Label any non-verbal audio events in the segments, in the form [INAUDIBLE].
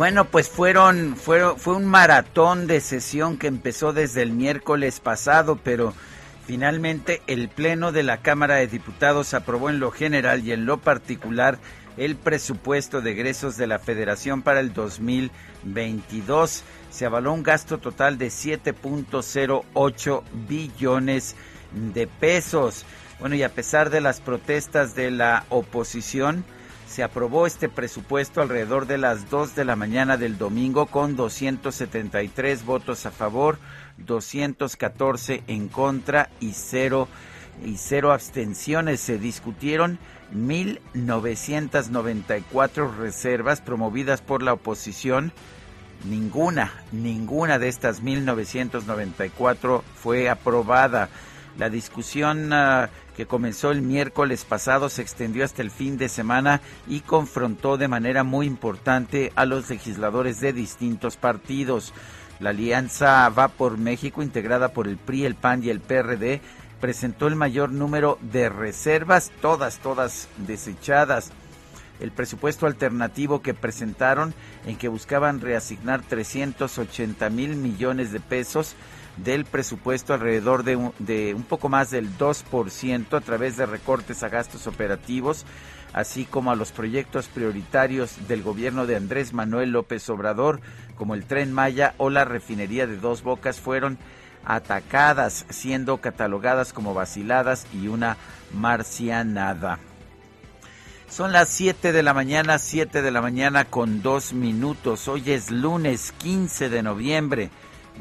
Bueno, pues fueron, fueron, fue un maratón de sesión que empezó desde el miércoles pasado, pero finalmente el Pleno de la Cámara de Diputados aprobó en lo general y en lo particular el presupuesto de egresos de la Federación para el 2022. Se avaló un gasto total de 7.08 billones de pesos. Bueno, y a pesar de las protestas de la oposición, se aprobó este presupuesto alrededor de las 2 de la mañana del domingo con 273 votos a favor, 214 en contra y cero y cero abstenciones. Se discutieron 1.994 reservas promovidas por la oposición. Ninguna, ninguna de estas 1.994 fue aprobada. La discusión uh, que comenzó el miércoles pasado se extendió hasta el fin de semana y confrontó de manera muy importante a los legisladores de distintos partidos. La alianza Va por México, integrada por el PRI, el PAN y el PRD, presentó el mayor número de reservas, todas, todas desechadas. El presupuesto alternativo que presentaron, en que buscaban reasignar 380 mil millones de pesos, del presupuesto alrededor de un, de un poco más del 2% a través de recortes a gastos operativos, así como a los proyectos prioritarios del gobierno de Andrés Manuel López Obrador, como el tren Maya o la refinería de Dos Bocas, fueron atacadas, siendo catalogadas como vaciladas y una marcianada. Son las 7 de la mañana, 7 de la mañana con dos minutos. Hoy es lunes 15 de noviembre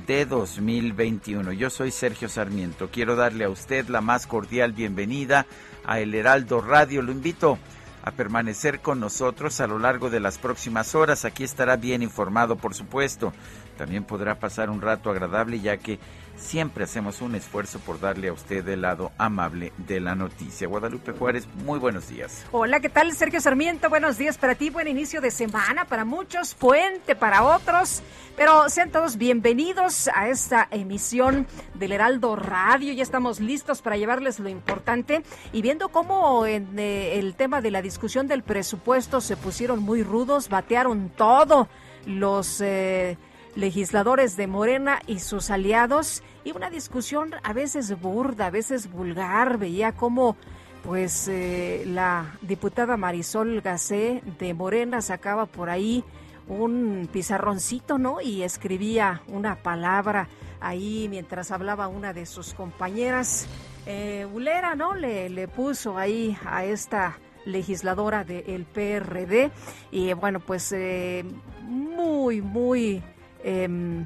de 2021. Yo soy Sergio Sarmiento. Quiero darle a usted la más cordial bienvenida a El Heraldo Radio. Lo invito a permanecer con nosotros a lo largo de las próximas horas. Aquí estará bien informado, por supuesto. También podrá pasar un rato agradable ya que siempre hacemos un esfuerzo por darle a usted el lado amable de la noticia. Guadalupe Juárez, muy buenos días. Hola, ¿qué tal? Sergio Sarmiento, buenos días para ti, buen inicio de semana para muchos, puente para otros, pero sean todos bienvenidos a esta emisión del Heraldo Radio. Ya estamos listos para llevarles lo importante y viendo cómo en eh, el tema de la discusión del presupuesto se pusieron muy rudos, batearon todo los... Eh, legisladores de Morena y sus aliados y una discusión a veces burda, a veces vulgar. Veía cómo pues eh, la diputada Marisol Gacé de Morena sacaba por ahí un pizarroncito, ¿no? Y escribía una palabra ahí mientras hablaba una de sus compañeras. Eh, Bulera, ¿no? Le, le puso ahí a esta legisladora del PRD y bueno, pues eh, muy, muy Em,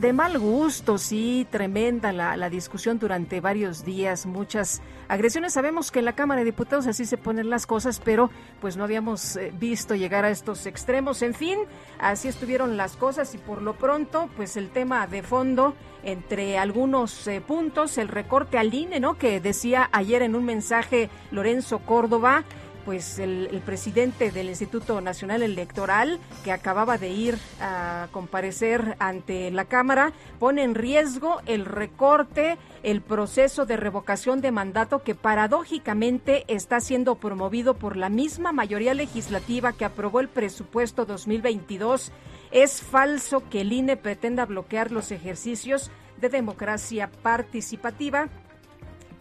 de mal gusto. sí, tremenda la, la, discusión durante varios días, muchas agresiones. Sabemos que en la Cámara de Diputados así se ponen las cosas, pero pues no habíamos eh, visto llegar a estos extremos. En fin, así estuvieron las cosas y por lo pronto, pues el tema de fondo, entre algunos eh, puntos, el recorte al INE, ¿no? Que decía ayer en un mensaje Lorenzo Córdoba pues el, presidente del Instituto Nacional Electoral, que acababa de ir a comparecer ante la Cámara, pone en riesgo el recorte, el proceso de revocación de mandato que paradójicamente está siendo promovido por la misma mayoría legislativa que aprobó el presupuesto 2022. Es falso que el INE pretenda bloquear los ejercicios de democracia participativa,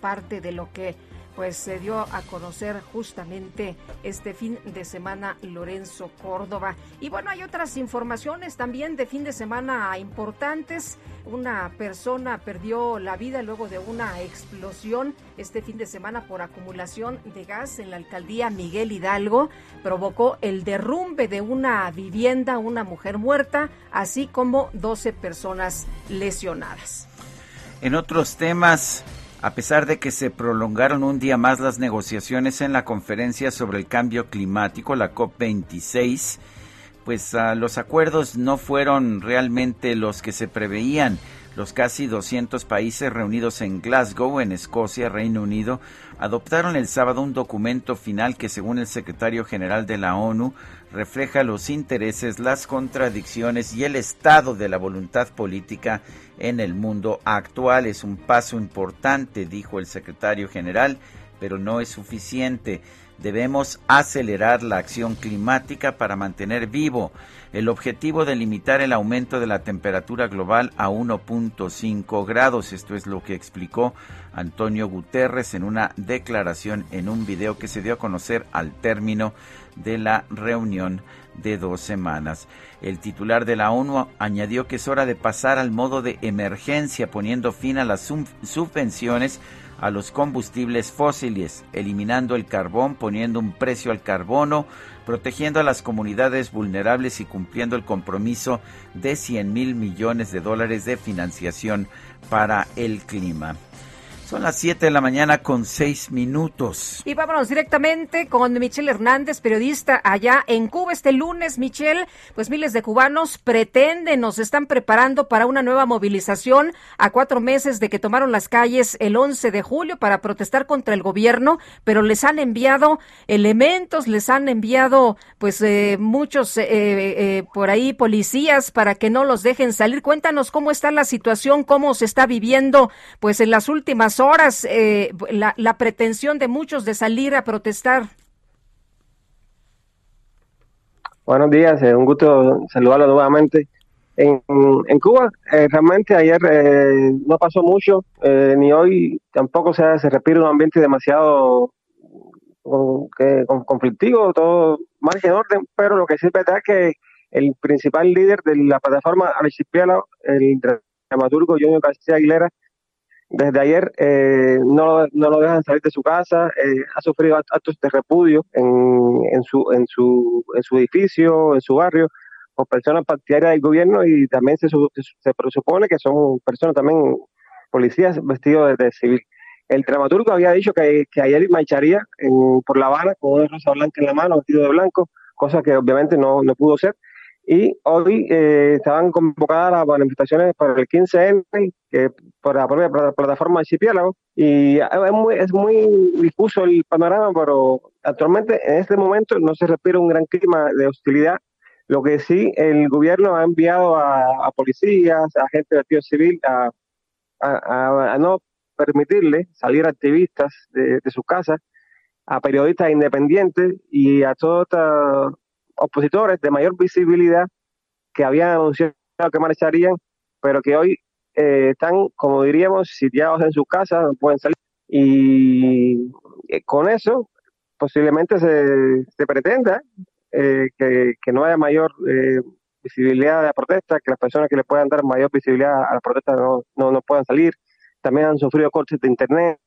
parte de lo que pues se dio a conocer justamente este fin de semana Lorenzo Córdoba. Y bueno, hay otras informaciones también de fin de semana importantes. Una persona perdió la vida luego de una explosión este fin de semana por acumulación de gas en la alcaldía Miguel Hidalgo. Provocó el derrumbe de una vivienda, una mujer muerta, así como 12 personas lesionadas. En otros temas, a pesar de que se prolongaron un día más las negociaciones en la conferencia sobre el cambio climático, la COP26, pues uh, los acuerdos no fueron realmente los que se preveían. Los casi 200 países reunidos en Glasgow, en Escocia, Reino Unido, adoptaron el sábado un documento final que, según el secretario general de la ONU, refleja los intereses, las contradicciones y el estado de la voluntad política en el mundo actual. Es un paso importante, dijo el secretario general, pero no es suficiente. Debemos acelerar la acción climática para mantener vivo el objetivo de limitar el aumento de la temperatura global a 1.5 grados. Esto es lo que explicó Antonio Guterres en una declaración en un video que se dio a conocer al término de la reunión de dos semanas. El titular de la ONU añadió que es hora de pasar al modo de emergencia poniendo fin a las subvenciones a los combustibles fósiles, eliminando el carbón, poniendo un precio al carbono, protegiendo a las comunidades vulnerables y cumpliendo el compromiso de 100 mil millones de dólares de financiación para el clima. Son las 7 de la mañana con 6 minutos. Y vámonos directamente con Michelle Hernández, periodista allá en Cuba. Este lunes, Michelle, pues miles de cubanos pretenden, nos están preparando para una nueva movilización a cuatro meses de que tomaron las calles el 11 de julio para protestar contra el gobierno, pero les han enviado elementos, les han enviado pues eh, muchos eh, eh, por ahí policías para que no los dejen salir. Cuéntanos cómo está la situación, cómo se está viviendo pues en las últimas horas eh, la, pretensión de muchos de salir a protestar. Buenos días, es un gusto saludarlo nuevamente. En, en Cuba, eh, realmente ayer eh, no pasó mucho, ni hoy tampoco se, se respira un ambiente demasiado conflictivo, todo más en orden, pero lo que sí es verdad es que el principal líder de la plataforma Archipiélago, el dramaturgo Junior García Aguilera, desde ayer eh, no, no, lo dejan salir de su casa, eh, ha sufrido actos de repudio en, en, su, en, su, en su edificio, en su barrio, por personas partidarias del gobierno y también se, se presupone que son personas también policías vestidos de, civil. El dramaturgo había dicho que, ayer marcharía en, por La Habana con una rosa blanca en la mano, vestido de blanco, cosa que obviamente no, no pudo ser. Y hoy eh, estaban convocadas las manifestaciones para el 15N, que por la propia plataforma Archipiélago, y es muy, es muy difuso el panorama, pero actualmente en este momento no se respira un gran clima de hostilidad. Lo que sí, el gobierno ha enviado a, policías, a gente de activo civil, a, a, no permitirle salir activistas de, de sus casas, a periodistas independientes y a toda esta opositores de mayor visibilidad que habían anunciado que marcharían, pero que hoy eh, están, como diríamos, sitiados en sus casas, no pueden salir. Y eh, con eso, posiblemente se, se pretenda eh, que, no haya mayor visibilidad de la protesta, que las personas que le puedan dar mayor visibilidad a la protesta no, no, puedan salir. También han sufrido cortes de internet,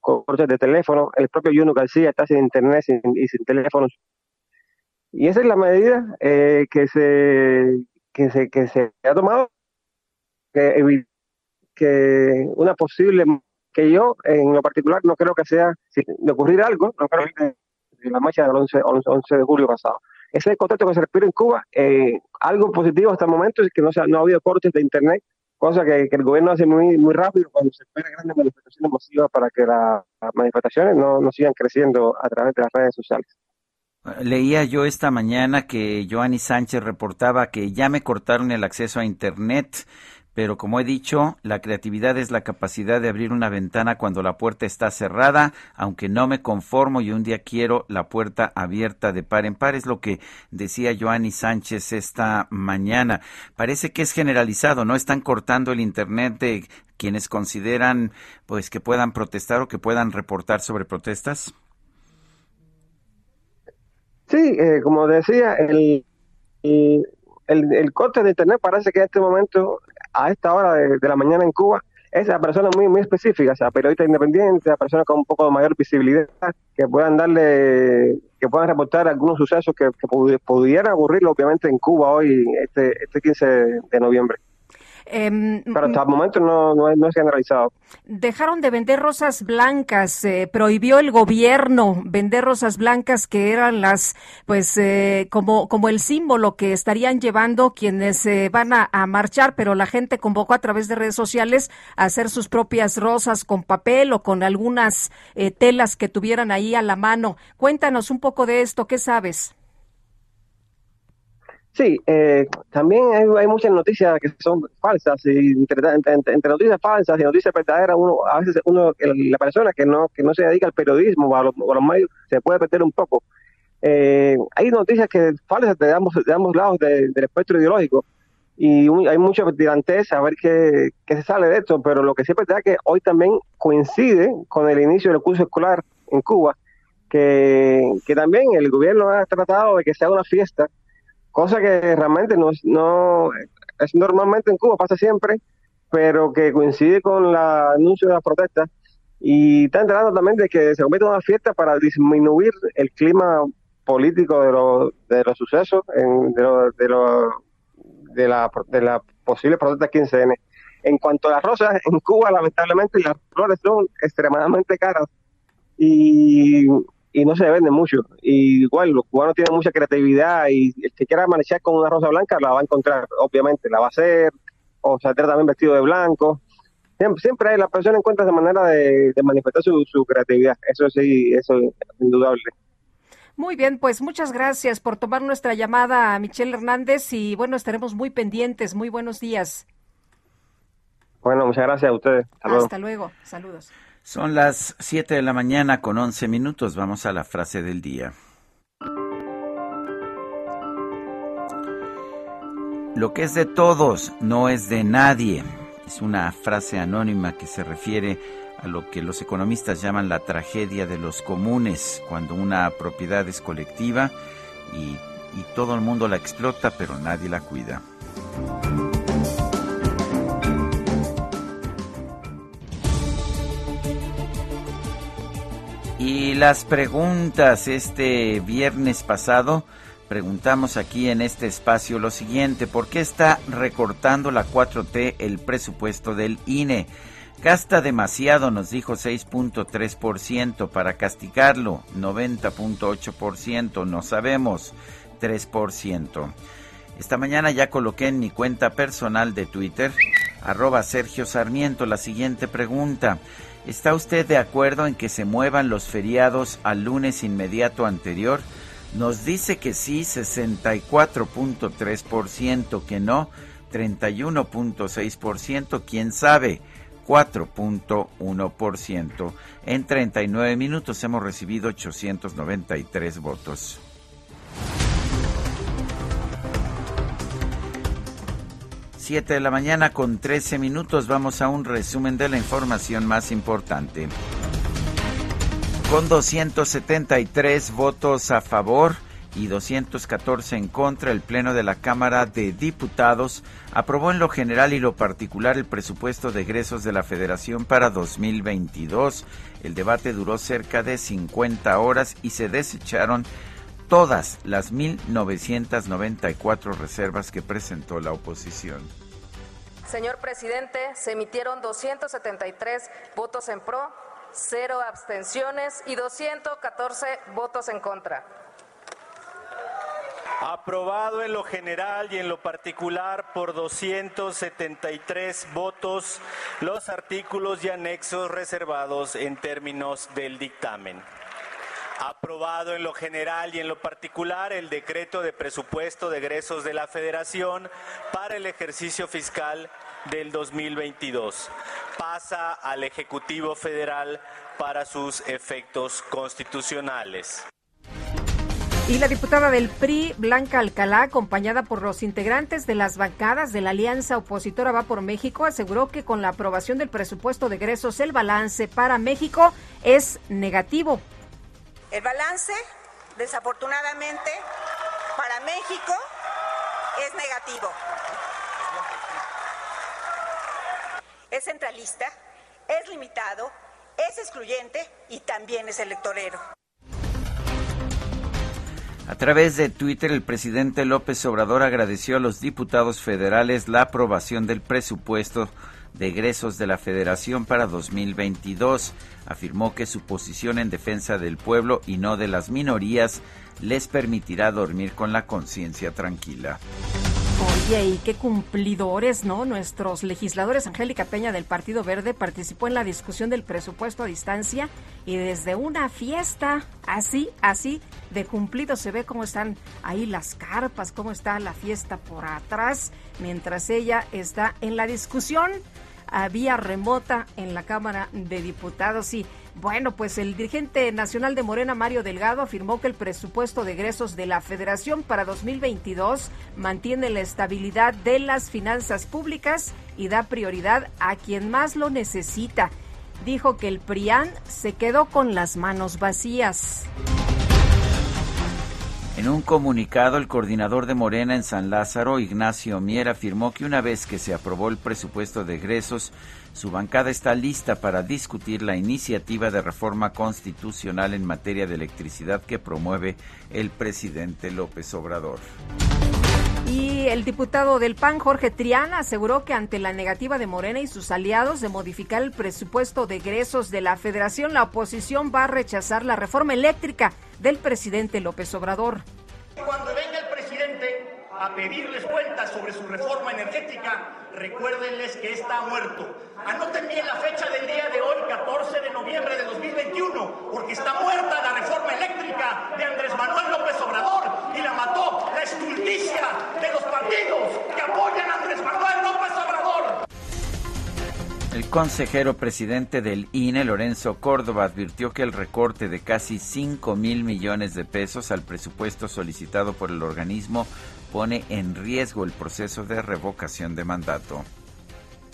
cortes de teléfono. El propio Juno García está sin internet y sin teléfonos y esa es la medida eh, que, se, que, se, que se ha tomado, que, que una posible, que yo en lo particular no creo que sea, si de ocurrir algo, no creo que la marcha del 11, 11, de julio pasado. Ese es el contexto que se respira en Cuba. Eh, algo positivo hasta el momento es que no, se, no ha habido cortes de Internet cosa que, el gobierno hace muy, muy rápido cuando se espera grandes manifestaciones masivas para que las manifestaciones no, no sigan creciendo a través de las redes sociales. Leía yo esta mañana que Joanny Sánchez reportaba que ya me cortaron el acceso a Internet pero como he dicho, la creatividad es la capacidad de abrir una ventana cuando la puerta está cerrada, aunque no me conformo y un día quiero la puerta abierta de par en par, es lo que decía Joanny Sánchez esta mañana. Parece que es generalizado, ¿no? Están cortando el Internet de quienes consideran pues que puedan protestar o que puedan reportar sobre protestas. Sí, eh, como decía, el, el, el, corte de Internet parece que en este momento a esta hora de, la mañana en Cuba es a personas muy, muy específicas, sea, periodistas independientes, a personas con un poco de mayor visibilidad, que puedan darle, que puedan reportar algunos sucesos que, que pudieran ocurrir, obviamente, en Cuba hoy, este, este 15 de noviembre. Eh, Pero hasta el momento no, no, es, generalizado. Dejaron de vender rosas blancas, eh, prohibió el gobierno vender rosas blancas que eran las, pues, eh, como, como el símbolo que estarían llevando quienes van a, a, marchar, pero la gente convocó a través de redes sociales a hacer sus propias rosas con papel o con algunas eh, telas que tuvieran ahí a la mano. Cuéntanos un poco de esto, ¿qué sabes? Sí, eh, también hay, muchas noticias que son falsas y entre, noticias falsas y noticias verdaderas, uno a veces uno la persona que no que no se dedica al periodismo o a los, medios se puede perder un poco. Eh, hay noticias que falsas de ambos de ambos lados del espectro ideológico y hay mucha tirantez a ver qué, se sale de esto, pero lo que sí es que hoy también coincide con el inicio del curso escolar en Cuba, que también el gobierno ha tratado de que sea una fiesta cosa que realmente no, no es normalmente en Cuba, pasa siempre, pero que coincide con el anuncio de las protestas y está entrando también de que se convierte en una fiesta para disminuir el clima político de los, de los sucesos, de, de, de, la, de la posible protesta 15N. En cuanto a las rosas, en Cuba lamentablemente las flores son extremadamente caras y y no se vende mucho. Y igual, los cubanos tienen mucha creatividad y el que quiera amanecer con una rosa blanca la va a encontrar, obviamente, la va a hacer, o saldrá también vestido de blanco. Siempre, siempre la persona encuentra esa manera de, manifestar su, su, creatividad, eso sí, eso es indudable. Muy bien, pues muchas gracias por tomar nuestra llamada a Michelle Hernández y bueno, estaremos muy pendientes. Muy buenos días. Bueno, muchas gracias a ustedes. Hasta luego. Saludos. Son las 7 de la mañana con 11 minutos. Vamos a la frase del día. Lo que es de todos no es de nadie. Es una frase anónima que se refiere a lo que los economistas llaman la tragedia de los comunes, cuando una propiedad es colectiva y, y todo el mundo la explota pero nadie la cuida. Y las preguntas este viernes pasado, preguntamos aquí en este espacio lo siguiente, ¿por qué está recortando la 4T el presupuesto del INE? Gasta demasiado, nos dijo 6.3%, para castigarlo 90.8%, no sabemos 3%. Esta mañana ya coloqué en mi cuenta personal de Twitter, arroba Sergio Sarmiento, la siguiente pregunta. ¿Está usted de acuerdo en que se muevan los feriados al lunes inmediato anterior? Nos dice que sí, 64.3%, que no, 31.6%, quién sabe, 4.1%. En 39 minutos hemos recibido 893 votos. 7 de la mañana con 13 minutos vamos a un resumen de la información más importante. Con 273 votos a favor y 214 en contra, el Pleno de la Cámara de Diputados aprobó en lo general y lo particular el presupuesto de egresos de la Federación para 2022. El debate duró cerca de 50 horas y se desecharon todas las 1.994 reservas que presentó la oposición. Señor presidente, se emitieron 273 votos en pro, cero abstenciones y 214 votos en contra. Aprobado en lo general y en lo particular por 273 votos los artículos y anexos reservados en términos del dictamen. Aprobado en lo general y en lo particular el decreto de presupuesto de egresos de la Federación para el ejercicio fiscal del 2022. Pasa al Ejecutivo Federal para sus efectos constitucionales. Y la diputada del PRI, Blanca Alcalá, acompañada por los integrantes de las bancadas de la Alianza Opositora Va por México, aseguró que con la aprobación del presupuesto de egresos el balance para México es negativo. El balance, desafortunadamente, para México es negativo. Es centralista, es limitado, es excluyente y también es electorero. A través de Twitter, el presidente López Obrador agradeció a los diputados federales la aprobación del presupuesto de egresos de la Federación para 2022. Afirmó que su posición en defensa del pueblo y no de las minorías les permitirá dormir con la conciencia tranquila. Oye, y qué cumplidores, ¿no? Nuestros legisladores, Angélica Peña del Partido Verde, participó en la discusión del presupuesto a distancia y desde una fiesta, así, así, de cumplido, se ve cómo están ahí las carpas, cómo está la fiesta por atrás, mientras ella está en la discusión a vía remota en la Cámara de Diputados. Y bueno, pues el dirigente nacional de Morena, Mario Delgado, afirmó que el presupuesto de egresos de la Federación para 2022 mantiene la estabilidad de las finanzas públicas y da prioridad a quien más lo necesita. Dijo que el PRIAN se quedó con las manos vacías. En un comunicado, el coordinador de Morena en San Lázaro, Ignacio Mier, afirmó que una vez que se aprobó el presupuesto de egresos, su bancada está lista para discutir la iniciativa de reforma constitucional en materia de electricidad que promueve el presidente López Obrador. Y el diputado del PAN, Jorge Triana, aseguró que ante la negativa de Morena y sus aliados de modificar el presupuesto de egresos de la federación, la oposición va a rechazar la reforma eléctrica del presidente López Obrador. Cuando venga el presidente a pedirles cuentas sobre su reforma energética, recuérdenles que está muerto. Anoten bien la fecha del día de hoy, 14 de noviembre de 2021, porque está muerta la reforma eléctrica de Andrés Manuel López Obrador y la mató la estulticia de los partidos que apoyan a Andrés Manuel López Obrador. El consejero presidente del INE, Lorenzo Córdoba, advirtió que el recorte de casi 5 mil millones de pesos al presupuesto solicitado por el organismo pone en riesgo el proceso de revocación de mandato.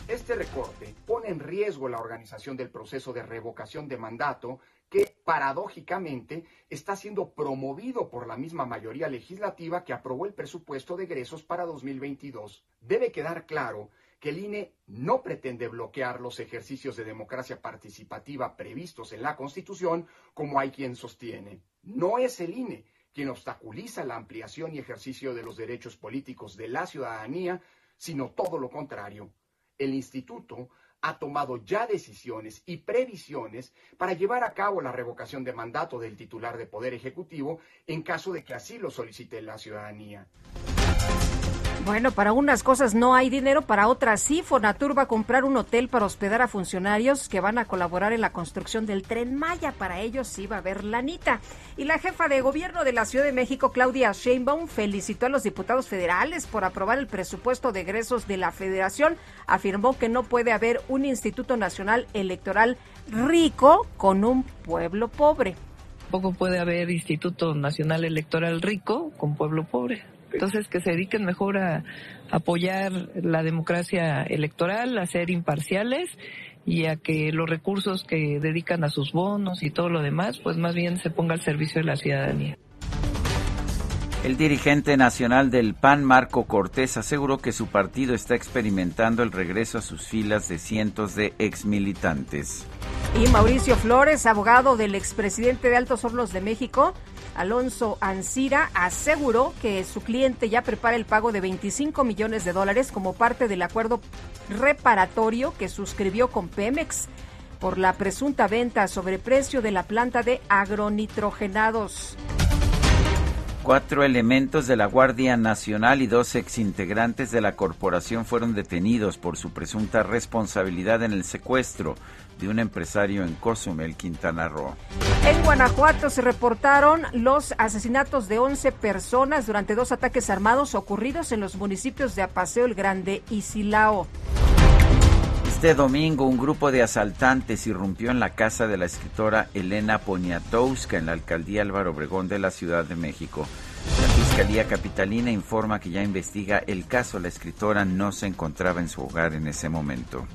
Este recorte pone en riesgo la organización del proceso de revocación de mandato que paradójicamente está siendo promovido por la misma mayoría legislativa que aprobó el presupuesto de egresos para 2022. Debe quedar claro que el INE no pretende bloquear los ejercicios de democracia participativa previstos en la Constitución, como hay quien sostiene. No es el INE quien obstaculiza la ampliación y ejercicio de los derechos políticos de la ciudadanía, sino todo lo contrario. El instituto ha tomado ya decisiones y previsiones para llevar a cabo la revocación de mandato del titular de Poder Ejecutivo en caso de que así lo solicite la ciudadanía. Bueno, para unas cosas no hay dinero, para otras sí. Fonatur va a comprar un hotel para hospedar a funcionarios que van a colaborar en la construcción del tren Maya. Para ellos sí va a haber lanita. Y la jefa de gobierno de la Ciudad de México, Claudia Sheinbaum, felicitó a los diputados federales por aprobar el presupuesto de egresos de la federación. Afirmó que no puede haber un Instituto Nacional Electoral rico con un pueblo pobre. Tampoco puede haber Instituto Nacional Electoral rico con pueblo pobre. Entonces, que se dediquen mejor a apoyar la democracia electoral, a ser imparciales y a que los recursos que dedican a sus bonos y todo lo demás, pues más bien se ponga al servicio de la ciudadanía. El dirigente nacional del PAN, Marco Cortés, aseguró que su partido está experimentando el regreso a sus filas de cientos de exmilitantes. Y Mauricio Flores, abogado del expresidente de Altos Hornos de México, Alonso Ancira aseguró que su cliente ya prepara el pago de 25 millones de dólares como parte del acuerdo reparatorio que suscribió con Pemex por la presunta venta a sobreprecio de la planta de agronitrogenados. Cuatro elementos de la Guardia Nacional y dos exintegrantes de la corporación fueron detenidos por su presunta responsabilidad en el secuestro de un empresario en Cozumel, Quintana Roo. En Guanajuato se reportaron los asesinatos de 11 personas durante dos ataques armados ocurridos en los municipios de Apaseo el Grande y Silao. Este domingo un grupo de asaltantes irrumpió en la casa de la escritora Elena Poniatowska en la alcaldía Álvaro Obregón de la Ciudad de México. La Fiscalía Capitalina informa que ya investiga el caso. La escritora no se encontraba en su hogar en ese momento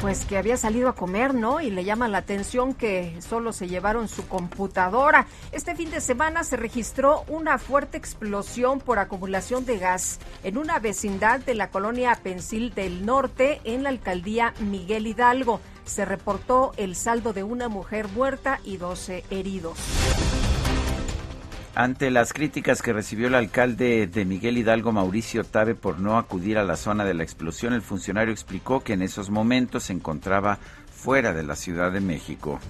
pues que había salido a comer, ¿no? Y le llama la atención que solo se llevaron su computadora. Este fin de semana se registró una fuerte explosión por acumulación de gas en una vecindad de la colonia Pensil del Norte en la alcaldía Miguel Hidalgo. Se reportó el saldo de una mujer muerta y 12 heridos. Ante las críticas que recibió el alcalde de Miguel Hidalgo, Mauricio Tabe, por no acudir a la zona de la explosión, el funcionario explicó que en esos momentos se encontraba fuera de la Ciudad de México.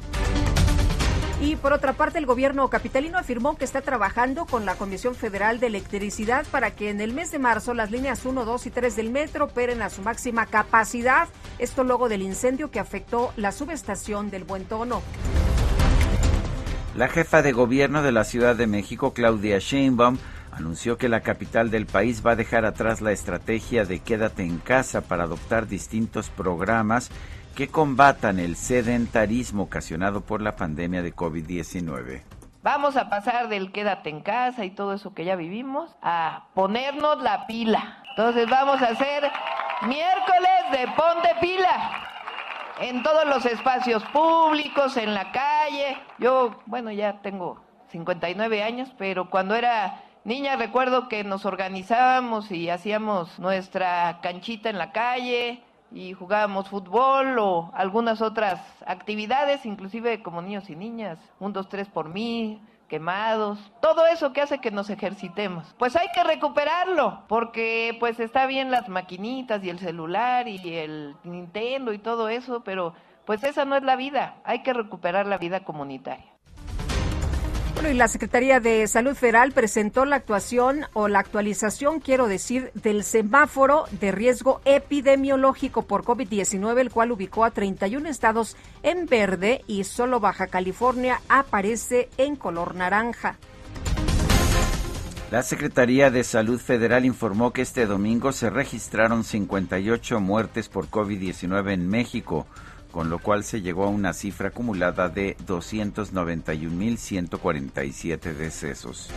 Y por otra parte, el gobierno capitalino afirmó que está trabajando con la Comisión Federal de Electricidad para que en el mes de marzo las líneas 1, 2 y 3 del metro operen a su máxima capacidad. Esto luego del incendio que afectó la subestación del Buen Tono. La jefa de gobierno de la Ciudad de México, Claudia Sheinbaum, anunció que la capital del país va a dejar atrás la estrategia de quédate en casa para adoptar distintos programas que combatan el sedentarismo ocasionado por la pandemia de COVID-19. Vamos a pasar del quédate en casa y todo eso que ya vivimos a ponernos la pila. Entonces vamos a hacer miércoles de ponte pila en todos los espacios públicos, en la calle. Yo, bueno, ya tengo 59 años, pero cuando era niña recuerdo que nos organizábamos y hacíamos nuestra canchita en la calle y jugábamos fútbol o algunas otras actividades, inclusive como niños y niñas, un, dos, tres por mí, quemados, todo eso que hace que nos ejercitemos. Pues hay que recuperarlo, porque pues está bien las maquinitas y el celular y el Nintendo y todo eso, pero pues esa no es la vida, hay que recuperar la vida comunitaria. Bueno, y la Secretaría de Salud Federal presentó la actuación o la actualización, quiero decir, del semáforo de riesgo epidemiológico por COVID-19, el cual ubicó a 31 estados en verde y solo Baja California aparece en color naranja. La Secretaría de Salud Federal informó que este domingo se registraron 58 muertes por COVID-19 en México con lo cual se llegó a una cifra acumulada de 291.147 decesos.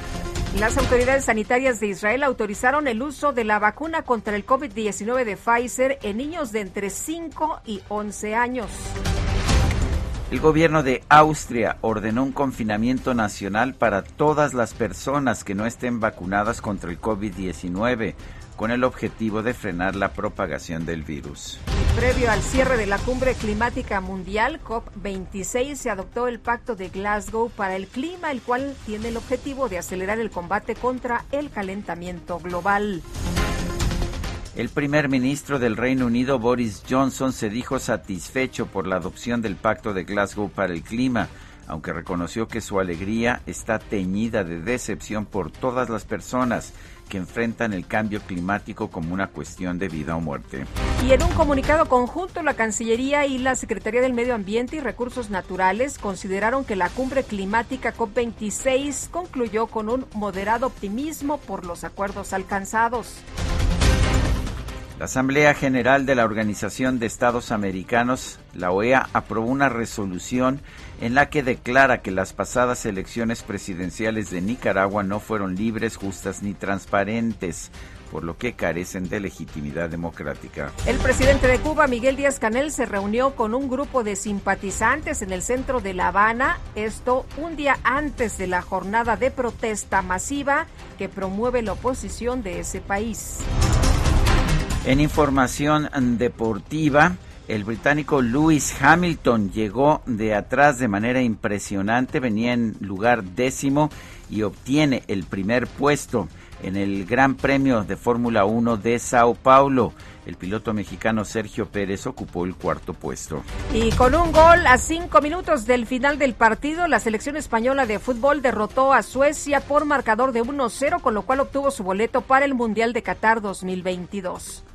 Las autoridades sanitarias de Israel autorizaron el uso de la vacuna contra el COVID-19 de Pfizer en niños de entre 5 y 11 años. El gobierno de Austria ordenó un confinamiento nacional para todas las personas que no estén vacunadas contra el COVID-19 con el objetivo de frenar la propagación del virus. Previo al cierre de la cumbre climática mundial COP26 se adoptó el Pacto de Glasgow para el clima, el cual tiene el objetivo de acelerar el combate contra el calentamiento global. El primer ministro del Reino Unido, Boris Johnson, se dijo satisfecho por la adopción del Pacto de Glasgow para el clima, aunque reconoció que su alegría está teñida de decepción por todas las personas que enfrentan el cambio climático como una cuestión de vida o muerte. Y en un comunicado conjunto, la Cancillería y la Secretaría del Medio Ambiente y Recursos Naturales consideraron que la cumbre climática COP26 concluyó con un moderado optimismo por los acuerdos alcanzados. La Asamblea General de la Organización de Estados Americanos, la OEA, aprobó una resolución en la que declara que las pasadas elecciones presidenciales de Nicaragua no fueron libres, justas ni transparentes, por lo que carecen de legitimidad democrática. El presidente de Cuba, Miguel Díaz Canel, se reunió con un grupo de simpatizantes en el centro de La Habana, esto un día antes de la jornada de protesta masiva que promueve la oposición de ese país. En información deportiva, el británico Lewis Hamilton llegó de atrás de manera impresionante, venía en lugar décimo y obtiene el primer puesto en el Gran Premio de Fórmula 1 de Sao Paulo. El piloto mexicano Sergio Pérez ocupó el cuarto puesto. Y con un gol a cinco minutos del final del partido, la selección española de fútbol derrotó a Suecia por marcador de 1-0, con lo cual obtuvo su boleto para el Mundial de Qatar 2022.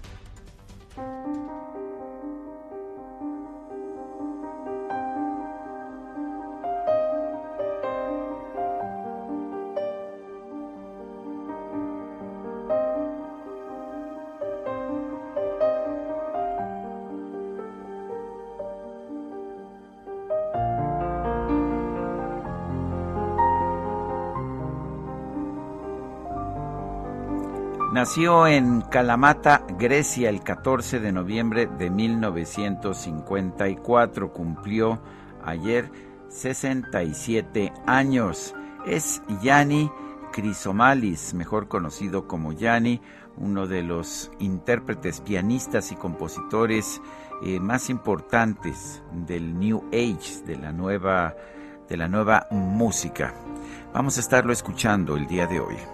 Nació en Kalamata, Grecia, el 14 de noviembre de 1954. Cumplió ayer 67 años. Es Yanni Crisomalis, mejor conocido como Yanni, uno de los intérpretes, pianistas y compositores eh, más importantes del New Age, de la nueva, de la nueva música. Vamos a estarlo escuchando el día de hoy.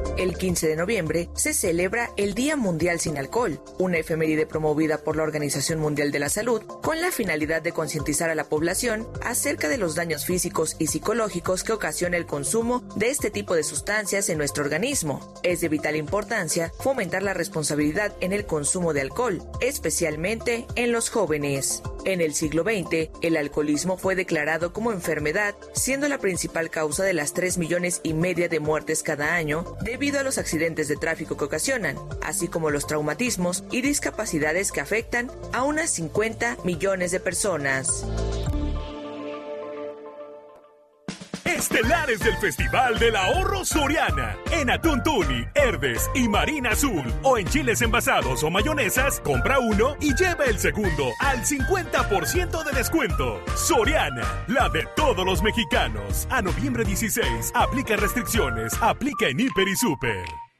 El 15 de noviembre se celebra el Día Mundial sin Alcohol, una efeméride promovida por la Organización Mundial de la Salud con la finalidad de concientizar a la población acerca de los daños físicos y psicológicos que ocasiona el consumo de este tipo de sustancias en nuestro organismo. Es de vital importancia fomentar la responsabilidad en el consumo de alcohol, especialmente en los jóvenes. En el siglo XX, el alcoholismo fue declarado como enfermedad, siendo la principal causa de las 3 millones y media de muertes cada año debido a los accidentes de tráfico que ocasionan, así como los traumatismos y discapacidades que afectan a unas 50 millones de personas. Estelares del Festival del Ahorro Soriana. En Atún Tuni, Herdes y Marina Azul. O en chiles envasados o mayonesas, compra uno y lleva el segundo al 50% de descuento. Soriana, la de todos los mexicanos. A noviembre 16, aplica restricciones. Aplica en Hiper y Super.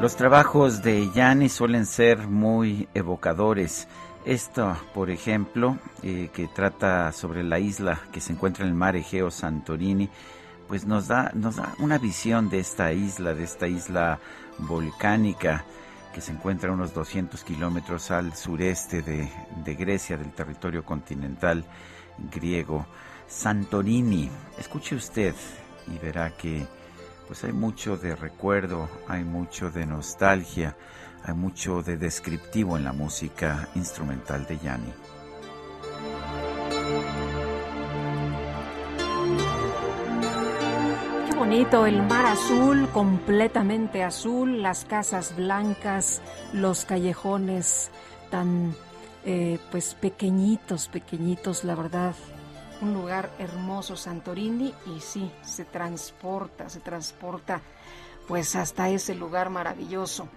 Los trabajos de Yanni suelen ser muy evocadores. Esto, por ejemplo, eh, que trata sobre la isla que se encuentra en el mar Egeo Santorini, pues nos da, nos da una visión de esta isla, de esta isla volcánica que se encuentra a unos 200 kilómetros al sureste de, de Grecia, del territorio continental griego Santorini. Escuche usted y verá que pues hay mucho de recuerdo, hay mucho de nostalgia, hay mucho de descriptivo en la música instrumental de Yanni. Qué bonito, el mar azul, completamente azul, las casas blancas, los callejones tan eh, pues pequeñitos, pequeñitos, la verdad. Un lugar hermoso, Santorini, y sí, se transporta, se transporta pues hasta ese lugar maravilloso.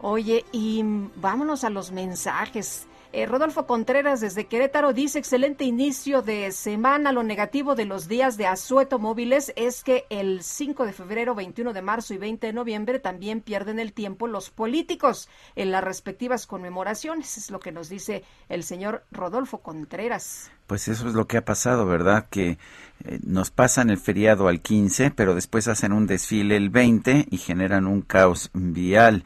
Oye, y vámonos a los mensajes. Eh, Rodolfo Contreras desde Querétaro dice, excelente inicio de semana. Lo negativo de los días de asueto móviles es que el 5 de febrero, 21 de marzo y 20 de noviembre también pierden el tiempo los políticos en las respectivas conmemoraciones. Es lo que nos dice el señor Rodolfo Contreras. Pues eso es lo que ha pasado, ¿verdad? Que eh, nos pasan el feriado al 15, pero después hacen un desfile el 20 y generan un caos vial.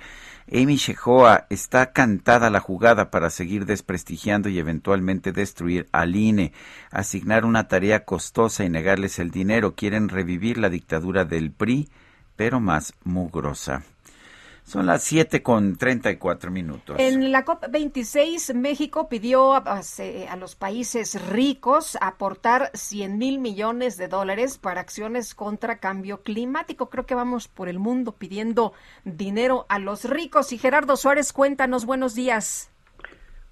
Amy Shehoa está cantada la jugada para seguir desprestigiando y eventualmente destruir al INE, asignar una tarea costosa y negarles el dinero. Quieren revivir la dictadura del PRI, pero más mugrosa. Son las 7 con 34 minutos. En la COP26, México pidió a, a, los países ricos aportar 100 mil millones de dólares para acciones contra cambio climático. Creo que vamos por el mundo pidiendo dinero a los ricos. Y Gerardo Suárez, cuéntanos, buenos días.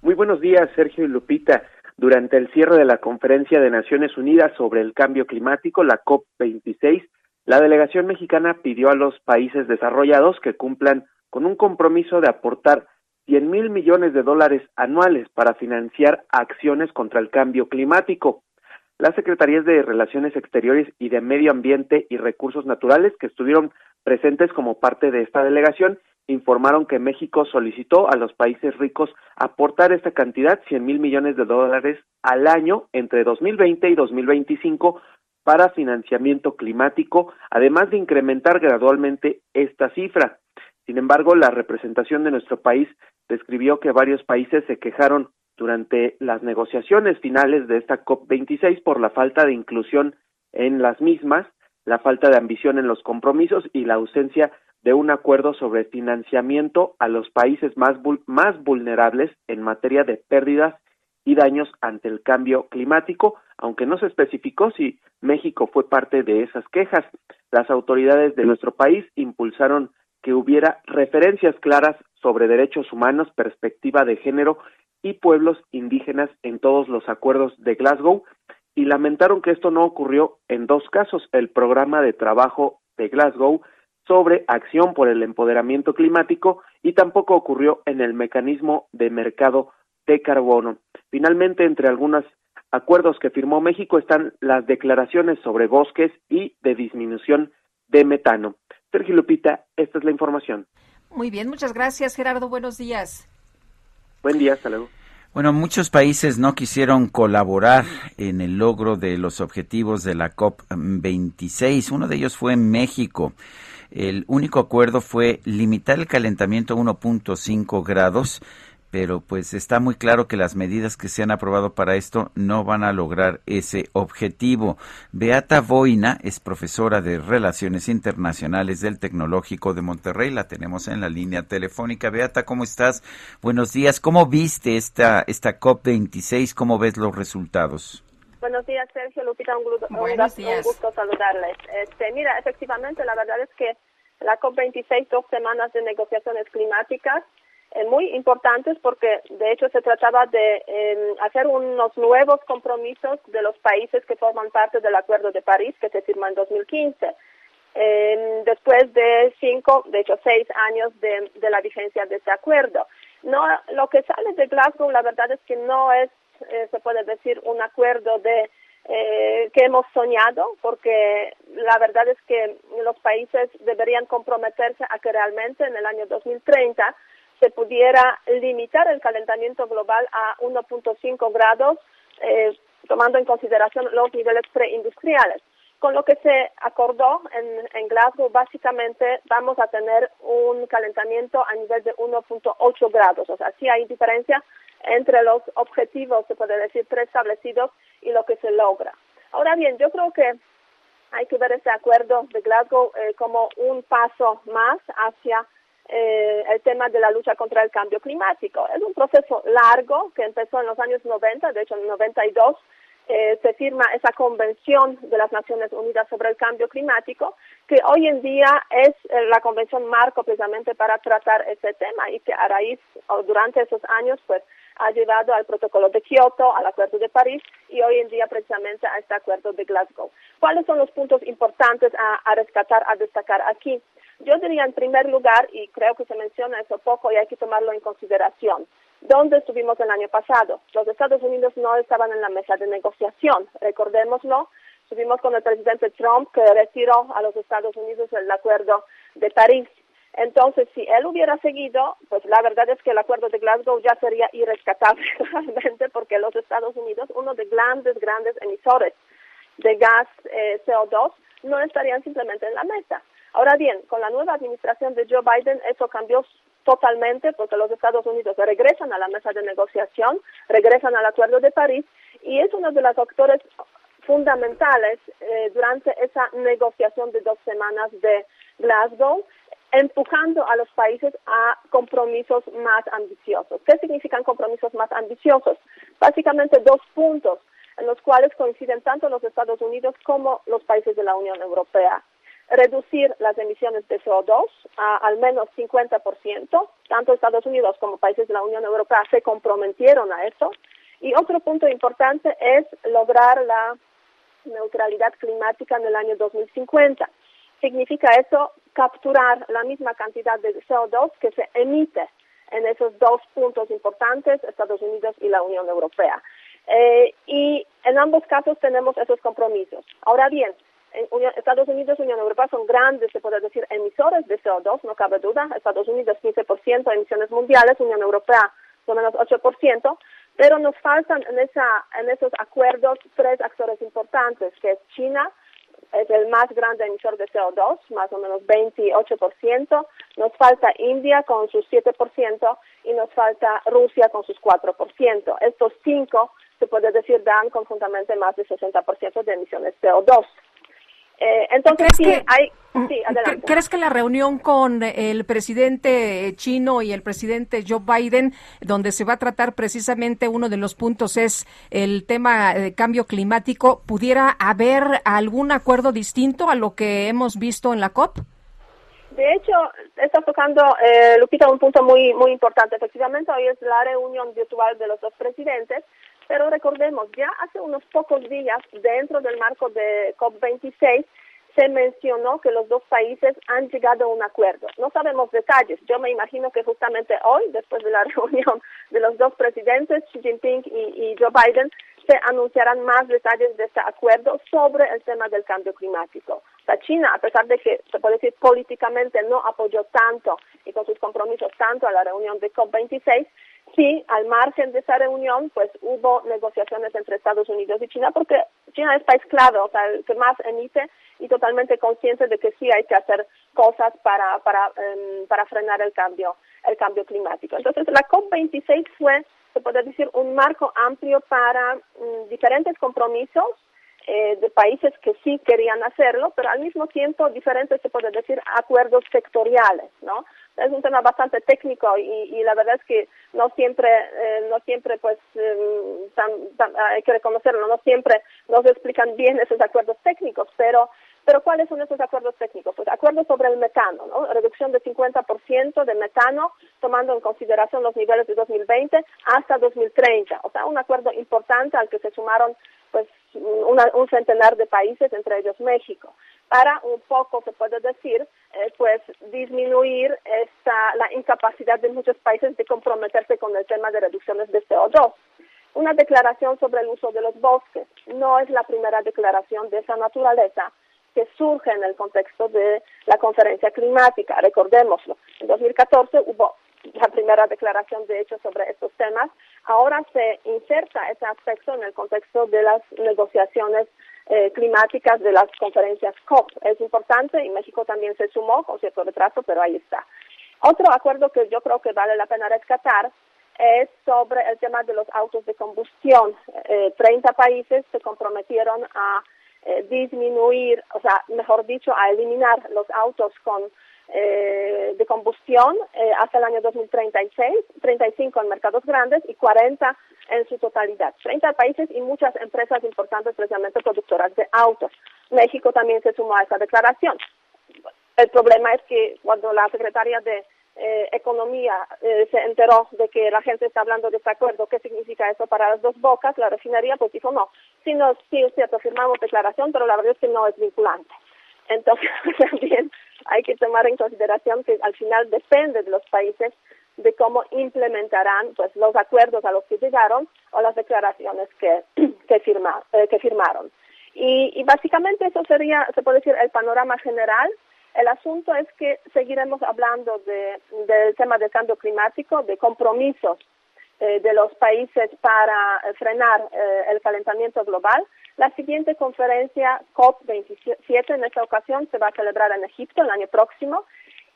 Muy buenos días, Sergio y Lupita. Durante el cierre de la Conferencia de Naciones Unidas sobre el Cambio Climático, la COP26, la delegación mexicana pidió a los países desarrollados que cumplan con un compromiso de aportar 100 mil millones de dólares anuales para financiar acciones contra el cambio climático. Las secretarías de Relaciones Exteriores y de Medio Ambiente y Recursos Naturales que estuvieron presentes como parte de esta delegación informaron que México solicitó a los países ricos aportar esta cantidad, 100 mil millones de dólares al año entre 2020 y 2025 para financiamiento climático, además de incrementar gradualmente esta cifra. Sin embargo, la representación de nuestro país describió que varios países se quejaron durante las negociaciones finales de esta COP26 por la falta de inclusión en las mismas, la falta de ambición en los compromisos y la ausencia de un acuerdo sobre financiamiento a los países más, más vulnerables en materia de pérdidas y daños ante el cambio climático, aunque no se especificó si México fue parte de esas quejas. Las autoridades de nuestro país impulsaron que hubiera referencias claras sobre derechos humanos, perspectiva de género y pueblos indígenas en todos los acuerdos de Glasgow y lamentaron que esto no ocurrió en dos casos, el programa de trabajo de Glasgow sobre acción por el empoderamiento climático y tampoco ocurrió en el mecanismo de mercado de carbono. Finalmente, entre algunos acuerdos que firmó México están las declaraciones sobre bosques y de disminución de metano. Sergio Lupita, esta es la información. Muy bien, muchas gracias Gerardo, buenos días. Buen día, hasta luego. Bueno, muchos países no quisieron colaborar en el logro de los objetivos de la COP26. Uno de ellos fue México. El único acuerdo fue limitar el calentamiento a 1.5 grados pero pues está muy claro que las medidas que se han aprobado para esto no van a lograr ese objetivo. Beata Boina es profesora de Relaciones Internacionales del Tecnológico de Monterrey, la tenemos en la línea telefónica. Beata, ¿cómo estás? Buenos días. ¿Cómo viste esta, esta COP26? ¿Cómo ves los resultados? Buenos días, Sergio Lupita, un, gusto, un gusto saludarles. Este, mira, efectivamente, la verdad es que la COP26, dos semanas de negociaciones climáticas, eh, muy importantes porque de hecho se trataba de em, hacer unos nuevos compromisos de los países que forman parte del Acuerdo de París que se firmó en 2015. Em, después de cinco, de hecho seis años de, de, la vigencia de este acuerdo. No, lo que sale de Glasgow, la verdad es que no es, eh, se puede decir, un acuerdo de eh, que hemos soñado, porque la verdad es que los países deberían comprometerse a que realmente en el año 2030 se pudiera limitar el calentamiento global a 1.5 grados, eh, tomando en consideración los niveles preindustriales. Con lo que se acordó en, en, Glasgow, básicamente vamos a tener un calentamiento a nivel de 1.8 grados. O sea, sí hay diferencia entre los objetivos, se puede decir, preestablecidos y lo que se logra. Ahora bien, yo creo que hay que ver este acuerdo de Glasgow eh, como un paso más hacia eh, el tema de la lucha contra el cambio climático. Es un proceso largo que empezó en los años 90, de hecho en el 92 eh, se firma esa convención de las Naciones Unidas sobre el cambio climático, que hoy en día es eh, la convención marco precisamente para tratar este tema y que a raíz durante esos años pues ha llevado al protocolo de Kioto, al acuerdo de París y hoy en día precisamente a este acuerdo de Glasgow. ¿Cuáles son los puntos importantes a rescatar, a destacar aquí? Yo diría en primer lugar, y creo que se menciona eso poco y hay que tomarlo en consideración, ¿Dónde estuvimos el año pasado? Los Estados Unidos no estaban en la mesa de negociación, recordémoslo. Estuvimos con el presidente Trump que retiró a los Estados Unidos el acuerdo de París. Entonces, si él hubiera seguido, pues la verdad es que el acuerdo de Glasgow ya sería irrescatable [LAUGHS] realmente porque los Estados Unidos, uno de grandes, grandes emisores de gas eh, CO2, no estarían simplemente en la mesa. Ahora bien, con la nueva administración de Joe Biden eso cambió totalmente porque los Estados Unidos regresan a la mesa de negociación, regresan al Acuerdo de París y es uno de los factores fundamentales eh, durante esa negociación de dos semanas de Glasgow, empujando a los países a compromisos más ambiciosos. ¿Qué significan compromisos más ambiciosos? Básicamente dos puntos en los cuales coinciden tanto los Estados Unidos como los países de la Unión Europea reducir las emisiones de CO2 a al menos 50%. Tanto Estados Unidos como países de la Unión Europea se comprometieron a eso. Y otro punto importante es lograr la neutralidad climática en el año 2050. Significa eso capturar la misma cantidad de CO2 que se emite en esos dos puntos importantes, Estados Unidos y la Unión Europea. Eh, y en ambos casos tenemos esos compromisos. Ahora bien, Estados Unidos y Unión Europea son grandes, se puede decir, emisores de CO2, no cabe duda. Estados Unidos 15% de emisiones mundiales, Unión Europea por menos 8%, pero nos faltan en, esa, en esos acuerdos tres actores importantes, que es China, es el más grande emisor de CO2, más o menos 28%, nos falta India con sus 7% y nos falta Rusia con sus 4%. Estos cinco, se puede decir, dan conjuntamente más del 60% de emisiones de CO2. Eh, entonces, sí, que, hay, mm, sí. ¿Crees que la reunión con el presidente chino y el presidente Joe Biden, donde se va a tratar precisamente uno de los puntos es el tema de cambio climático, pudiera haber algún acuerdo distinto a lo que hemos visto en la COP? De hecho, está tocando, eh, Lupita, un punto muy, muy importante. Efectivamente, hoy es la reunión virtual de los dos presidentes pero recordemos, ya hace unos pocos días, dentro del marco de COP26, se mencionó que los dos países han llegado a un acuerdo. No sabemos detalles. Yo me imagino que justamente hoy, después de la [LAUGHS] reunión de los dos presidentes, Xi Jinping y, Joe Biden, se anunciarán más detalles de este acuerdo sobre el tema del cambio climático. La China, a pesar de que se puede decir políticamente no apoyó tanto y con sus compromisos tanto a la reunión de COP26, sí, al margen de esa reunión, pues hubo negociaciones entre Estados Unidos y China, porque China es país clave, o sea, el que más emite y totalmente consciente de que sí hay que hacer cosas para, para, em, para frenar el cambio, el cambio climático. Entonces, la COP26 fue, se puede decir, un marco amplio para mm, diferentes compromisos eh, de países que sí querían hacerlo, pero al mismo tiempo diferentes, se puede decir, acuerdos sectoriales, ¿no? Es un tema bastante técnico y, la verdad es que no siempre, eh, no siempre, pues, em, hay que reconocerlo, no siempre nos explican bien esos acuerdos técnicos, pero pero ¿cuáles son esos acuerdos técnicos? Pues acuerdos sobre el metano, ¿no? Reducción de 50% de metano, tomando en consideración los niveles de 2020 hasta 2030. O sea, un acuerdo importante al que se sumaron pues un centenar de países, entre ellos México, para un poco, se puede decir, eh, pues disminuir esta, la incapacidad de muchos países de comprometerse con el tema de reducciones de CO2. Una declaración sobre el uso de los bosques no es la primera declaración de esa naturaleza que surge en el contexto de la conferencia climática. Recordémoslo, en 2014 hubo la primera declaración de hecho sobre estos temas. Ahora se inserta ese aspecto en el contexto de las negociaciones eh, climáticas de las conferencias COP. Es importante y México también se sumó con cierto retraso, pero ahí está. Otro acuerdo que yo creo que vale la pena rescatar es sobre el tema de los autos de combustión. 30 países se comprometieron a disminuir, o sea, mejor dicho, a eliminar los autos con eh, de combustión eh, hasta el año 2036, 35 en mercados grandes y 40 en su totalidad. 30 países y muchas empresas importantes, especialmente productoras de autos. México también se sumó a esa declaración. El problema es que cuando la secretaria de eh, Economía se enteró de que la gente está hablando de este acuerdo, ¿qué significa eso para las dos bocas? La refinería pues dijo no, sí, no, sí es cierto, firmamos declaración, pero la verdad es que no es vinculante. Entonces [LAUGHS] también hay que tomar en consideración que al final depende de los países de cómo implementarán pues los acuerdos a los que llegaron o las declaraciones que, [CLEARS THROAT] que, firma, eh, que firmaron. Y, y, básicamente eso sería, se puede decir, el panorama general. El asunto es que seguiremos hablando de, del tema del cambio climático, de compromisos eh, de los países para frenar eh, el calentamiento global, la siguiente conferencia COP27 en esta ocasión se va a celebrar en Egipto el año próximo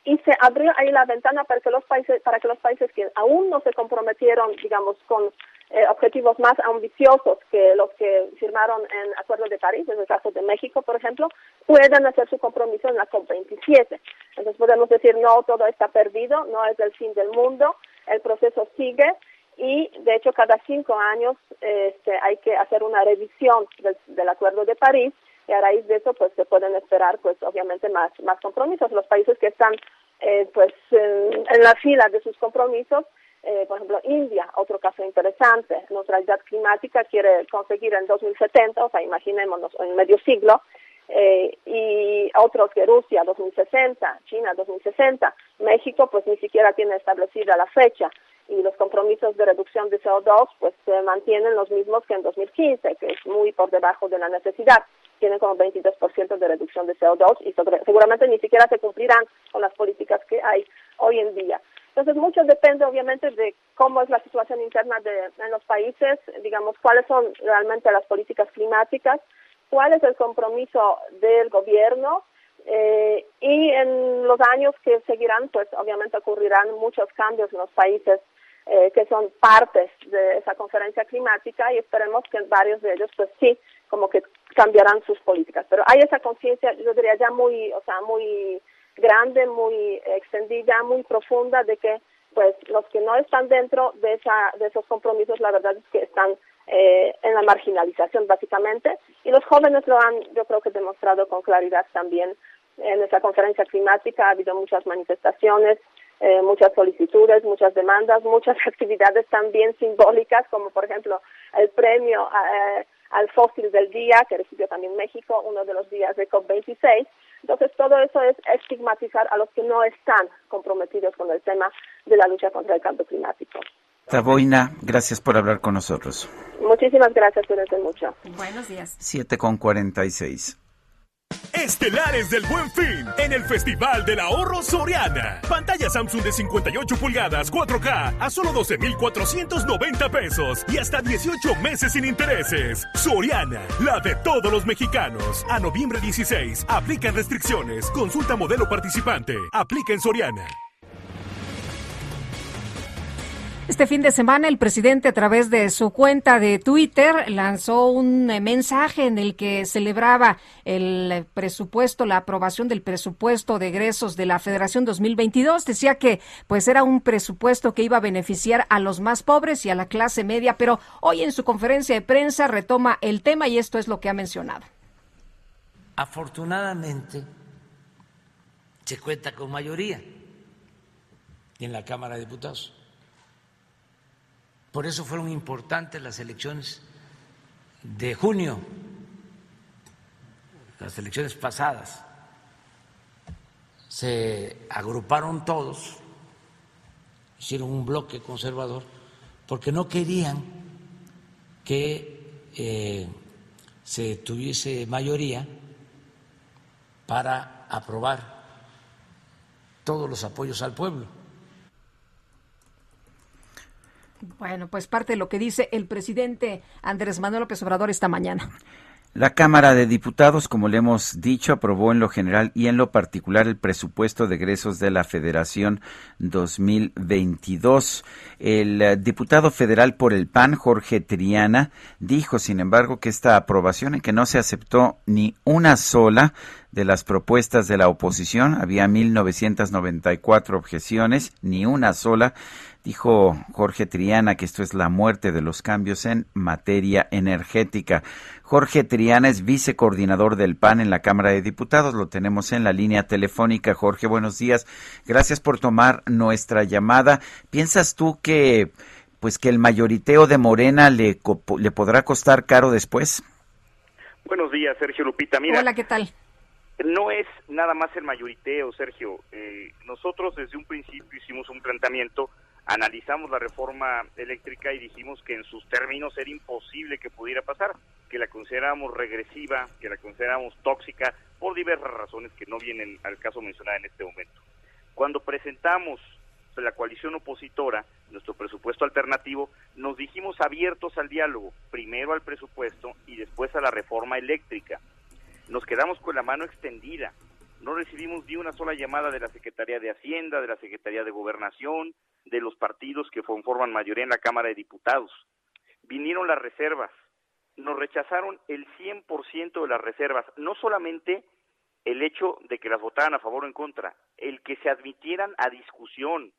y se abrió ahí la ventana para que los países para que los países que aún no se comprometieron, digamos, con eh, objetivos más ambiciosos que los que firmaron en Acuerdo de París, en el caso de México, por ejemplo, puedan hacer su compromiso en la COP27. Entonces podemos decir, no, todo está perdido, no es el fin del mundo, el proceso sigue y de hecho cada cinco años este, hay que hacer una revisión del, Acuerdo de París y a raíz de eso pues se pueden esperar pues obviamente más más compromisos los países que están eh, pues en, la fila de sus compromisos eh, por ejemplo India otro caso interesante neutralidad climática quiere conseguir en 2070 o sea imaginémonos en medio siglo eh, y otros que Rusia 2060 China 2060 México pues ni siquiera tiene establecida la fecha y los compromisos de reducción de CO2 pues se mantienen los mismos que en 2015, que es muy por debajo de la necesidad. Tienen como 22% de reducción de CO2 y seguramente ni siquiera se cumplirán con las políticas que hay hoy en día. Entonces, mucho depende obviamente de cómo es la situación interna de, en los países, digamos, cuáles son realmente las políticas climáticas, cuál es el compromiso del gobierno eh, y en los años que seguirán, pues obviamente ocurrirán muchos cambios en los países eh, que son partes de esa conferencia climática y esperemos que varios de ellos pues sí como que cambiarán sus políticas. Pero hay esa conciencia yo diría ya muy o sea muy grande muy extendida muy profunda de que pues los que no están dentro de esa de esos compromisos la verdad es que están eh, en la marginalización básicamente. Y los jóvenes lo han yo creo que demostrado con claridad también en esa conferencia climática. Ha habido muchas manifestaciones eh, muchas solicitudes, muchas demandas, muchas [LAUGHS] actividades también simbólicas, como por ejemplo el premio eh, al fósil del día que recibió también México, uno de los días de COP26. Entonces, todo eso es estigmatizar a los que no están comprometidos con el tema de la lucha contra el cambio climático. Taboina, gracias por hablar con nosotros. Muchísimas gracias, cuídense mucho. Buenos días. 7 con 46. Estelares del Buen Fin en el Festival del Ahorro Soriana. Pantalla Samsung de 58 pulgadas 4K a solo 12,490 pesos y hasta 18 meses sin intereses. Soriana, la de todos los mexicanos. A noviembre 16, aplican restricciones. Consulta modelo participante. Aplica en Soriana. Este fin de semana el presidente a través de su cuenta de Twitter lanzó un eh, mensaje en el que celebraba el presupuesto, la aprobación del presupuesto de egresos de la Federación 2022. Decía que pues era un presupuesto que iba a beneficiar a los más pobres y a la clase media, pero hoy en su conferencia de prensa retoma el tema y esto es lo que ha mencionado. Afortunadamente se cuenta con mayoría en la Cámara de Diputados por eso fueron importantes las elecciones de junio, las elecciones pasadas. Se agruparon todos, hicieron un bloque conservador, porque no querían que eh, se tuviese mayoría para aprobar todos los apoyos al pueblo. Bueno, pues parte de lo que dice el presidente Andrés Manuel López Obrador esta mañana. La Cámara de Diputados, como le hemos dicho, aprobó en lo general y en lo particular el presupuesto de egresos de la Federación 2022. El eh, diputado federal por el PAN, Jorge Triana, dijo, sin embargo, que esta aprobación en que no se aceptó ni una sola de las propuestas de la oposición, había 1.994 objeciones, ni una sola, Dijo Jorge Triana que esto es la muerte de los cambios en materia energética. Jorge Triana es vicecoordinador del PAN en la Cámara de Diputados. Lo tenemos en la línea telefónica. Jorge, buenos días. Gracias por tomar nuestra llamada. ¿Piensas tú que pues que el mayoriteo de Morena le, le podrá costar caro después? Buenos días, Sergio Lupita. Mira, Hola, ¿qué tal? No es nada más el mayoriteo, Sergio. Eh, nosotros desde un principio hicimos un planteamiento analizamos la reforma eléctrica y dijimos que en sus términos era imposible que pudiera pasar, que la considerábamos regresiva, que la considerábamos tóxica, por diversas razones que no vienen al caso mencionar en este momento. Cuando presentamos la coalición opositora, nuestro presupuesto alternativo, nos dijimos abiertos al diálogo, primero al presupuesto y después a la reforma eléctrica. Nos quedamos con la mano extendida, no recibimos ni una sola llamada de la Secretaría de Hacienda, de la Secretaría de Gobernación, de los partidos que conforman mayoría en la Cámara de Diputados. Vinieron las reservas, nos rechazaron el 100% de las reservas, no solamente el hecho de que las votaran a favor o en contra, el que se admitieran a discusión.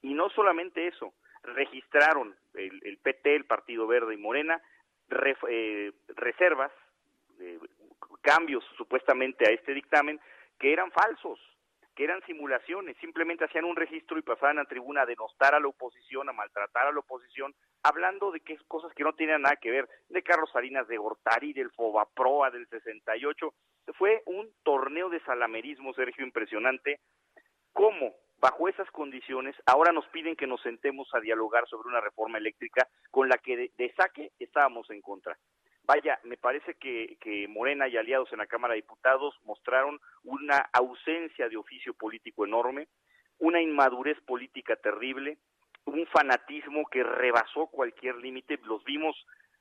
Y no solamente eso, registraron el, PT, el Partido Verde y Morena, eh, reservas, eh, cambios supuestamente a este dictamen que eran falsos que eran simulaciones, simplemente hacían un registro y pasaban a tribuna a denostar a la oposición, a maltratar a la oposición, hablando de que cosas que no tenían nada que ver, de Carlos Salinas de Gortari, del Fobaproa del 68, fue un torneo de salamerismo, Sergio, impresionante, cómo bajo esas condiciones ahora nos piden que nos sentemos a dialogar sobre una reforma eléctrica con la que de saque estábamos en contra. Vaya, me parece que, que, Morena y aliados en la Cámara de Diputados mostraron una ausencia de oficio político enorme, una inmadurez política terrible, un fanatismo que rebasó cualquier límite. Los vimos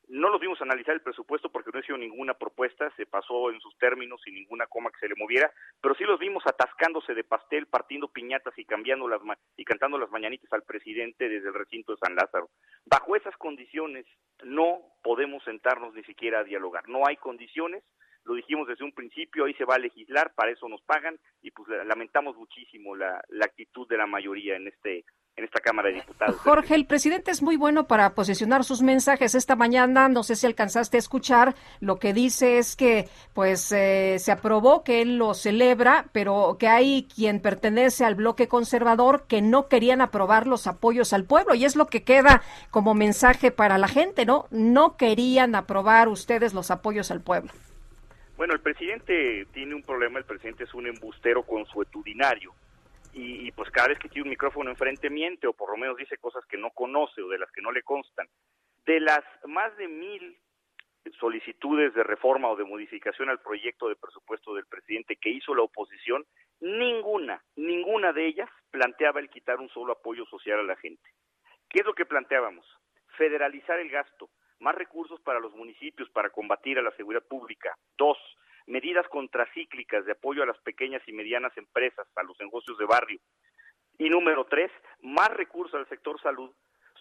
no los vimos analizar el presupuesto porque no hizo ninguna propuesta, se pasó en sus términos sin ninguna coma que se le moviera, pero sí los vimos atascándose de pastel, partiendo piñatas y cambiando las y cantando las mañanitas al presidente desde el recinto de San Lázaro. Bajo esas condiciones no podemos sentarnos ni siquiera a dialogar. No hay condiciones, lo dijimos desde un principio, ahí se va a legislar, para eso nos pagan y pues lamentamos muchísimo la, la actitud de la mayoría en este en esta Cámara de Diputados. Jorge, el presidente es muy bueno para posicionar sus mensajes. Esta mañana, no sé si alcanzaste a escuchar, lo que dice es que pues eh, se aprobó que él lo celebra, pero que hay quien pertenece al bloque conservador que no querían aprobar los apoyos al pueblo y es lo que queda como mensaje para la gente, ¿no? No querían aprobar ustedes los apoyos al pueblo. Bueno, el presidente tiene un problema, el presidente es un embustero consuetudinario y, pues cada vez que tiene un micrófono enfrente miente o por lo menos dice cosas que no conoce o de las que no le constan. De las más de mil solicitudes de reforma o de modificación al proyecto de presupuesto del presidente que hizo la oposición, ninguna, ninguna de ellas planteaba el quitar un solo apoyo social a la gente. ¿Qué es lo que planteábamos? Federalizar el gasto, más recursos para los municipios para combatir a la seguridad pública. Dos, medidas contracíclicas de apoyo a las pequeñas y medianas empresas, a los negocios de barrio. Y número tres, más recursos al sector salud,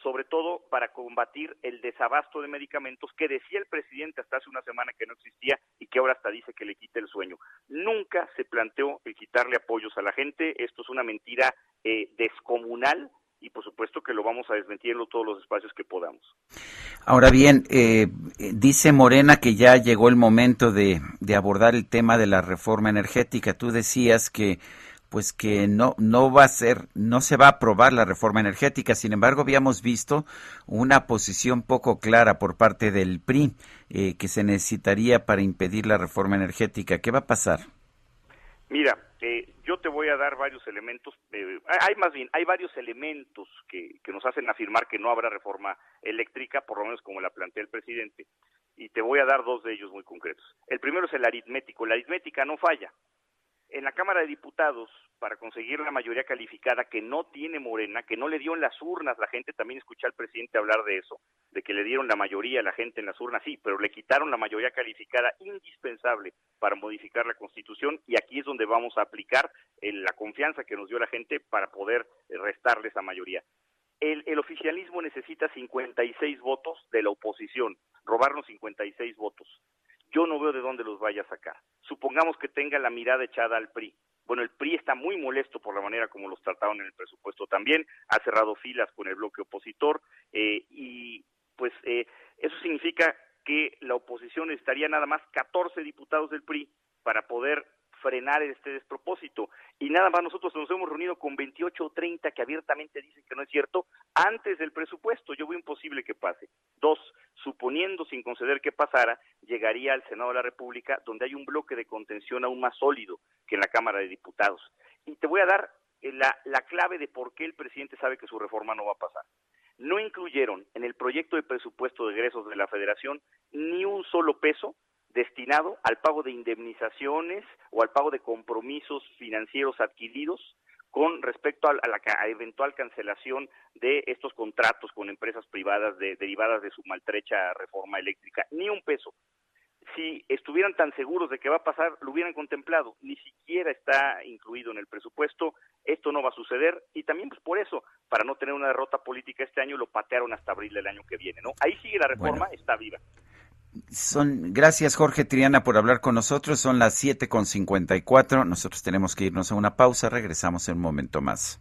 sobre todo para combatir el desabasto de medicamentos que decía el presidente hasta hace una semana que no existía y que ahora hasta dice que le quita el sueño. Nunca se planteó el quitarle apoyos a la gente, esto es una mentira eh, descomunal y por supuesto que lo vamos a desmentir en todos los espacios que podamos. Ahora bien, eh, dice Morena que ya llegó el momento de, abordar el tema de la reforma energética. Tú decías que pues que no no va a ser no se va a aprobar la reforma energética sin embargo habíamos visto una posición poco clara por parte del PRI eh, que se necesitaría para impedir la reforma energética qué va a pasar mira eh, yo te voy a dar varios elementos, eh, hay más bien, hay varios elementos que, que nos hacen afirmar que no habrá reforma eléctrica, por lo menos como la plantea el presidente, y te voy a dar dos de ellos muy concretos. El primero es el aritmético, la aritmética no falla. En la Cámara de Diputados, para conseguir la mayoría calificada que no tiene Morena, que no le dio en las urnas, la gente también escuché al presidente hablar de eso, de que le dieron la mayoría a la gente en las urnas, sí, pero le quitaron la mayoría calificada indispensable para modificar la Constitución y aquí es donde vamos a aplicar la confianza que nos dio la gente para poder restarle esa mayoría. El, el, oficialismo necesita 56 votos de la oposición, robarnos 56 votos yo no veo de dónde los vaya a sacar. Supongamos que tenga la mirada echada al PRI. Bueno, el PRI está muy molesto por la manera como los trataron en el presupuesto también, ha cerrado filas con el bloque opositor eh, y pues eh, eso significa que la oposición estaría nada más 14 diputados del PRI para poder frenar este despropósito. Y nada más nosotros nos hemos reunido con 28 o 30 que abiertamente dicen que no es cierto antes del presupuesto. Yo veo imposible que pase. Dos, suponiendo sin conceder que pasara, llegaría al Senado de la República donde hay un bloque de contención aún más sólido que en la Cámara de Diputados. Y te voy a dar eh, la, la clave de por qué el presidente sabe que su reforma no va a pasar no incluyeron en el proyecto de presupuesto de egresos de la Federación ni un solo peso destinado al pago de indemnizaciones o al pago de compromisos financieros adquiridos con respecto a, la eventual cancelación de estos contratos con empresas privadas derivadas de su maltrecha reforma eléctrica. Ni un peso. Si estuvieran tan seguros de que va a pasar, lo hubieran contemplado. Ni siquiera está incluido en el presupuesto. Esto no va a suceder. Y también pues, por eso, para no tener una derrota política este año, lo patearon hasta abril del año que viene. ¿no? Ahí sigue la reforma, está viva. Son, gracias Jorge Triana por hablar con nosotros. Son las siete con cuatro. Nosotros tenemos que irnos a una pausa. Regresamos en un momento más.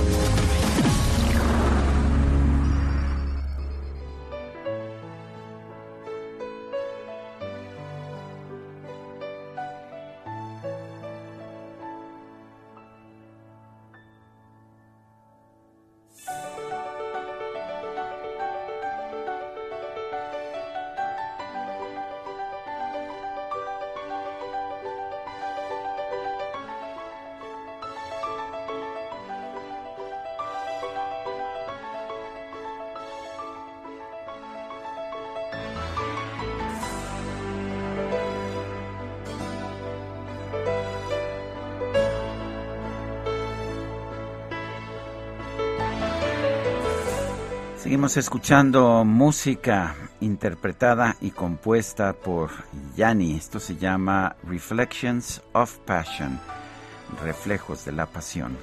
Seguimos escuchando música interpretada y compuesta por Yanni. Esto se llama Reflections of Passion, reflejos de la pasión.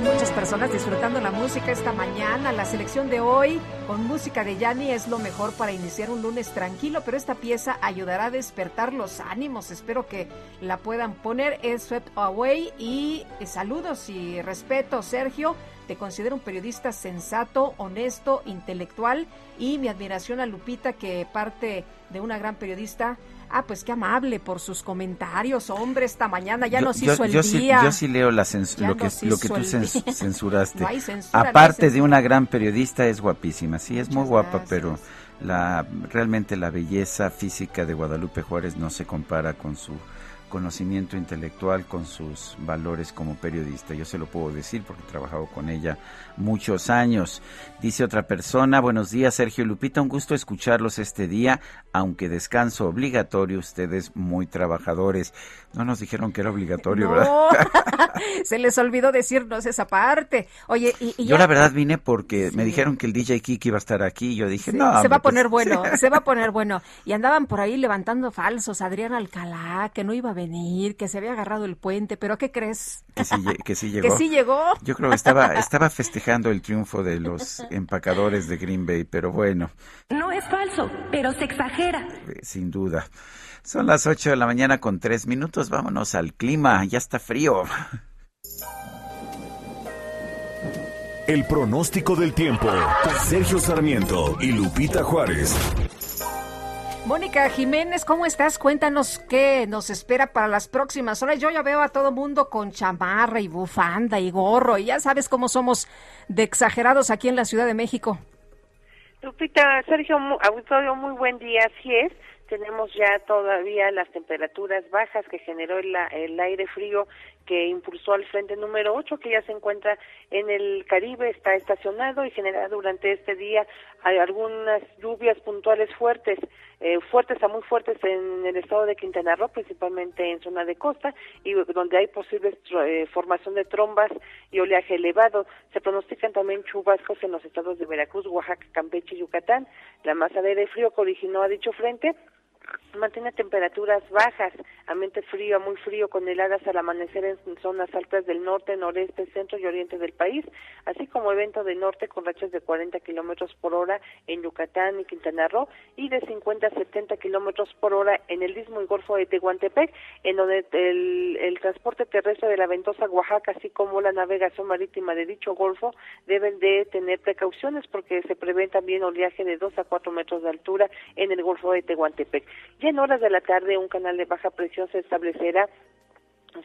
Muchas personas disfrutando la música esta mañana. La selección de hoy con música de Yanni es lo mejor para iniciar un lunes tranquilo, pero esta pieza ayudará a despertar los ánimos. Espero que la puedan poner. Es Swept Away y eh, saludos y respeto, Sergio. Te considero un periodista sensato, honesto, intelectual y mi admiración a Lupita, que parte de una gran periodista Ah, pues qué amable por sus comentarios, hombre, esta mañana ya nos hizo el yo día. Sí, yo sí leo la lo que, lo que tú censuraste. [LAUGHS] Aparte de una gran periodista, es guapísima. Sí, es muy guapa, pero la realmente la belleza física de Guadalupe Juárez no se compara con su conocimiento intelectual, con sus valores como periodista. Yo se lo puedo decir porque he trabajado con ella muchos años. Dice otra persona, buenos días Sergio Lupita, un gusto escucharlos este día, aunque descanso obligatorio, ustedes muy trabajadores. No nos dijeron que era obligatorio, ¿verdad? [LAUGHS] Se les olvidó decirnos esa parte. Oye, y, yo la verdad vine porque me dijeron que el DJ Kiki iba a estar aquí. Yo dije, no. Se va a poner pues". bueno, [LAUGHS] se va a poner bueno. Y andaban por ahí levantando falsos. Adrián Alcalá, que no iba a venir, que se había agarrado el puente. Pero ¿qué crees? Que sí, que sí [LAUGHS] llegó. que sí llegó. Yo creo que estaba, estaba festejando el triunfo de los empacadores de Green Bay, pero bueno. No es falso, pero se exagera. Sin duda. Son las 8 de la mañana con 3 minutos. Vámonos al clima. Ya está frío. El pronóstico del tiempo. Sergio Sarmiento y Lupita Juárez. Mónica Jiménez, ¿cómo estás? Cuéntanos qué nos espera para las próximas horas. Yo ya veo a todo mundo con chamarra y bufanda y gorro y ya sabes cómo somos de exagerados aquí en la Ciudad de México. Lupita, Sergio, auditorio, muy buen día, así es tenemos ya todavía las temperaturas bajas que generó el, el, aire frío que impulsó al frente número 8 que ya se encuentra en el Caribe, está estacionado y genera durante este día algunas lluvias puntuales fuertes, eh, fuertes a muy fuertes en el estado de Quintana Roo, principalmente en zona de costa, y donde hay posibles eh, formación de trombas y oleaje elevado. Se pronostican también chubascos en los estados de Veracruz, Oaxaca, Campeche y Yucatán. La masa de aire frío que originó a dicho frente mantiene temperaturas bajas, ambiente frío, muy frío, con heladas al amanecer en zonas altas del norte, noreste, centro y oriente del país, así como evento de norte con rachas de 40 kilómetros por hora en Yucatán y Quintana Roo y de 50 a 70 kilómetros por hora en el Istmo Golfo de Tehuantepec, en donde el, el transporte terrestre de la ventosa Oaxaca, así como la navegación marítima de dicho golfo, deben de tener precauciones porque se prevé también oleaje de 2 a 4 metros de altura en el Golfo de Tehuantepec. Ya en horas de la tarde un canal de baja presión se establecerá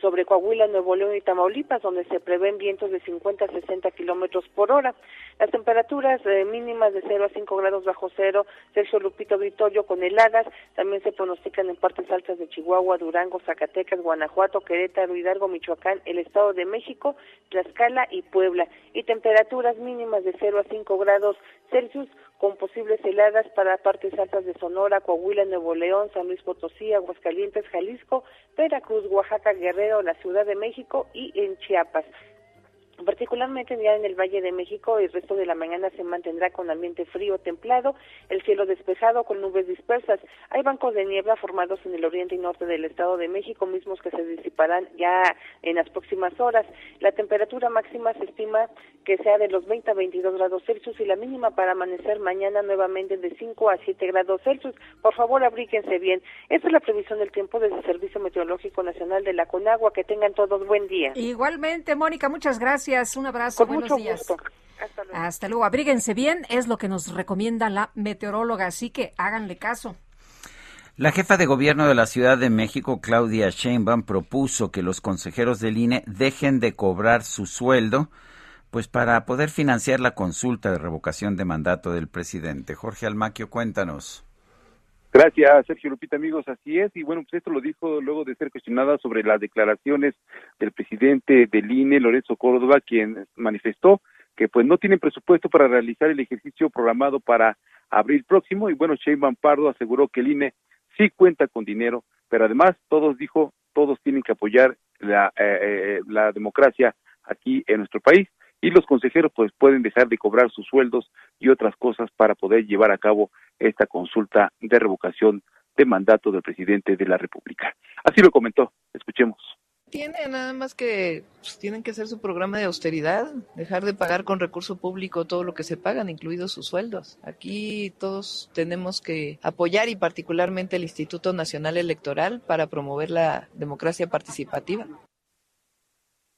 sobre Coahuila, Nuevo León y Tamaulipas, donde se prevén vientos de 50 a 60 kilómetros por hora. Las temperaturas eh, mínimas de 0 a 5 grados bajo cero, Sergio Lupito Vitorio con heladas, también se pronostican en partes altas de Chihuahua, Durango, Zacatecas, Guanajuato, Querétaro, Hidalgo, Michoacán, el Estado de México, Tlaxcala y Puebla. Y temperaturas mínimas de 0 a 5 grados Celsius con posibles heladas para partes altas de Sonora, Coahuila, Nuevo León, San Luis Potosí, Aguascalientes, Jalisco, Veracruz, Oaxaca, Guerrero, la Ciudad de México y en Chiapas. Particularmente ya en el Valle de México, el resto de la mañana se mantendrá con ambiente frío templado, el cielo despejado con nubes dispersas. Hay bancos de niebla formados en el oriente y norte del Estado de México, mismos que se disiparán ya en las próximas horas. La temperatura máxima se estima que sea de los 20 a 22 grados Celsius y la mínima para amanecer mañana nuevamente de 5 a 7 grados Celsius. Por favor, abríquense bien. Esta es la previsión del tiempo desde el Servicio Meteorológico Nacional de la Conagua. Que tengan todos buen día. Igualmente, Mónica, muchas gracias. Un abrazo. Buenos días. Hasta luego. Hasta luego. Abríguense bien, es lo que nos recomienda la meteoróloga, así que háganle caso. La jefa de gobierno de la Ciudad de México, Claudia Sheinbaum, propuso que los consejeros del INE dejen de cobrar su sueldo, pues para poder financiar la consulta de revocación de mandato del presidente. Jorge Almaquio, cuéntanos. Gracias, Sergio Lupita, amigos. Así es. Y bueno, pues esto lo dijo luego de ser cuestionada sobre las declaraciones del presidente del INE, Lorenzo Córdoba, quien manifestó que pues no tienen presupuesto para realizar el ejercicio programado para abril próximo. Y bueno, Shane Pardo aseguró que el INE sí cuenta con dinero, pero además todos dijo, todos tienen que apoyar la, eh, eh, la democracia aquí en nuestro país y los consejeros pues pueden dejar de cobrar sus sueldos y otras cosas para poder llevar a cabo esta consulta de revocación de mandato del presidente de la República. Así lo comentó. Escuchemos. Tiene nada más que pues, tienen que hacer su programa de austeridad, dejar de pagar con recurso público todo lo que se pagan, incluidos sus sueldos. Aquí todos tenemos que apoyar y particularmente el Instituto Nacional Electoral para promover la democracia participativa.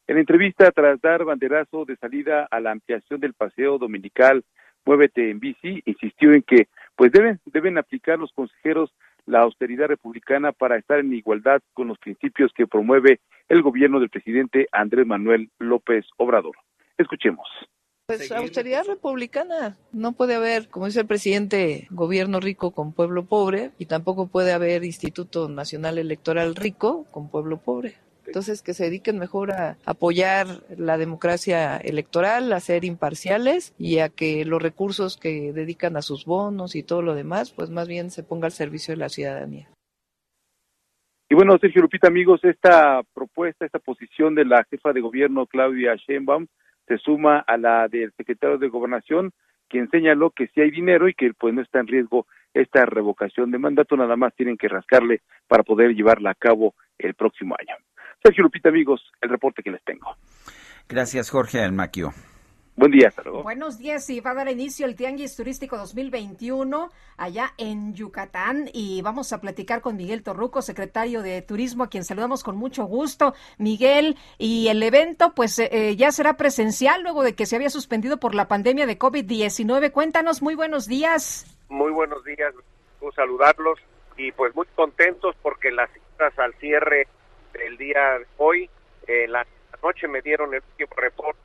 En entrevista tras dar banderazo de salida a la ampliación del paseo dominical Muévete en bici, insistió en que pues deben deben aplicar los consejeros la austeridad republicana para estar en igualdad con los principios que promueve el gobierno del presidente Andrés Manuel López Obrador. Escuchemos. Pues austeridad republicana. No puede haber, como dice el presidente, gobierno rico con pueblo pobre y tampoco puede haber Instituto Nacional Electoral rico con pueblo pobre. Entonces, que se dediquen mejor a apoyar la democracia electoral, a ser imparciales y a que los recursos que dedican a sus bonos y todo lo demás, pues más bien se ponga al servicio de la ciudadanía. Y bueno, Sergio Lupita, amigos, esta propuesta, esta posición de la jefa de gobierno Claudia Sheinbaum se suma a la del secretario de Gobernación, quien señaló que sí hay dinero y que pues no está en riesgo esta revocación de mandato, nada más tienen que rascarle para poder llevarla a cabo el próximo año. Sergio Lupita, amigos, el reporte que les tengo. Gracias, Jorge Almaquio. Buen día, hasta luego. Buenos días y va a dar inicio el Tianguis Turístico 2021 allá en Yucatán y vamos a platicar con Miguel Torruco, secretario de Turismo, a quien saludamos con mucho gusto. Miguel, y el evento pues eh, eh, ya será presencial luego de que se había suspendido por la pandemia de COVID-19. Cuéntanos, muy buenos días. Muy buenos días, un saludarlos y pues muy contentos porque las cifras al cierre del día de hoy, en la noche me dieron el último reporte.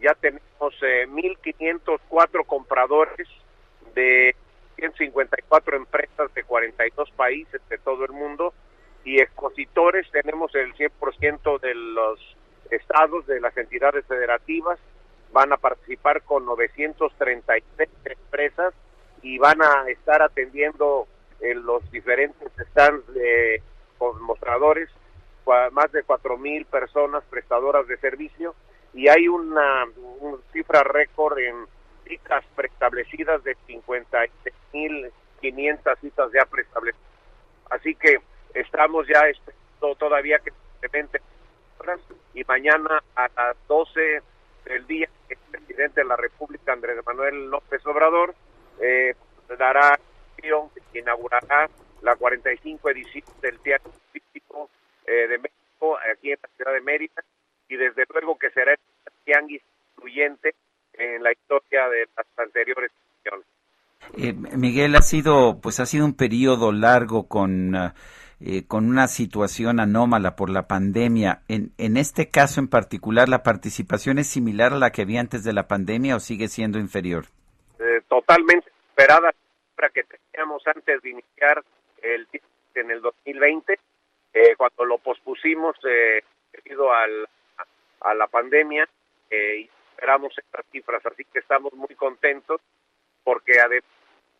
Ya tenemos eh, 1.504 compradores de 154 empresas de 42 países de todo el mundo. Y expositores tenemos el 100% de los estados de las entidades federativas van a participar con 936 empresas y van a estar atendiendo en los diferentes stands de mostradores más de 4.000 personas prestadoras de servicio y hay una, cifra récord en citas preestablecidas de 56.500 citas ya preestablecidas. Así que estamos ya esperando todavía que se y mañana a las 12 del día el presidente de la República, Andrés Manuel López Obrador, eh, dará inaugurará la 45 edición del Teatro Físico eh, de México aquí en la ciudad de Mérida y desde luego que será el tianguis influyente en la historia de las anteriores ediciones. Eh, Miguel ha sido pues ha sido un periodo largo con eh, con una situación anómala por la pandemia. En, en este caso en particular, ¿la participación es similar a la que había antes de la pandemia o sigue siendo inferior? Eh, totalmente esperada para que teníamos antes de iniciar el en el 2020, eh, cuando lo pospusimos debido al a la pandemia eh, esperamos estas cifras, así que estamos muy contentos porque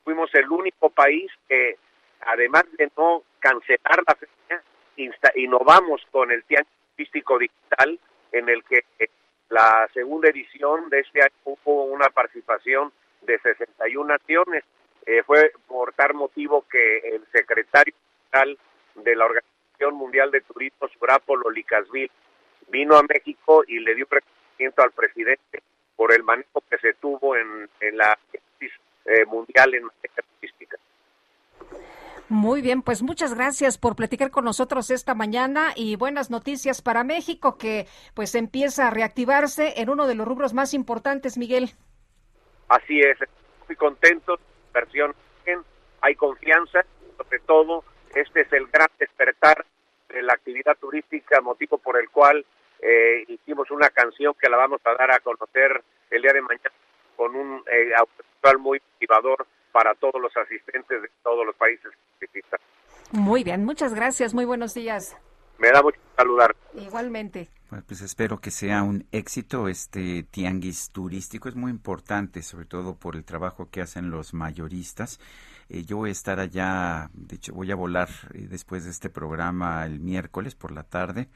fuimos el único país que además de no cancelar la fecha, innovamos con el tianguis turístico digital en el que eh, la segunda edición de este año hubo una participación de 61 naciones. Eh, fue por tal motivo que el secretario general de la Organización Mundial de Turismo, Surapolo Licasville, vino a México y le dio reconocimiento al presidente por el manejo que se tuvo en, la crisis eh, mundial en materia turística. Muy bien, pues muchas gracias por platicar con nosotros esta mañana y buenas noticias para México que pues empieza a reactivarse en uno de los rubros más importantes, Miguel. Así es, muy contento, versión hay confianza, sobre todo este es el gran despertar de la actividad turística, motivo por el cual eh, hicimos una canción que la vamos a dar a conocer el día de mañana con un eh, muy motivador para todos los asistentes de todos los países que visitan. Muy bien, muchas gracias, muy buenos días. Me da mucho saludar. Igualmente. pues espero que sea un éxito este tianguis turístico. Es muy importante, sobre todo por el trabajo que hacen los mayoristas. Eh, yo voy a estar allá, de hecho voy a volar eh, después de este programa el miércoles por la tarde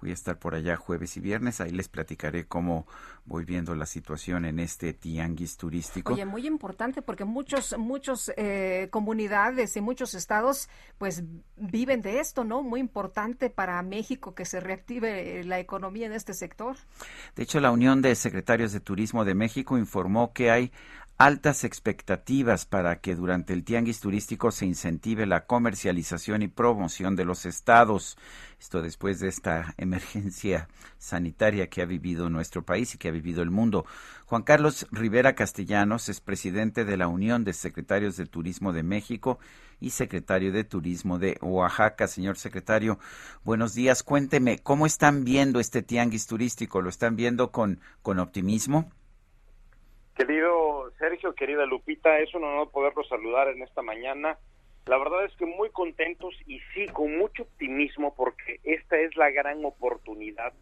Voy a estar por allá jueves y viernes. Ahí les platicaré cómo voy viendo la situación en este tianguis turístico. Oye, muy importante porque muchos, muchos eh, comunidades y muchos estados, pues viven de esto, ¿no? Muy importante para México que se reactive la economía en este sector. De hecho, la Unión de Secretarios de Turismo de México informó que hay altas expectativas para que durante el tianguis turístico se incentive la comercialización y promoción de los estados. Esto después de esta [LAUGHS] emergencia sanitaria que ha vivido nuestro país y que ha vivido el mundo. Juan Carlos Rivera Castellanos es presidente de la Unión de Secretarios de Turismo de México y secretario de Turismo de Oaxaca. Señor secretario, buenos días. Cuénteme, ¿cómo están viendo este tianguis turístico? ¿Lo están viendo con, con optimismo? Querido Sergio, querida Lupita, es un honor poderlos saludar en esta mañana. La verdad es que muy contentos y sí, con mucho optimismo porque esta es la gran oportunidad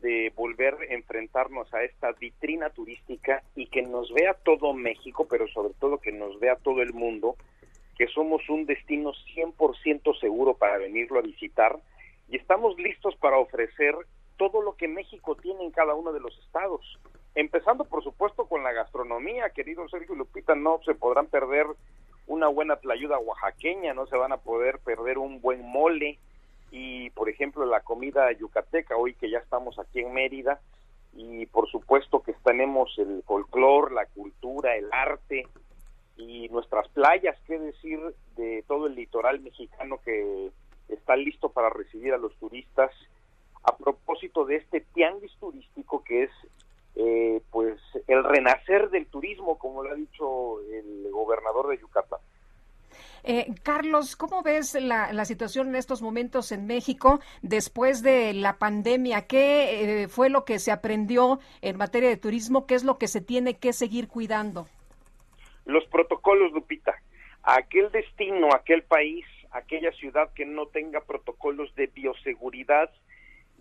de volver a enfrentarnos a esta vitrina turística y que nos vea todo México, pero sobre todo que nos vea todo el mundo, que somos un destino 100% seguro para venirlo a visitar y estamos listos para ofrecer todo lo que México tiene en cada uno de los estados. Empezando, por supuesto, con la gastronomía, querido Sergio Lupita, no se podrán perder una buena tlayuda oaxaqueña, no se van a poder perder un buen mole. Y, por ejemplo, la comida yucateca, hoy que ya estamos aquí en Mérida, y por supuesto que tenemos el folclor, la cultura, el arte y nuestras playas, qué decir de todo el litoral mexicano que está listo para recibir a los turistas. A propósito de este tianguis turístico que es eh, pues el renacer del turismo, como lo ha dicho el gobernador de Yucatán. Eh, Carlos, ¿cómo ves la, la, situación en estos momentos en México después de la pandemia? ¿Qué eh, fue lo que se aprendió en materia de turismo? ¿Qué es lo que se tiene que seguir cuidando? Los protocolos, Lupita. Aquel destino, aquel país, aquella ciudad que no tenga protocolos de bioseguridad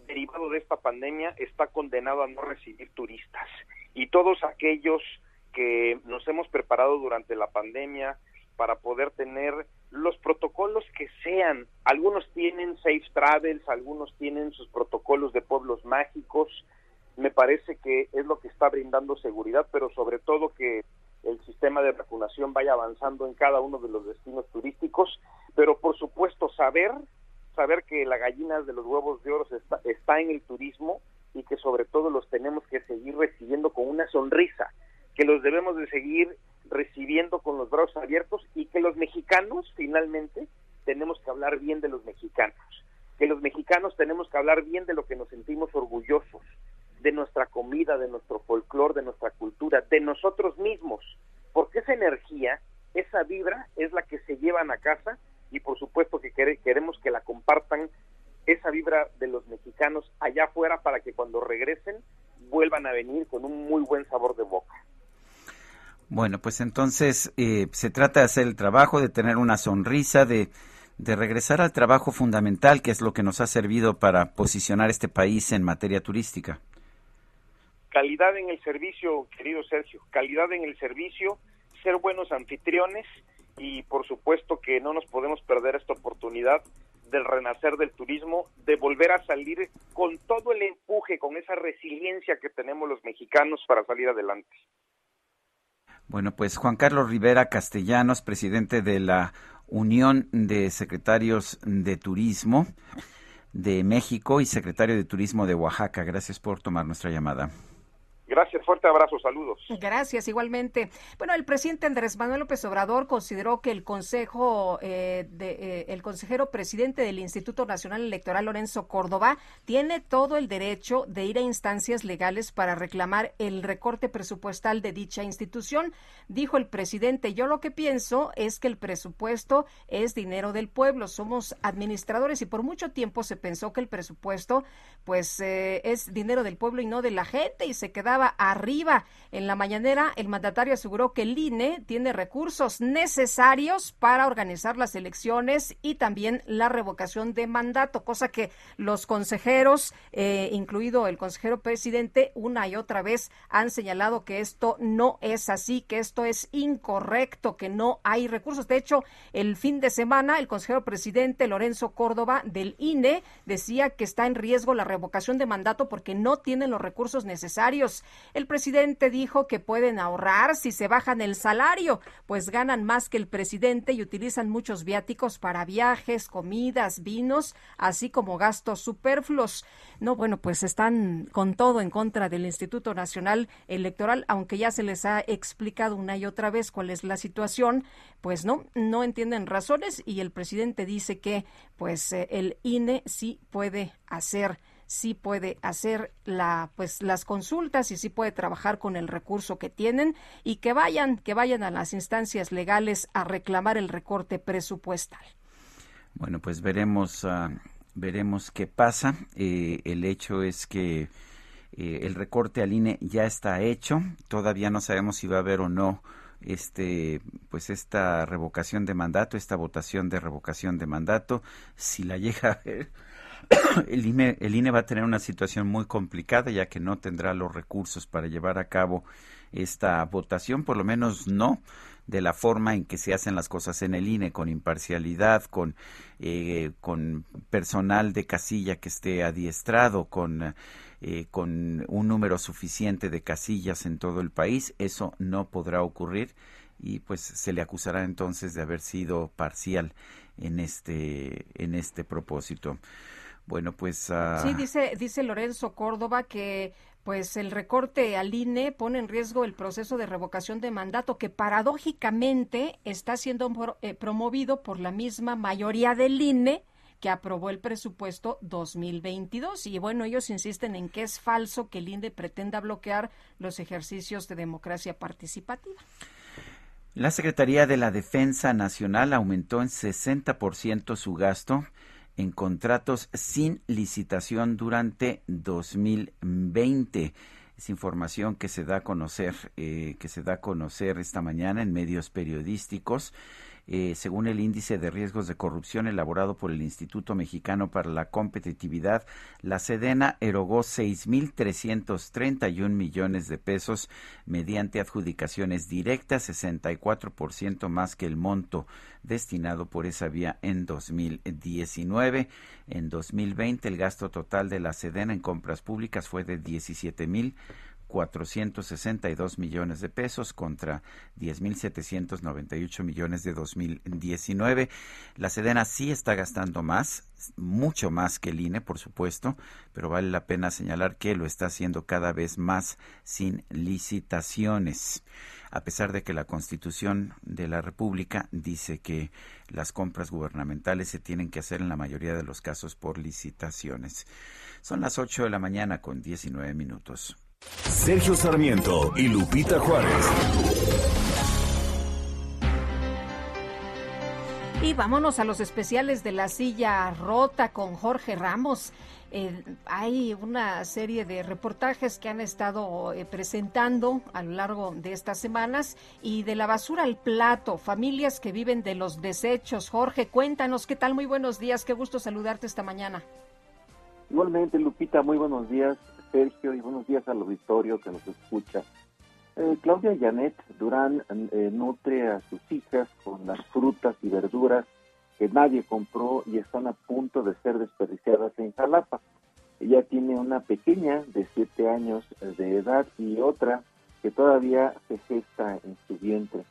derivado de esta pandemia está condenado a no recibir turistas. Y todos aquellos que nos hemos preparado durante la pandemia, para poder tener los protocolos que sean. Algunos tienen Safe Travels, algunos tienen sus protocolos de pueblos mágicos. Me parece que es lo que está brindando seguridad, pero sobre todo que el sistema de vacunación vaya avanzando en cada uno de los destinos turísticos, pero por supuesto saber saber que la gallina de los huevos de oro está, está en el turismo y que sobre todo los tenemos que seguir recibiendo con una sonrisa, que los debemos de seguir recibiendo con los brazos abiertos y que los mexicanos finalmente tenemos que hablar bien de los mexicanos, que los mexicanos tenemos que hablar bien de lo que nos sentimos orgullosos, de nuestra comida, de nuestro folclor, de nuestra cultura, de nosotros mismos, porque esa energía, esa vibra es la que se llevan a casa y por supuesto que queremos que la compartan esa vibra de los mexicanos allá afuera para que cuando regresen vuelvan a venir con un muy buen sabor de boca. Bueno, pues entonces eh, se trata de hacer el trabajo, de tener una sonrisa, de, de regresar al trabajo fundamental, que es lo que nos ha servido para posicionar este país en materia turística. Calidad en el servicio, querido Sergio, calidad en el servicio, ser buenos anfitriones y por supuesto que no nos podemos perder esta oportunidad del renacer del turismo, de volver a salir con todo el empuje, con esa resiliencia que tenemos los mexicanos para salir adelante. Bueno, pues Juan Carlos Rivera Castellanos, presidente de la Unión de Secretarios de Turismo de México y secretario de Turismo de Oaxaca. Gracias por tomar nuestra llamada. Gracias, fuerte abrazo, saludos. Gracias, igualmente. Bueno, el presidente Andrés Manuel López Obrador consideró que el consejo, eh, de, eh, el consejero presidente del Instituto Nacional Electoral, Lorenzo Córdoba, tiene todo el derecho de ir a instancias legales para reclamar el recorte presupuestal de dicha institución. Dijo el presidente, yo lo que pienso es que el presupuesto es dinero del pueblo, somos administradores y por mucho tiempo se pensó que el presupuesto pues eh, es dinero del pueblo y no de la gente y se quedaba arriba. En la mañanera, el mandatario aseguró que el INE tiene recursos necesarios para organizar las elecciones y también la revocación de mandato, cosa que los consejeros, eh, incluido el consejero presidente, una y otra vez han señalado que esto no es así, que esto es incorrecto, que no hay recursos. De hecho, el fin de semana, el consejero presidente Lorenzo Córdoba del INE decía que está en riesgo la revocación de mandato porque no tienen los recursos necesarios. El presidente dijo que pueden ahorrar si se bajan el salario, pues ganan más que el presidente y utilizan muchos viáticos para viajes, comidas, vinos, así como gastos superfluos. No, bueno, pues están con todo en contra del Instituto Nacional Electoral, aunque ya se les ha explicado una y otra vez cuál es la situación, pues no, no entienden razones y el presidente dice que pues eh, el INE sí puede hacer sí puede hacer la, pues, las consultas y sí puede trabajar con el recurso que tienen y que vayan, que vayan a las instancias legales a reclamar el recorte presupuestal. Bueno, pues veremos, uh, veremos qué pasa. Eh, el hecho es que eh, el recorte al INE ya está hecho. Todavía no sabemos si va a haber o no este pues esta revocación de mandato, esta votación de revocación de mandato, si la [LAUGHS] llega a ver [COUGHS] el INE, va a tener una situación muy complicada ya que no tendrá los recursos para llevar a cabo esta votación, por lo menos no de la forma en que se hacen las cosas en el INE, con imparcialidad, con, eh, con personal de casilla que esté adiestrado, con, eh, con un número suficiente de casillas en todo el país. Eso no podrá ocurrir y pues se le acusará entonces de haber sido parcial en este, en este propósito. Bueno, pues... Uh... Sí, dice, dice Lorenzo Córdoba que pues el recorte al INE pone en riesgo el proceso de revocación de mandato que paradójicamente está siendo eh, promovido por la misma mayoría del INE que aprobó el presupuesto 2022. Y bueno, ellos insisten en que es falso que el INE pretenda bloquear los ejercicios de democracia participativa. La Secretaría de la Defensa Nacional aumentó en 60% su gasto en contratos sin licitación durante 2020. Es información que se da a conocer, eh, que se da a conocer esta mañana en medios periodísticos. Eh, según el índice de riesgos de corrupción elaborado por el Instituto Mexicano para la Competitividad, la Sedena erogó 6.331 millones de pesos mediante adjudicaciones directas, 64% más que el monto destinado por esa vía en 2019. En 2020 el gasto total de la Sedena en compras públicas fue de 17 mil 462 millones de pesos contra 10.798 millones de 2019. La Sedena sí está gastando más, mucho más que el INE, por supuesto, pero vale la pena señalar que lo está haciendo cada vez más sin licitaciones a pesar de que la Constitución de la República dice que las compras gubernamentales se tienen que hacer en la mayoría de los casos por licitaciones. Son las 8 de la mañana con 19 minutos. Sergio Sarmiento y Lupita Juárez. Y vámonos a los especiales de la silla rota con Jorge Ramos. Eh, hay una serie de reportajes que han estado eh, presentando a lo largo de estas semanas y de la basura al plato, familias que viven de los desechos. Jorge, cuéntanos qué tal, muy buenos días, qué gusto saludarte esta mañana. Igualmente, Lupita, muy buenos días. Sergio, y buenos días al auditorio que nos escucha. Eh, Claudia Janet Durán eh, nutre a sus hijas con las frutas y verduras que nadie compró y están a punto de ser desperdiciadas en Jalapa. Ella tiene una pequeña de siete años de edad y otra que todavía se gesta en su vientre.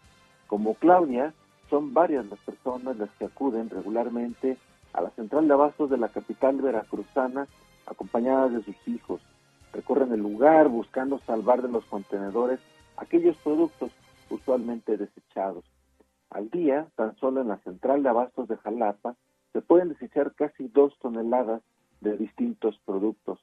Como Claudia, son varias las personas las que acuden regularmente a la central de abastos de la capital veracruzana acompañadas de sus hijos recorren el lugar buscando salvar de los contenedores aquellos productos usualmente desechados. Al día, tan solo en la central de abastos de Jalapa, se pueden desechar casi dos toneladas de distintos productos.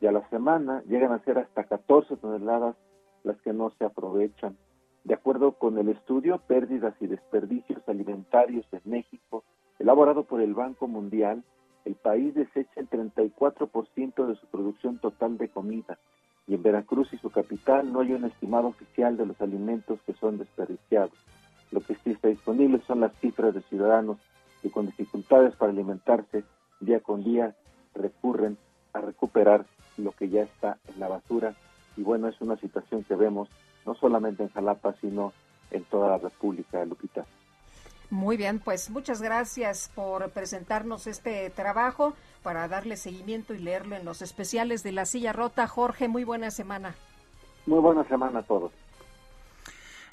Y a la semana llegan a ser hasta 14 toneladas las que no se aprovechan. De acuerdo con el estudio Pérdidas y Desperdicios Alimentarios en México, elaborado por el Banco Mundial, el país desecha el 34% de su producción total de comida y en Veracruz y su capital no hay un estimado oficial de los alimentos que son desperdiciados. Lo que sí está disponible son las cifras de ciudadanos que con dificultades para alimentarse día con día recurren a recuperar lo que ya está en la basura y bueno, es una situación que vemos no solamente en Jalapa, sino en toda la República, Lupita. Muy bien, pues muchas gracias por presentarnos este trabajo para darle seguimiento y leerlo en los especiales de La Silla Rota. Jorge, muy buena semana. Muy buena semana a todos.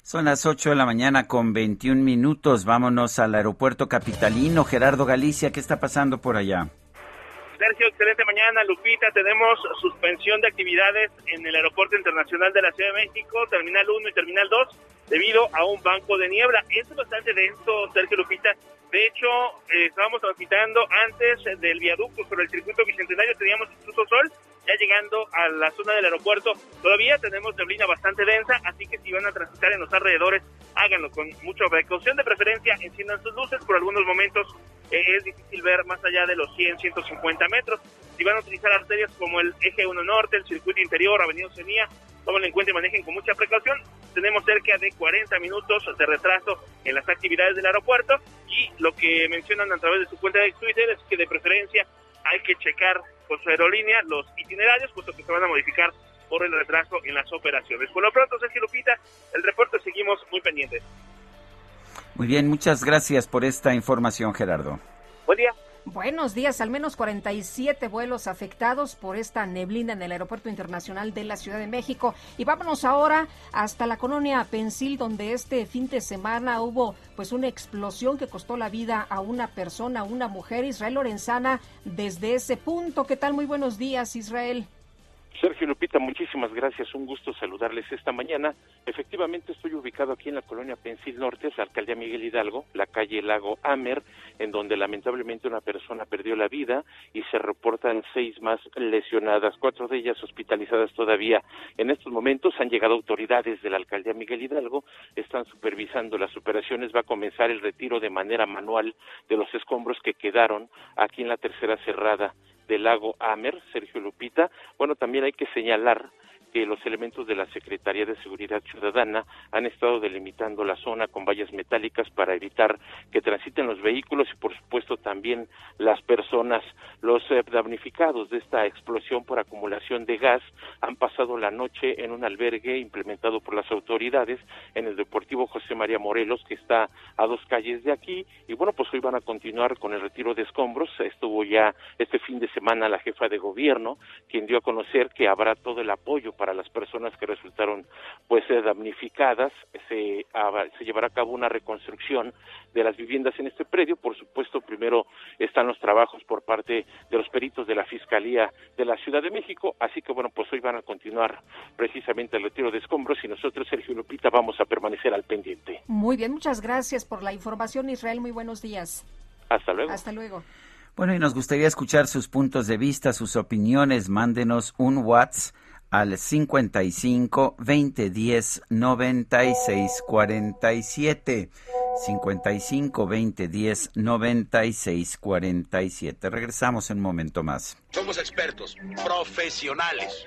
Son las 8 de la mañana con 21 minutos. Vámonos al aeropuerto capitalino. Gerardo Galicia, ¿qué está pasando por allá? Sergio, excelente mañana. Lupita, tenemos suspensión de actividades en el Aeropuerto Internacional de la Ciudad de México, Terminal 1 y Terminal 2, debido a un banco de niebla. Es bastante denso, Sergio Lupita. De hecho, eh, estábamos transitando antes del viaducto sobre el circuito bicentenario, teníamos incluso sol, ya llegando a la zona del aeropuerto. Todavía tenemos neblina bastante densa, así que si van a transitar en los alrededores, háganlo con mucha precaución. De preferencia, enciendan sus luces por algunos momentos es difícil ver más allá de los 100, 150 metros. Si van a utilizar arterias como el Eje 1 Norte, el circuito interior, Avenida Oceanía, tomen en cuenta y manejen con mucha precaución. Tenemos cerca de 40 minutos de retraso en las actividades del aeropuerto y lo que mencionan a través de su cuenta de Twitter es que de preferencia hay que checar con su aerolínea los itinerarios, puesto que se van a modificar por el retraso en las operaciones. Por lo pronto, Sergio Lupita, el reporte seguimos muy pendientes. Muy bien, muchas gracias por esta información, Gerardo. Buen día. Buenos días, al menos 47 vuelos afectados por esta neblina en el Aeropuerto Internacional de la Ciudad de México. Y vámonos ahora hasta la colonia Pensil, donde este fin de semana hubo pues una explosión que costó la vida a una persona, una mujer, Israel Lorenzana, desde ese punto. ¿Qué tal? Muy buenos días, Israel. Sergio Lupita, muchísimas gracias. Un gusto saludarles esta mañana. Efectivamente, estoy ubicado aquí en la colonia Pensil Norte, la alcaldía Miguel Hidalgo, la calle Lago Amer, en donde lamentablemente una persona perdió la vida y se reportan seis más lesionadas, cuatro de ellas hospitalizadas todavía. En estos momentos han llegado autoridades de la alcaldía Miguel Hidalgo, están supervisando las operaciones. Va a comenzar el retiro de manera manual de los escombros que quedaron aquí en la tercera cerrada del lago Amer, Sergio Lupita. Bueno, también hay que señalar que los elementos de la Secretaría de Seguridad Ciudadana han estado delimitando la zona con vallas metálicas para evitar que transiten los vehículos y por supuesto también las personas. Los eh, damnificados de esta explosión por acumulación de gas han pasado la noche en un albergue implementado por las autoridades en el Deportivo José María Morelos que está a dos calles de aquí y bueno pues hoy van a continuar con el retiro de escombros. Estuvo ya este fin de semana la jefa de gobierno quien dio a conocer que habrá todo el apoyo para las personas que resultaron pues damnificadas. Se, se llevará a cabo una reconstrucción de las viviendas en este predio. Por supuesto, primero están los trabajos por parte de los peritos de la Fiscalía de la Ciudad de México. Así que bueno, pues hoy van a continuar precisamente el retiro de escombros y nosotros, Sergio Lupita, vamos a permanecer al pendiente. Muy bien, muchas gracias por la información, Israel. Muy buenos días. Hasta luego. Hasta luego. Bueno, y nos gustaría escuchar sus puntos de vista, sus opiniones. Mándenos un WhatsApp al 55 20 10 96 47. 55 20 10 96 47. Regresamos en un momento más. Somos expertos, profesionales.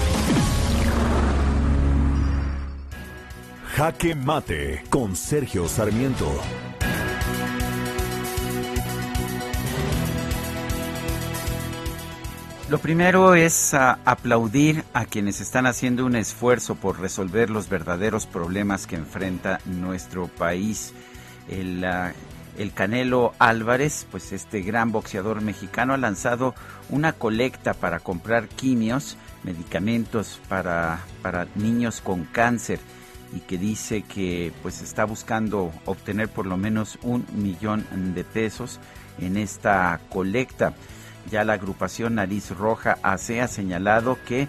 Jaque Mate con Sergio Sarmiento. Lo primero es aplaudir a quienes están haciendo un esfuerzo por resolver los verdaderos problemas que enfrenta nuestro país. El, el Canelo Álvarez, pues este gran boxeador mexicano, ha lanzado una colecta para comprar quimios, medicamentos para, para niños con cáncer y que dice que pues está buscando obtener por lo menos un millón de pesos en esta colecta. Ya la agrupación Nariz Roja AC ha señalado que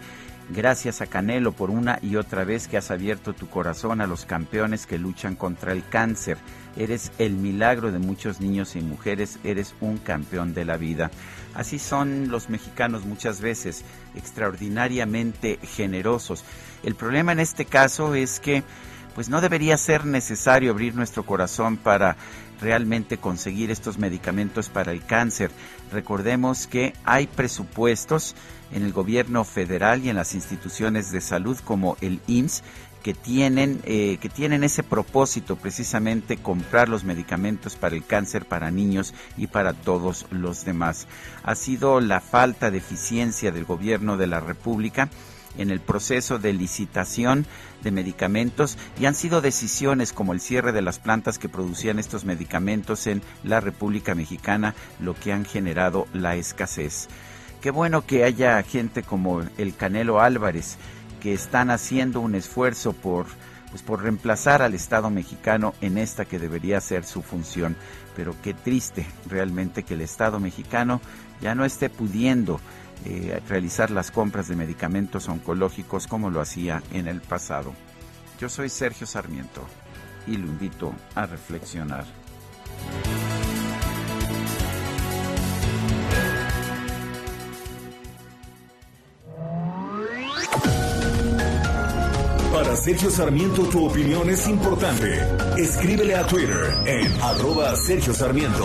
gracias a Canelo por una y otra vez que has abierto tu corazón a los campeones que luchan contra el cáncer. Eres el milagro de muchos niños y mujeres, eres un campeón de la vida. Así son los mexicanos muchas veces, extraordinariamente generosos. El problema en este caso es que pues no debería ser necesario abrir nuestro corazón para realmente conseguir estos medicamentos para el cáncer. Recordemos que hay presupuestos en el gobierno federal y en las instituciones de salud como el IMSS que tienen, eh, que tienen ese propósito precisamente comprar los medicamentos para el cáncer para niños y para todos los demás. Ha sido la falta de eficiencia del gobierno de la República en el proceso de licitación de medicamentos y han sido decisiones como el cierre de las plantas que producían estos medicamentos en la República Mexicana lo que han generado la escasez. Qué bueno que haya gente como el Canelo Álvarez que están haciendo un esfuerzo por pues por reemplazar al Estado mexicano en esta que debería ser su función. Pero qué triste realmente que el Estado mexicano ya no esté pudiendo eh, realizar las compras de medicamentos oncológicos como lo hacía en el pasado. Yo soy Sergio Sarmiento y lo invito a reflexionar. Para Sergio Sarmiento tu opinión es importante. Escríbele a Twitter en arroba Sergio Sarmiento.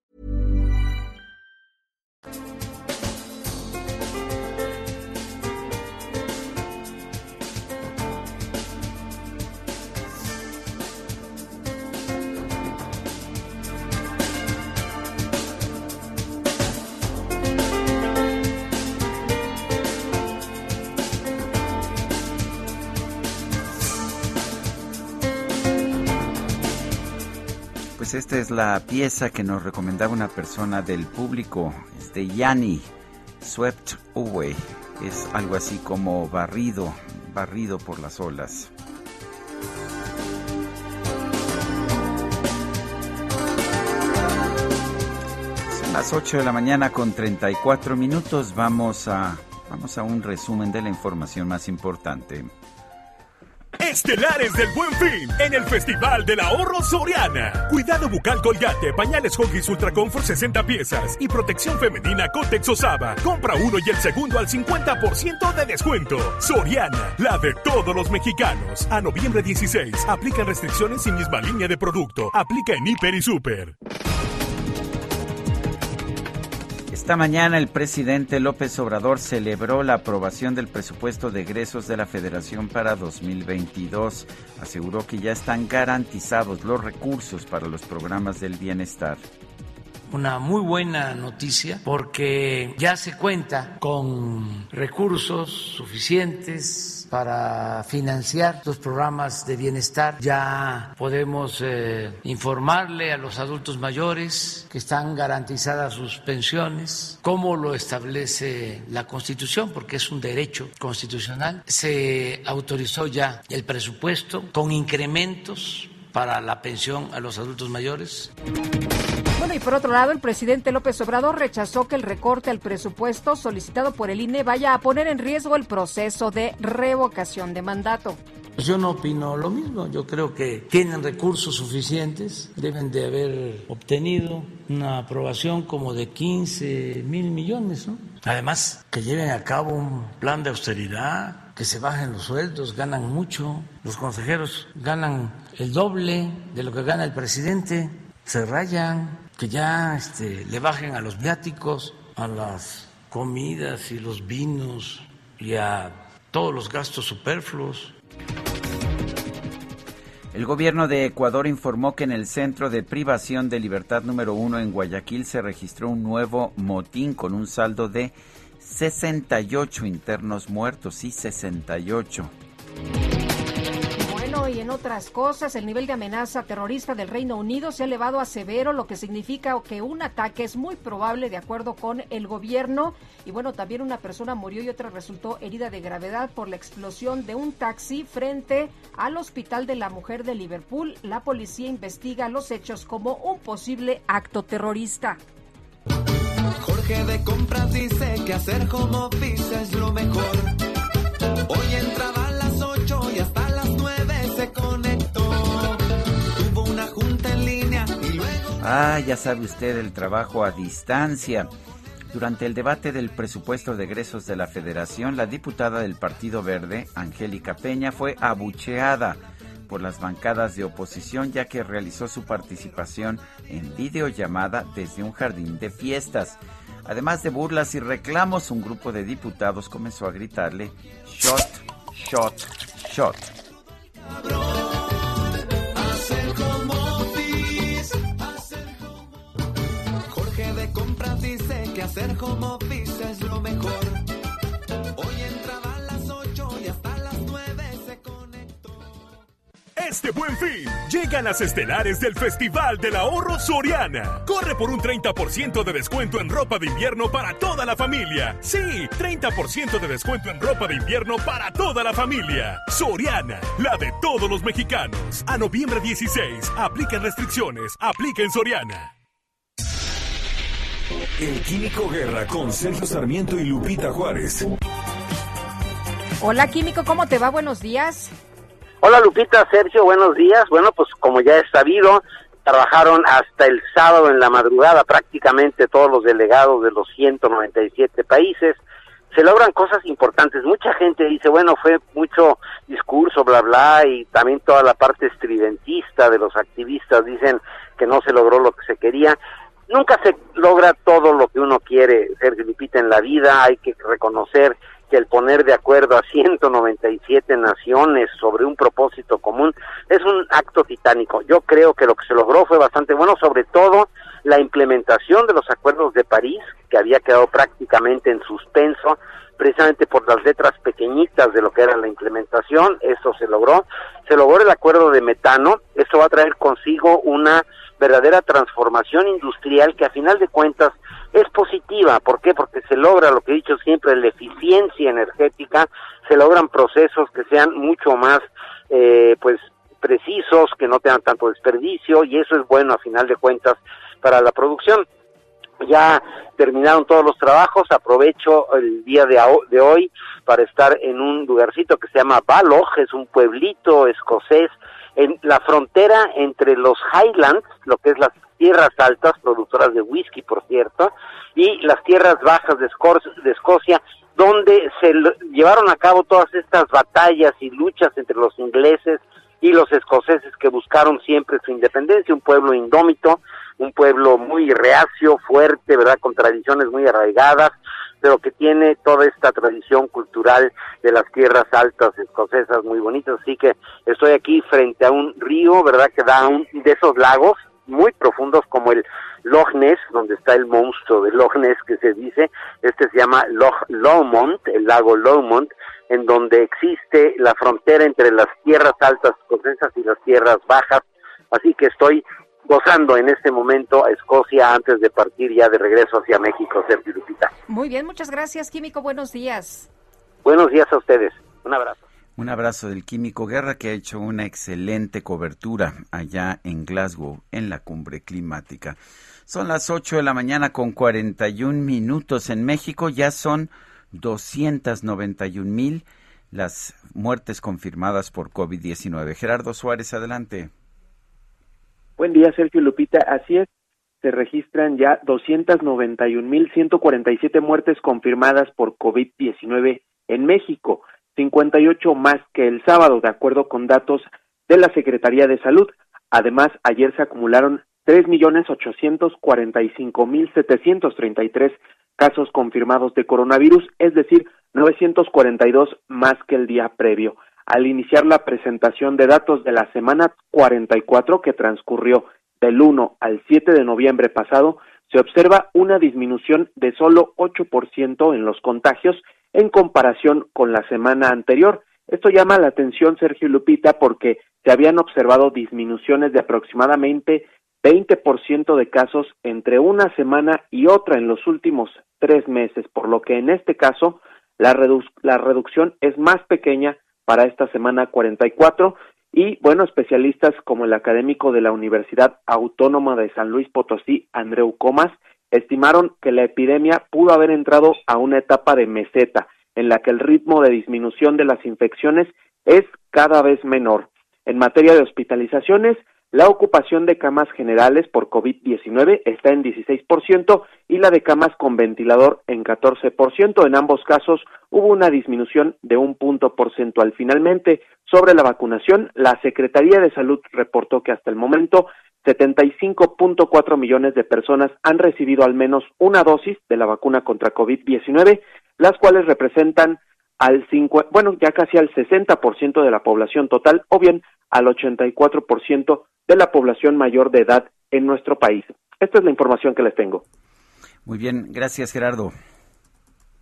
Pues esta es la pieza que nos recomendaba una persona del público, es de Yanni, Swept Away. Es algo así como barrido, barrido por las olas. Son las 8 de la mañana con 34 minutos. Vamos a, vamos a un resumen de la información más importante. Estelares del Buen Fin en el Festival del Ahorro Soriana. Cuidado bucal Colgate, pañales Huggies Ultra Comfort 60 piezas y protección femenina Cotex Osaba. Compra uno y el segundo al 50% de descuento. Soriana, la de todos los mexicanos. A noviembre 16, aplican restricciones y misma línea de producto. Aplica en Hiper y Super. Esta mañana el presidente López Obrador celebró la aprobación del presupuesto de egresos de la Federación para 2022. Aseguró que ya están garantizados los recursos para los programas del bienestar una muy buena noticia porque ya se cuenta con recursos suficientes para financiar los programas de bienestar. Ya podemos eh, informarle a los adultos mayores que están garantizadas sus pensiones, como lo establece la Constitución, porque es un derecho constitucional. Se autorizó ya el presupuesto con incrementos para la pensión a los adultos mayores. Y por otro lado, el presidente López Obrador rechazó que el recorte al presupuesto solicitado por el INE vaya a poner en riesgo el proceso de revocación de mandato. Pues yo no opino lo mismo, yo creo que tienen recursos suficientes, deben de haber obtenido una aprobación como de 15 mil millones, ¿no? Además, que lleven a cabo un plan de austeridad, que se bajen los sueldos, ganan mucho, los consejeros ganan el doble de lo que gana el presidente, se rayan, que ya este, le bajen a los viáticos, a las comidas y los vinos y a todos los gastos superfluos. El gobierno de Ecuador informó que en el centro de privación de libertad número uno en Guayaquil se registró un nuevo motín con un saldo de 68 internos muertos y 68 y en otras cosas, el nivel de amenaza terrorista del Reino Unido se ha elevado a severo, lo que significa que un ataque es muy probable de acuerdo con el gobierno. Y bueno, también una persona murió y otra resultó herida de gravedad por la explosión de un taxi frente al Hospital de la Mujer de Liverpool. La policía investiga los hechos como un posible acto terrorista. Jorge de compras dice que hacer como office es lo mejor. Hoy entraba Ah, ya sabe usted el trabajo a distancia. Durante el debate del presupuesto de egresos de la Federación, la diputada del Partido Verde, Angélica Peña, fue abucheada por las bancadas de oposición ya que realizó su participación en videollamada desde un jardín de fiestas. Además de burlas y reclamos, un grupo de diputados comenzó a gritarle shot, shot, shot. Hacer home office lo mejor. Hoy entraba a las 8 y hasta las 9 se conectó. Este buen fin, llegan las estelares del Festival del Ahorro Soriana. Corre por un 30% de descuento en ropa de invierno para toda la familia. Sí, 30% de descuento en ropa de invierno para toda la familia. Soriana, la de todos los mexicanos. A noviembre 16, aplican restricciones, aplica en Soriana. El Químico Guerra con Sergio Sarmiento y Lupita Juárez. Hola Químico, ¿cómo te va? Buenos días. Hola Lupita, Sergio, buenos días. Bueno, pues como ya es sabido, trabajaron hasta el sábado en la madrugada prácticamente todos los delegados de los 197 países. Se logran cosas importantes. Mucha gente dice, bueno, fue mucho discurso, bla, bla, y también toda la parte estridentista de los activistas dicen que no se logró lo que se quería. Nunca se logra todo lo que uno quiere, Sergio Lupita, en la vida. Hay que reconocer que el poner de acuerdo a 197 naciones sobre un propósito común es un acto titánico. Yo creo que lo que se logró fue bastante bueno, sobre todo la implementación de los acuerdos de París, que había quedado prácticamente en suspenso, precisamente por las letras pequeñitas de lo que era la implementación, eso se logró. Se logró el acuerdo de metano, esto va a traer consigo una verdadera transformación industrial que a final de cuentas es positiva. ¿Por qué? Porque se logra lo que he dicho siempre, la eficiencia energética, se logran procesos que sean mucho más, eh, pues, precisos, que no tengan tanto desperdicio, y eso es bueno a final de cuentas para la producción. Ya terminaron todos los trabajos, aprovecho el día de, de hoy para estar en un lugarcito que se llama Balog, es un pueblito escocés en la frontera entre los Highlands, lo que es las tierras altas, productoras de whisky, por cierto, y las tierras bajas de, de Escocia, donde se llevaron a cabo todas estas batallas y luchas entre los ingleses y los escoceses que buscaron siempre su independencia, un pueblo indómito, un pueblo muy reacio, fuerte, ¿verdad? Con tradiciones muy arraigadas, pero que tiene toda esta tradición cultural de las tierras altas escocesas muy bonitas. Así que estoy aquí frente a un río, ¿verdad? Que da un de esos lagos muy profundos como el Loch Ness, donde está el monstruo de Loch Ness que se dice. Este se llama Loch Lomond, el lago Lomond, en donde existe la frontera entre las tierras altas escocesas y las tierras bajas. Así que estoy gozando en este momento a Escocia antes de partir ya de regreso hacia México, Sergio Lupita. Muy bien, muchas gracias, Químico. Buenos días. Buenos días a ustedes. Un abrazo. Un abrazo del Químico Guerra que ha hecho una excelente cobertura allá en Glasgow en la cumbre climática. Son las 8 de la mañana con 41 minutos en México, ya son 291 mil las muertes confirmadas por COVID-19. Gerardo Suárez, adelante. Buen día, Sergio Lupita. Así es, se registran ya 291.147 muertes confirmadas por COVID-19 en México, 58 más que el sábado, de acuerdo con datos de la Secretaría de Salud. Además, ayer se acumularon 3.845.733 casos confirmados de coronavirus, es decir, 942 más que el día previo. Al iniciar la presentación de datos de la semana 44 que transcurrió del 1 al 7 de noviembre pasado, se observa una disminución de solo 8% en los contagios en comparación con la semana anterior. Esto llama la atención, Sergio Lupita, porque se habían observado disminuciones de aproximadamente 20% de casos entre una semana y otra en los últimos tres meses, por lo que en este caso la, la reducción es más pequeña para esta semana 44 y bueno, especialistas como el académico de la Universidad Autónoma de San Luis Potosí, Andreu Comas, estimaron que la epidemia pudo haber entrado a una etapa de meseta en la que el ritmo de disminución de las infecciones es cada vez menor. En materia de hospitalizaciones, la ocupación de camas generales por COVID-19 está en 16% y la de camas con ventilador en 14%. En ambos casos hubo una disminución de un punto porcentual. Finalmente, sobre la vacunación, la Secretaría de Salud reportó que hasta el momento 75.4 millones de personas han recibido al menos una dosis de la vacuna contra COVID-19, las cuales representan al cinco, bueno, ya casi al 60% de la población total o bien al 84% de la población mayor de edad en nuestro país. Esta es la información que les tengo. Muy bien, gracias Gerardo.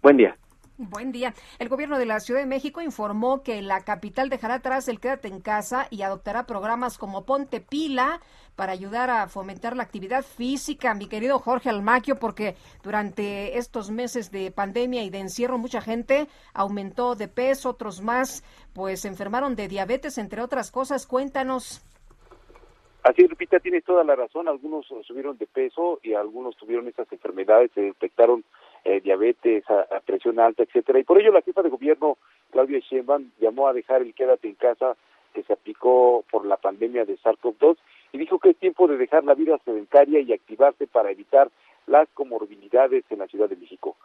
Buen día. Buen día. El gobierno de la Ciudad de México informó que la capital dejará atrás el quédate en casa y adoptará programas como Ponte Pila para ayudar a fomentar la actividad física, mi querido Jorge Almaquio, porque durante estos meses de pandemia y de encierro mucha gente aumentó de peso, otros más pues se enfermaron de diabetes, entre otras cosas. Cuéntanos. Así, Lupita, tiene toda la razón. Algunos subieron de peso y algunos tuvieron esas enfermedades, se detectaron eh, diabetes, a, presión alta, etcétera. Y por ello la jefa de gobierno, Claudia Sheinbaum, llamó a dejar el quédate en casa que se aplicó por la pandemia de SARS-CoV-2 y dijo que es tiempo de dejar la vida sedentaria y activarse para evitar las comorbilidades en la Ciudad de México.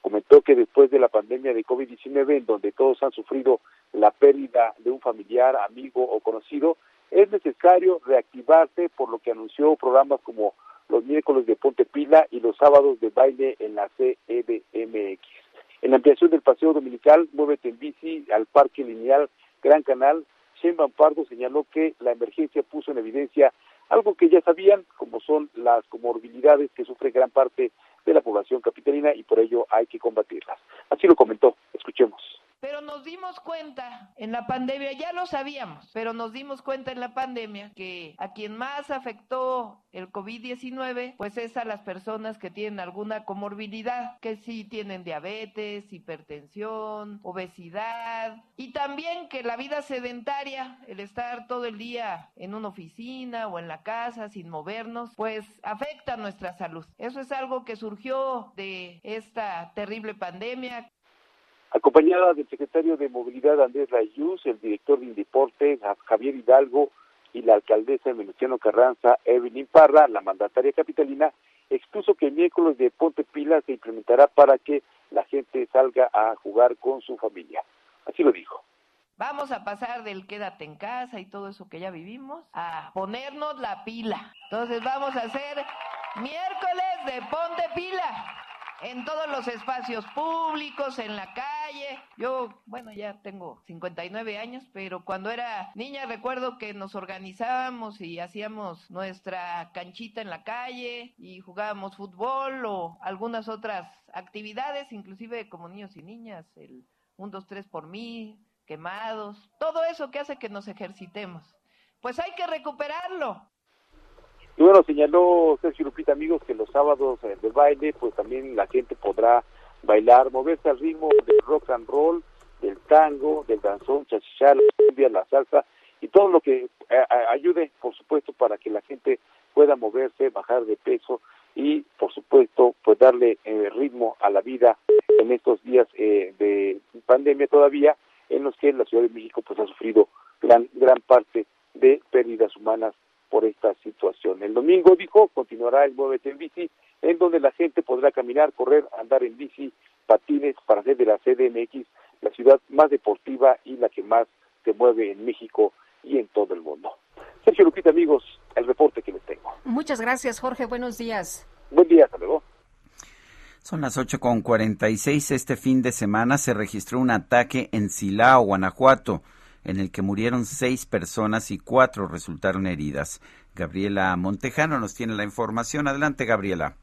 Comentó que después de la pandemia de COVID-19, en donde todos han sufrido la pérdida de un familiar, amigo o conocido, es necesario reactivarse, por lo que anunció programas como los miércoles de Ponte Pila y los sábados de baile en la CEDMX. En la ampliación del paseo dominical, Muévete en bici al Parque Lineal Gran Canal, Sheinbaum Pardo señaló que la emergencia puso en evidencia algo que ya sabían, como son las comorbilidades que sufre gran parte de la población capitalina y por ello hay que combatirlas. Así lo comentó. Escuchemos. Nos dimos cuenta en la pandemia, ya lo sabíamos, pero nos dimos cuenta en la pandemia que a quien más afectó el COVID-19, pues es a las personas que tienen alguna comorbilidad, que sí tienen diabetes, hipertensión, obesidad, y también que la vida sedentaria, el estar todo el día en una oficina o en la casa sin movernos, pues afecta nuestra salud. Eso es algo que surgió de esta terrible pandemia acompañada del secretario de Movilidad Andrés Rayús, el director de Indeporte Javier Hidalgo y la alcaldesa de Venustiano Carranza, Evelyn Parra, la mandataria capitalina, expuso que el miércoles de Ponte Pila se implementará para que la gente salga a jugar con su familia. Así lo dijo. Vamos a pasar del quédate en casa y todo eso que ya vivimos a ponernos la pila. Entonces vamos a hacer miércoles de Ponte Pila en todos los espacios públicos, en la calle. Yo, bueno, ya tengo 59 años, pero cuando era niña recuerdo que nos organizábamos y hacíamos nuestra canchita en la calle y jugábamos fútbol o algunas otras actividades, inclusive como niños y niñas, el 1, 2, 3 por mí, quemados, todo eso que hace que nos ejercitemos. Pues hay que recuperarlo. Y bueno, señaló Sergio Lupita, amigos, que los sábados eh, del baile, pues también la gente podrá bailar, moverse al ritmo del rock and roll, del tango, del danzón, chachichá, la cumbia, la salsa y todo lo que eh, ayude, por supuesto, para que la gente pueda moverse, bajar de peso y, por supuesto, pues darle eh, ritmo a la vida en estos días de pandemia todavía, en los que la Ciudad de México pues ha sufrido gran gran parte de pérdidas humanas por esta situación. El domingo, dijo, continuará el Muévete en Bici, en donde la gente podrá caminar, correr, andar en bici, patines, para hacer de la CDMX la ciudad más deportiva y la que más se mueve en México y en todo el mundo. Sergio Lupita, amigos, el reporte que les tengo. Muchas gracias, Jorge. Buenos días. Buen día, hasta luego. Son las 8.46. Este fin de semana se registró un ataque en Silao, Guanajuato, en el que murieron seis personas y cuatro resultaron heridas. Gabriela Montejano nos tiene la información. Adelante, Gabriela.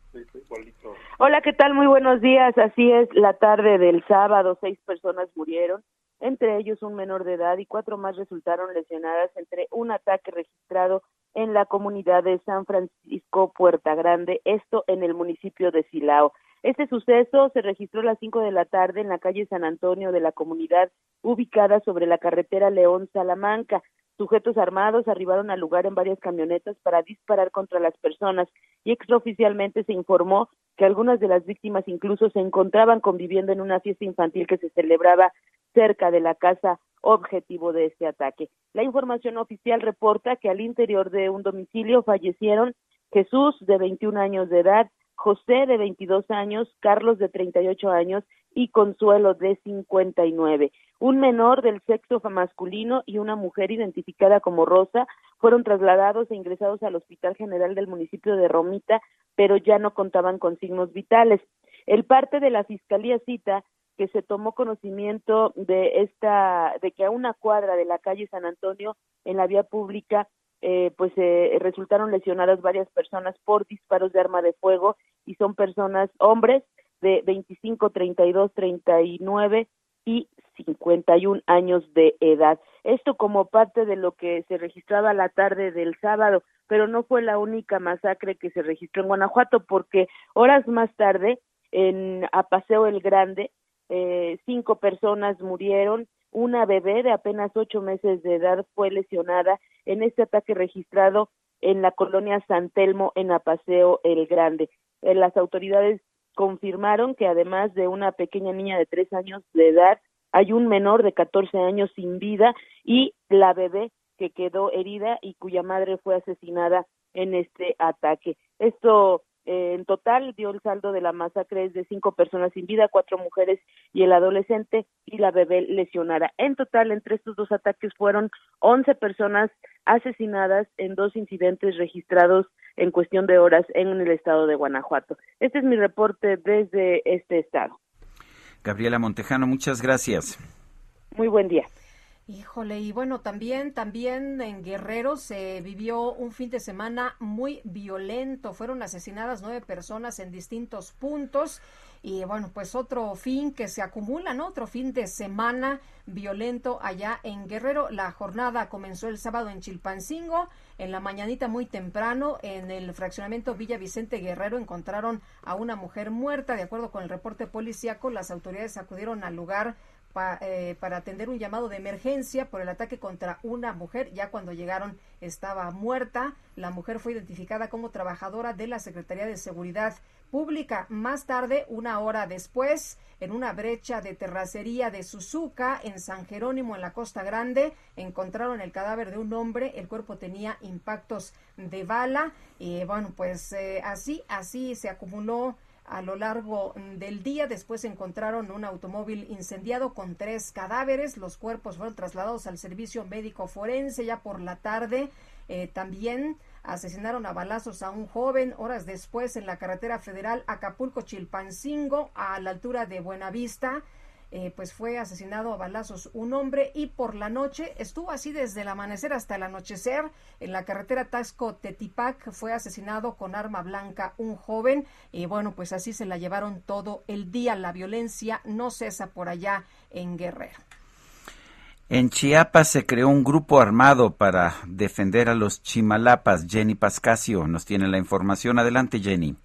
Hola, ¿qué tal? Muy buenos días. Así es, la tarde del sábado, seis personas murieron, entre ellos un menor de edad y cuatro más resultaron lesionadas entre un ataque registrado en la comunidad de San Francisco Puerta Grande, esto en el municipio de Silao. Este suceso se registró a las 5 de la tarde en la calle San Antonio de la comunidad ubicada sobre la carretera León Salamanca. Sujetos armados arribaron al lugar en varias camionetas para disparar contra las personas y extraoficialmente se informó que algunas de las víctimas incluso se encontraban conviviendo en una fiesta infantil que se celebraba cerca de la casa objetivo de este ataque. La información oficial reporta que al interior de un domicilio fallecieron Jesús, de 21 años de edad, José de 22 años, Carlos de 38 años y Consuelo de 59. Un menor del sexo masculino y una mujer identificada como Rosa fueron trasladados e ingresados al Hospital General del municipio de Romita, pero ya no contaban con signos vitales. El parte de la Fiscalía cita que se tomó conocimiento de esta de que a una cuadra de la calle San Antonio en la vía pública eh, pues eh, resultaron lesionadas varias personas por disparos de arma de fuego y son personas, hombres de 25, 32, 39 y 51 años de edad. Esto como parte de lo que se registraba la tarde del sábado, pero no fue la única masacre que se registró en Guanajuato porque horas más tarde en Apaseo el Grande eh, cinco personas murieron una bebé de apenas ocho meses de edad fue lesionada en este ataque registrado en la colonia San Telmo en Apaseo el Grande. Eh, las autoridades confirmaron que además de una pequeña niña de tres años de edad, hay un menor de 14 años sin vida y la bebé que quedó herida y cuya madre fue asesinada en este ataque. Esto en total dio el saldo de la masacre es de cinco personas sin vida, cuatro mujeres y el adolescente y la bebé lesionada. En total, entre estos dos ataques fueron once personas asesinadas en dos incidentes registrados en cuestión de horas en el estado de Guanajuato. Este es mi reporte desde este estado. Gabriela Montejano, muchas gracias. Muy buen día. Híjole, y bueno, también, también en Guerrero se vivió un fin de semana muy violento. Fueron asesinadas nueve personas en distintos puntos. Y bueno, pues otro fin que se acumula, ¿no? Otro fin de semana violento allá en Guerrero. La jornada comenzó el sábado en Chilpancingo. En la mañanita muy temprano, en el fraccionamiento Villa Vicente Guerrero, encontraron a una mujer muerta. De acuerdo con el reporte policíaco, las autoridades acudieron al lugar eh, para atender un llamado de emergencia por el ataque contra una mujer. Ya cuando llegaron estaba muerta. La mujer fue identificada como trabajadora de la Secretaría de Seguridad Pública. Más tarde, una hora después, en una brecha de terracería de Suzuka en San Jerónimo, en la Costa Grande, encontraron el cadáver de un hombre. El cuerpo tenía impactos de bala. Y bueno, pues eh, así, así se acumuló a lo largo del día. Después encontraron un automóvil incendiado con tres cadáveres. Los cuerpos fueron trasladados al servicio médico forense ya por la tarde. Eh, también asesinaron a balazos a un joven horas después en la carretera federal Acapulco-Chilpancingo a la altura de Buenavista. Eh, pues fue asesinado a balazos un hombre y por la noche estuvo así desde el amanecer hasta el anochecer en la carretera Tasco Tetipac fue asesinado con arma blanca un joven y bueno pues así se la llevaron todo el día la violencia no cesa por allá en Guerrero en Chiapas se creó un grupo armado para defender a los chimalapas. Jenny Pascasio nos tiene la información. Adelante, Jenny.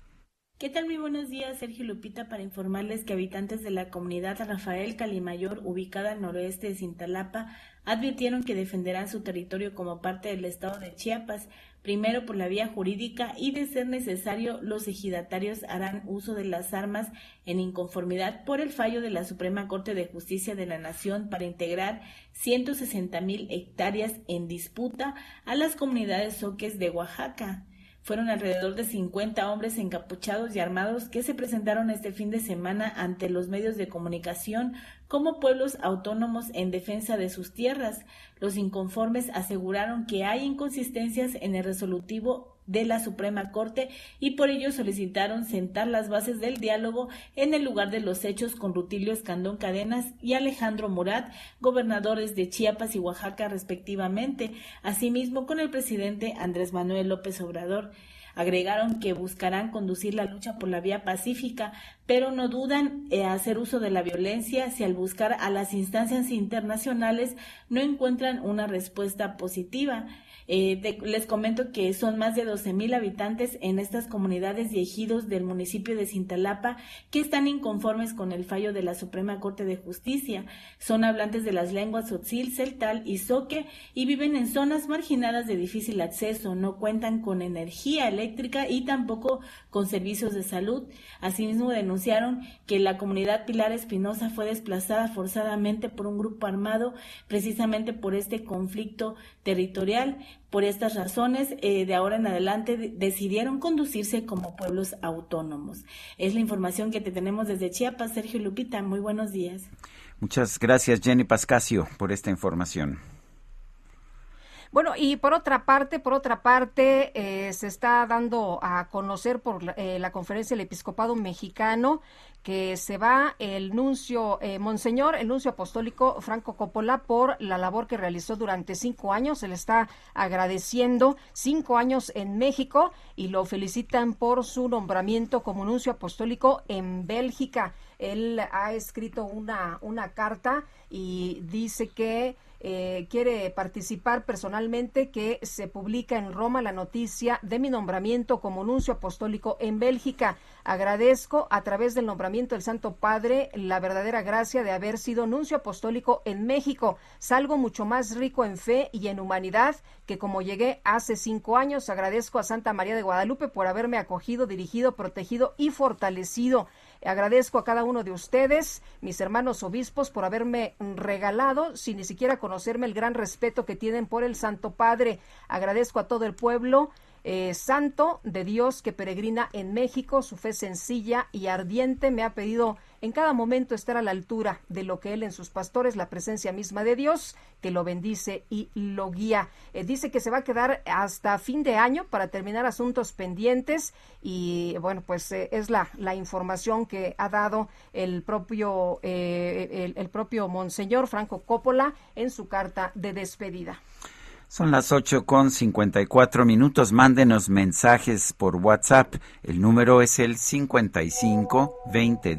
¿Qué tal? Muy buenos días, Sergio Lupita, para informarles que habitantes de la comunidad Rafael Calimayor, ubicada al noroeste de Cintalapa, advirtieron que defenderán su territorio como parte del estado de Chiapas, primero por la vía jurídica y, de ser necesario, los ejidatarios harán uso de las armas en inconformidad por el fallo de la Suprema Corte de Justicia de la Nación para integrar 160 mil hectáreas en disputa a las comunidades soques de Oaxaca. Fueron alrededor de 50 hombres encapuchados y armados que se presentaron este fin de semana ante los medios de comunicación como pueblos autónomos en defensa de sus tierras. Los inconformes aseguraron que hay inconsistencias en el resolutivo de la Suprema Corte y por ello solicitaron sentar las bases del diálogo en el lugar de los hechos con Rutilio Escandón Cadenas y Alejandro Murat, gobernadores de Chiapas y Oaxaca respectivamente, asimismo con el presidente Andrés Manuel López Obrador. Agregaron que buscarán conducir la lucha por la vía pacífica, pero no dudan en hacer uso de la violencia si al buscar a las instancias internacionales no encuentran una respuesta positiva. Eh, les comento que son más de 12 mil habitantes en estas comunidades y ejidos del municipio de Cintalapa que están inconformes con el fallo de la Suprema Corte de Justicia. Son hablantes de las lenguas Otzil, Celtal y Soque y viven en zonas marginadas de difícil acceso, no cuentan con energía eléctrica y tampoco con servicios de salud. Asimismo denunciaron que la comunidad Pilar Espinosa fue desplazada forzadamente por un grupo armado precisamente por este conflicto territorial. Por estas razones, eh, de ahora en adelante decidieron conducirse como pueblos autónomos. Es la información que te tenemos desde Chiapas. Sergio Lupita, muy buenos días. Muchas gracias, Jenny Pascasio, por esta información. Bueno, y por otra parte, por otra parte, eh, se está dando a conocer por la, eh, la conferencia del Episcopado Mexicano que se va el nuncio, eh, Monseñor, el nuncio apostólico Franco Coppola por la labor que realizó durante cinco años. Se le está agradeciendo cinco años en México y lo felicitan por su nombramiento como nuncio apostólico en Bélgica. Él ha escrito una, una carta y dice que eh, quiere participar personalmente, que se publica en Roma la noticia de mi nombramiento como nuncio apostólico en Bélgica. Agradezco a través del nombramiento del Santo Padre la verdadera gracia de haber sido nuncio apostólico en México. Salgo mucho más rico en fe y en humanidad que como llegué hace cinco años. Agradezco a Santa María de Guadalupe por haberme acogido, dirigido, protegido y fortalecido. Agradezco a cada uno de ustedes, mis hermanos obispos, por haberme regalado, sin ni siquiera conocerme, el gran respeto que tienen por el Santo Padre. Agradezco a todo el pueblo eh, santo de Dios que peregrina en México. Su fe sencilla y ardiente me ha pedido en cada momento estar a la altura de lo que Él en sus pastores, la presencia misma de Dios, que lo bendice y lo guía. Eh, dice que se va a quedar hasta fin de año para terminar asuntos pendientes y bueno, pues eh, es la, la información que ha dado el propio, el, el propio Monseñor Franco Coppola en su carta de despedida. Son las ocho con cincuenta y cuatro minutos. Mándenos mensajes por WhatsApp. El número es el cincuenta y cinco veinte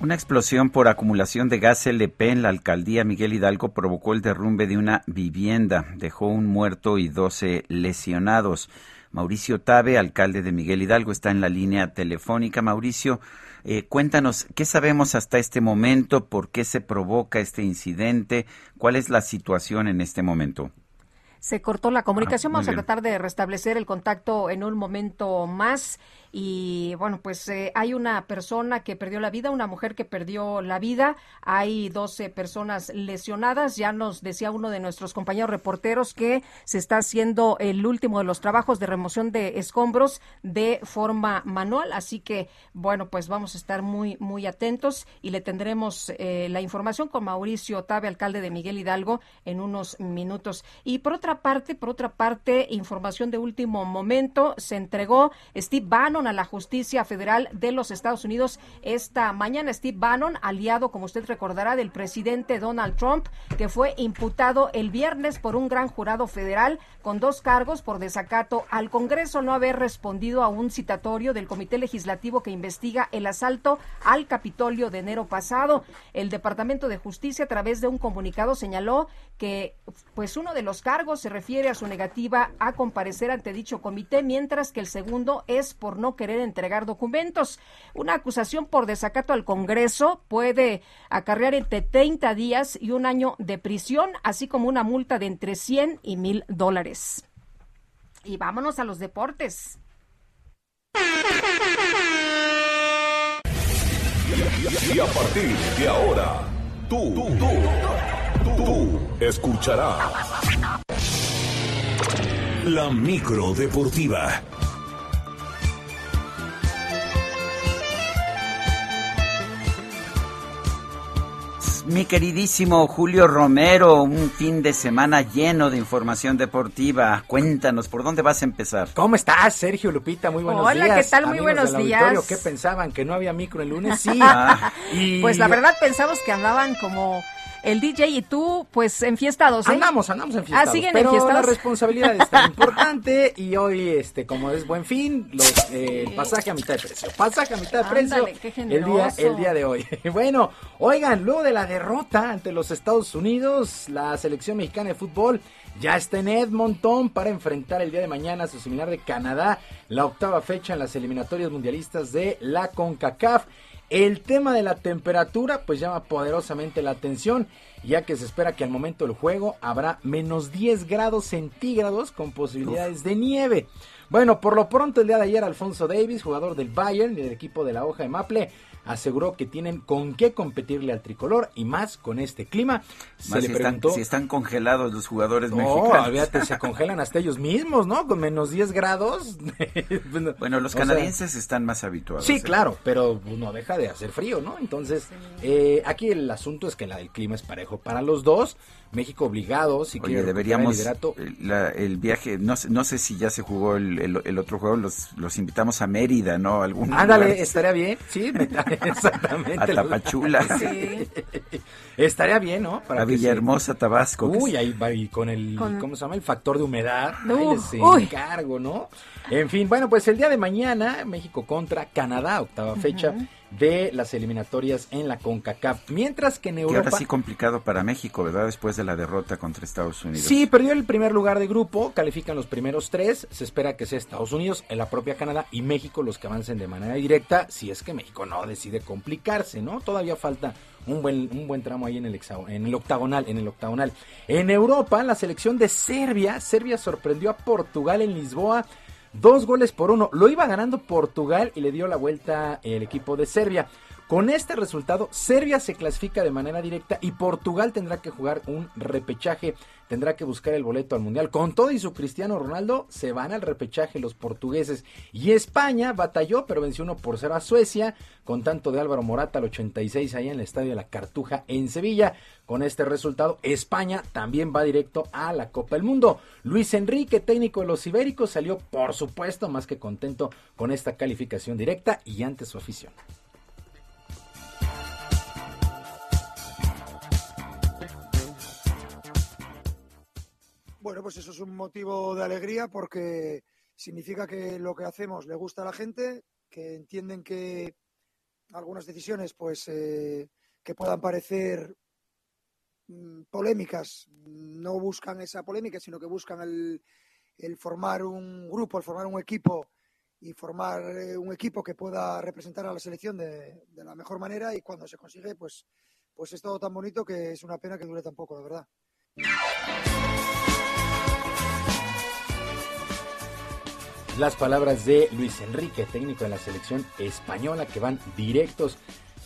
Una explosión por acumulación de gas LP en la alcaldía Miguel Hidalgo provocó el derrumbe de una vivienda. Dejó un muerto y 12 lesionados. Mauricio Tabe, alcalde de Miguel Hidalgo, está en la línea telefónica. Mauricio, eh, cuéntanos, ¿qué sabemos hasta este momento? ¿Por qué se provoca este incidente? ¿Cuál es la situación en este momento? Se cortó la comunicación. Ah, Vamos a tratar de restablecer el contacto en un momento más. Y bueno, pues eh, hay una persona que perdió la vida, una mujer que perdió la vida. Hay 12 personas lesionadas. Ya nos decía uno de nuestros compañeros reporteros que se está haciendo el último de los trabajos de remoción de escombros de forma manual. Así que, bueno, pues vamos a estar muy, muy atentos y le tendremos eh, la información con Mauricio Tabe, alcalde de Miguel Hidalgo, en unos minutos. Y por otra parte, por otra parte, información de último momento, se entregó Steve Bannon a la justicia federal de los Estados Unidos esta mañana. Steve Bannon, aliado, como usted recordará, del presidente Donald Trump, que fue imputado el viernes por un gran jurado federal con dos cargos por desacato al Congreso no haber respondido a un citatorio del Comité Legislativo que investiga el asalto al Capitolio de enero pasado. El Departamento de Justicia, a través de un comunicado, señaló que pues uno de los cargos se refiere a su negativa a comparecer ante dicho comité, mientras que el segundo es por no querer entregar documentos. Una acusación por desacato al Congreso puede acarrear entre 30 días y un año de prisión, así como una multa de entre 100 y 1000 dólares. Y vámonos a los deportes. Y a partir de ahora, tú, tú, tú, tú, escucharás la micro deportiva. Mi queridísimo Julio Romero, un fin de semana lleno de información deportiva. Cuéntanos, ¿por dónde vas a empezar? ¿Cómo estás, Sergio Lupita? Muy buenos Hola, días. ¿qué tal? Muy buenos días. ¿Qué pensaban? ¿Que no había micro el lunes? [LAUGHS] Sí. Ah. Y- Pues la verdad pensamos que andaban como el DJ y tú, pues enfiestados, ¿eh? Andamos, andamos enfiestados. Ah, siguen pero enfiestados. la responsabilidad es tan [LAUGHS] importante y hoy, este, como es buen fin, los, eh, el pasaje a mitad de precio. Pasaje a mitad de precio qué el día, el día de hoy. [LAUGHS] bueno, oigan, luego de la derrota ante los Estados Unidos, la selección mexicana de fútbol ya está en Edmonton para enfrentar el día de mañana a su similar de Canadá, la octava fecha en las eliminatorias mundialistas de la CONCACAF. El tema de la temperatura pues llama poderosamente la atención, ya que se espera que al momento del juego habrá menos 10 grados centígrados con posibilidades de nieve. Bueno, por lo pronto el día de ayer Alfonso Davis, jugador del Bayern y del equipo de la hoja de Maple, aseguró que tienen con qué competirle al tricolor y más con este clima. Se Más le si, están, preguntó si están congelados los jugadores no, mexicanos. olvídate, se congelan hasta ellos mismos, ¿no? Con menos 10 grados. [LAUGHS] Bueno, los O sea, canadienses están más habituados. Sí, ¿eh? claro, pero pues, no deja de hacer frío, ¿no? Entonces, eh, aquí el asunto es que la, el clima es parejo para los dos. México obligado, si Oye, deberíamos, el eh, la- el viaje, no, no sé si ya se jugó el, el- el otro juego, los, los invitamos a Mérida, ¿no? Algún Ándale, lugar. estaría bien, sí, me- [LAUGHS] [LAUGHS] exactamente. A Tapachula. [LAUGHS] Sí. Estaría bien, ¿no? a que se- Villahermosa, Tabasco. Uy, ahí va y con el, Con- ¿cómo se llama? El factor de humedad. No, ahí les encargo, ¿no? En fin, bueno, pues el día de mañana, México contra Canadá, octava fecha de las eliminatorias en la CONCACAF. Mientras que en Europa... ahora sí complicado para México, ¿verdad? Después de la derrota contra Estados Unidos. Sí, perdió el primer lugar de grupo, califican los primeros tres, se espera que sea Estados Unidos, en la propia Canadá y México los que avancen de manera directa, si es que México no decide complicarse, ¿no? Todavía falta un buen, un buen tramo ahí en el, hexago- en el octagonal, en el octagonal. En Europa, la selección de Serbia, Serbia sorprendió a Portugal en Lisboa, dos goles por uno, lo iba ganando Portugal y le dio la vuelta el equipo de Serbia. Con este resultado, Serbia se clasifica de manera directa y Portugal tendrá que jugar un repechaje, tendrá que buscar el boleto al Mundial. Con todo y su Cristiano Ronaldo, se van al repechaje los portugueses. Y España batalló, pero venció 1 por 0 a Suecia, con tanto de Álvaro Morata al 86 allá en el Estadio de la Cartuja en Sevilla. Con este resultado, España también va directo a la Copa del Mundo. Luis Enrique, técnico de los Ibéricos, salió por supuesto más que contento con esta calificación directa y ante su afición. Bueno, pues eso es un motivo de alegría porque significa que lo que hacemos le gusta a la gente, que entienden que algunas decisiones pues eh, que puedan parecer mm, polémicas no buscan esa polémica, sino que buscan el, formar un grupo, el formar un equipo y formar eh, un equipo que pueda representar a la selección de, de, la mejor manera y cuando se consigue, pues, pues es todo tan bonito que es una pena que dure tan poco, la verdad. Las palabras de Luis Enrique, técnico de la selección española, que van directos.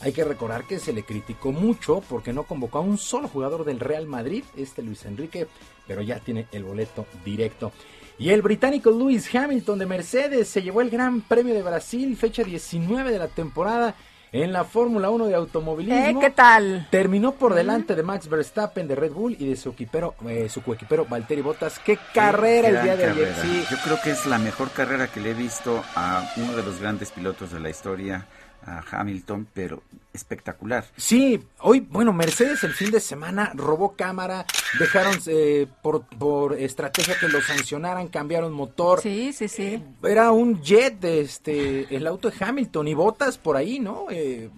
Hay que recordar que se le criticó mucho porque no convocó a un solo jugador del Real Madrid, este Luis Enrique, pero ya tiene el boleto directo. Y el británico Lewis Hamilton de Mercedes se llevó el Gran Premio de Brasil, fecha 19 de la temporada en la Fórmula 1 de automovilismo. ¿Eh? ¿Qué tal? Terminó por delante de Max Verstappen de Red Bull y de su equipero, eh, su coequipero Valtteri Bottas. ¡Qué carrera el día de ayer! Sí. Yo creo que es la mejor carrera que le he visto a uno de los grandes pilotos de la historia a Hamilton, pero espectacular. Sí, hoy, bueno, Mercedes el fin de semana robó cámara, dejaron eh, por, por estrategia que lo sancionaran, cambiaron motor. Sí, sí, sí. Era un jet de este, el auto de Hamilton y botas por ahí, ¿no? Eh,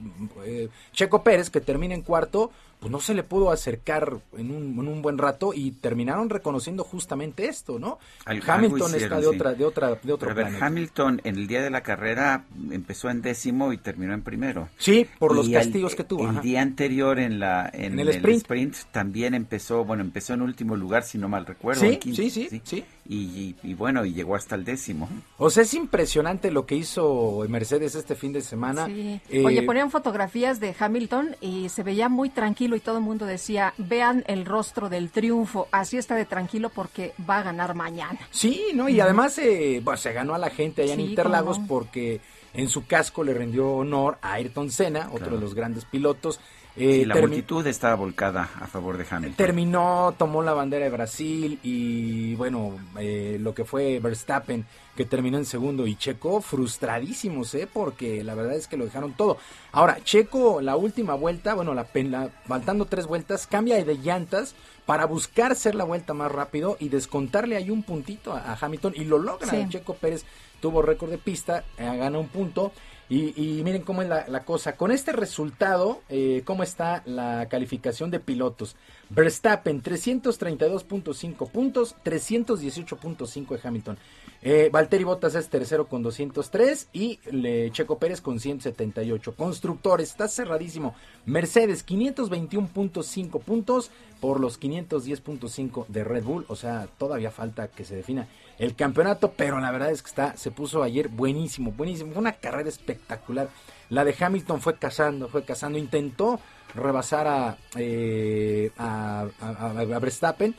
eh, Checo Pérez, que termina en cuarto, pues no se le pudo acercar en un, en un buen rato y terminaron reconociendo justamente esto, ¿no? Al, Hamilton está de otra, de otra, de otro a ver, Hamilton en el día de la carrera empezó en décimo y terminó en primero. Sí, por los Y castigos el, que tuvo. El ajá. día anterior en la en, En el el, sprint. sprint. también empezó, bueno, empezó en último lugar si no mal recuerdo. Sí, en sí, sí, sí. Y, y- y bueno, y llegó hasta el décimo. O sea, es impresionante lo que hizo Mercedes este fin de semana. Sí. Eh, Oye, ponían fotografías de Hamilton y se veía muy tranquilo y todo el mundo decía, vean el rostro del triunfo, así está de tranquilo porque va a ganar mañana. Sí, ¿no? Y además eh, bueno, se ganó a la gente allá en Sí, Interlagos cómo no. porque en su casco le rindió honor a Ayrton Senna, otro Claro. de los grandes pilotos. Eh, y la multitud estaba volcada a favor de Hamilton. Terminó, tomó la bandera de Brasil y bueno, eh, lo que fue Verstappen, que terminó en segundo, y Checo frustradísimos, ¿eh? Porque la verdad es que lo dejaron todo. Ahora, Checo, la última vuelta, bueno, la pena, faltando tres vueltas, cambia de llantas para buscar ser la vuelta más rápido y descontarle ahí un puntito a, a Hamilton y lo logra. Sí. Checo Pérez tuvo récord de pista, eh, gana un punto. Y, miren cómo es la, la cosa. Con este resultado, eh, ¿cómo está la calificación de pilotos? Verstappen, 332.5 puntos, 318.5 de Hamilton. Eh, Valtteri Bottas es tercero con 203 y le, Checo Pérez con 178. Constructores, está cerradísimo. Mercedes, 521.5 puntos por los 510.5 de Red Bull. O sea, todavía falta que se defina el campeonato, pero la verdad es que está, se puso ayer buenísimo, buenísimo. Fue una carrera espectacular. La de Hamilton fue cazando, fue cazando. Intentó rebasar a, eh, a, a- a- a Verstappen.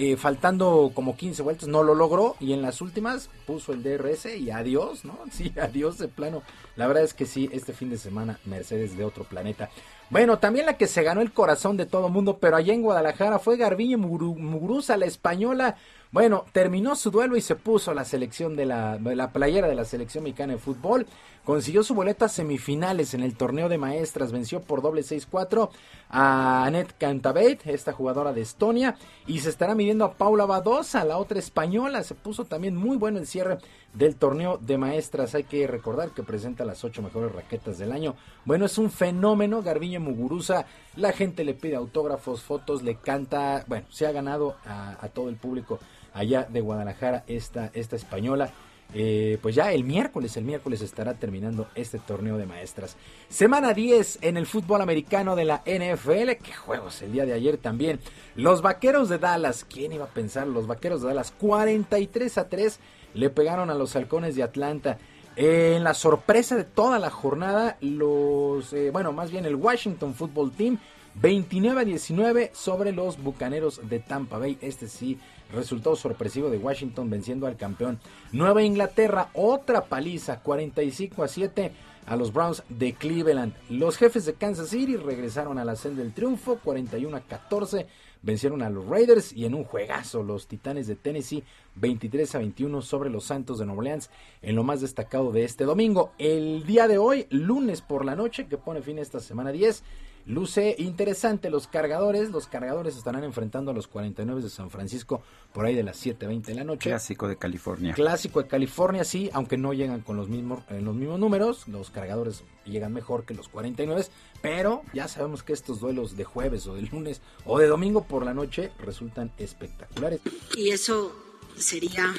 Eh, faltando como 15 vueltas, no lo logró y en las últimas puso el DRS y adiós, ¿no? [LAUGHS] Sí, adiós de plano. La verdad es que sí, este fin de semana Mercedes de otro planeta. Bueno, también la que se ganó el corazón de todo mundo, pero allá en Guadalajara fue Garbiñe Muguruza, la española. Bueno, terminó su duelo y se puso la selección de la, la playera de la selección mexicana de fútbol. Consiguió su boleto a semifinales en el torneo de maestras. Venció por doble 6-4 a Annette Cantabate, esta jugadora de Estonia. Y se estará midiendo a Paula Badosa, la otra española. Se puso también muy bueno el cierre del torneo de maestras. Hay que recordar que presenta las ocho mejores raquetas del año. Bueno, es un fenómeno. Garbiñe Muguruza. La gente le pide autógrafos, fotos, le canta. Bueno, se ha ganado a todo el público allá de Guadalajara esta, esta española. Eh, pues ya el miércoles, el miércoles estará terminando este torneo de maestras. Semana 10 en el fútbol americano de la NFL. Qué juegos el día de ayer también. Los vaqueros de Dallas, ¿quién iba a pensar? Los vaqueros de Dallas, 43 a 3 le pegaron a los halcones de Atlanta. En la sorpresa de toda la jornada, los, eh, bueno, más bien el Washington Football Team 29 a 19 sobre los Bucaneros de Tampa Bay. Este sí, resultado sorpresivo de Washington venciendo al campeón. Nueva Inglaterra, otra paliza, 45 a 7 a los Browns de Cleveland. Los jefes de Kansas City regresaron a la senda del triunfo, 41 a 14. Vencieron a los Raiders y en un juegazo los Titanes de Tennessee 23 a 21 sobre los Santos de Nueva Orleans en lo más destacado de este domingo. El día de hoy, lunes por la noche, que pone fin a esta semana 10, luce interesante los cargadores. Los cargadores estarán enfrentando a los 49 de San Francisco por ahí de las 7.20 de la noche. Clásico de California. Clásico de California, sí, aunque no llegan con los mismos, en los mismos números. Los cargadores llegan mejor que los 49, pero ya sabemos que estos duelos de jueves o de lunes o de domingo por la noche resultan espectaculares. Y eso sería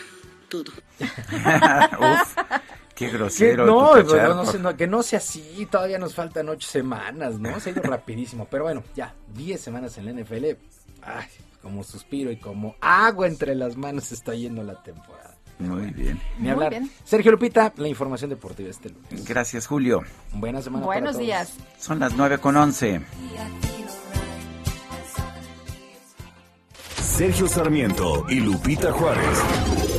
todo. [LAUGHS] Uf, qué grosero. Que no, cacharro. no sé, no, que no sea así, todavía nos faltan ocho semanas, ¿no? Se ha ido rapidísimo, pero bueno, ya, 10 semanas en la NFL, ay, como suspiro y como agua entre las manos se está yendo la temporada. Muy bien. Ni Muy hablar. bien. Sergio Lupita, la información deportiva este lunes. Gracias, Julio. Buena semana Buenos para todos. días. Son las 9 con 11. Sergio Sarmiento y Lupita Juárez.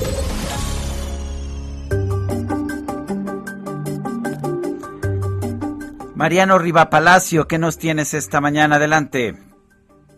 Mariano Rivapalacio, ¿qué nos tienes esta mañana? Adelante.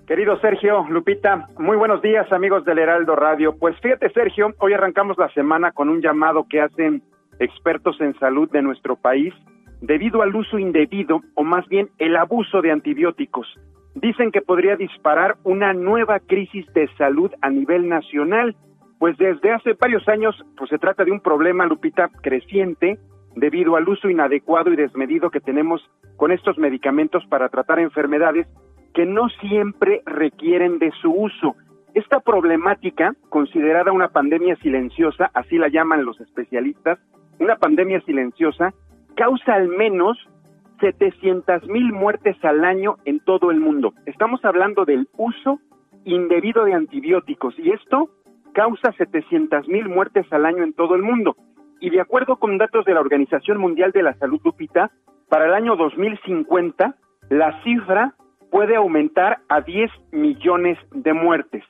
Querido Sergio, Lupita, muy buenos días amigos del Heraldo Radio. Pues fíjate Sergio, hoy arrancamos la semana con un llamado que hacen expertos en salud de nuestro país debido al uso indebido o más bien el abuso de antibióticos. Dicen que podría disparar una nueva crisis de salud a nivel nacional, pues desde hace varios años pues se trata de un problema, Lupita, creciente debido al uso inadecuado y desmedido que tenemos con estos medicamentos para tratar enfermedades que no siempre requieren de su uso. Esta problemática, considerada una pandemia silenciosa, así la llaman los especialistas, una pandemia silenciosa, causa al menos 700 mil muertes al año en todo el mundo. Estamos hablando del uso indebido de antibióticos y esto causa 700 mil muertes al año en todo el mundo. Y de acuerdo con datos de la Organización Mundial de la Salud, Lupita, para el año 2050 la cifra puede aumentar a 10 millones de muertes.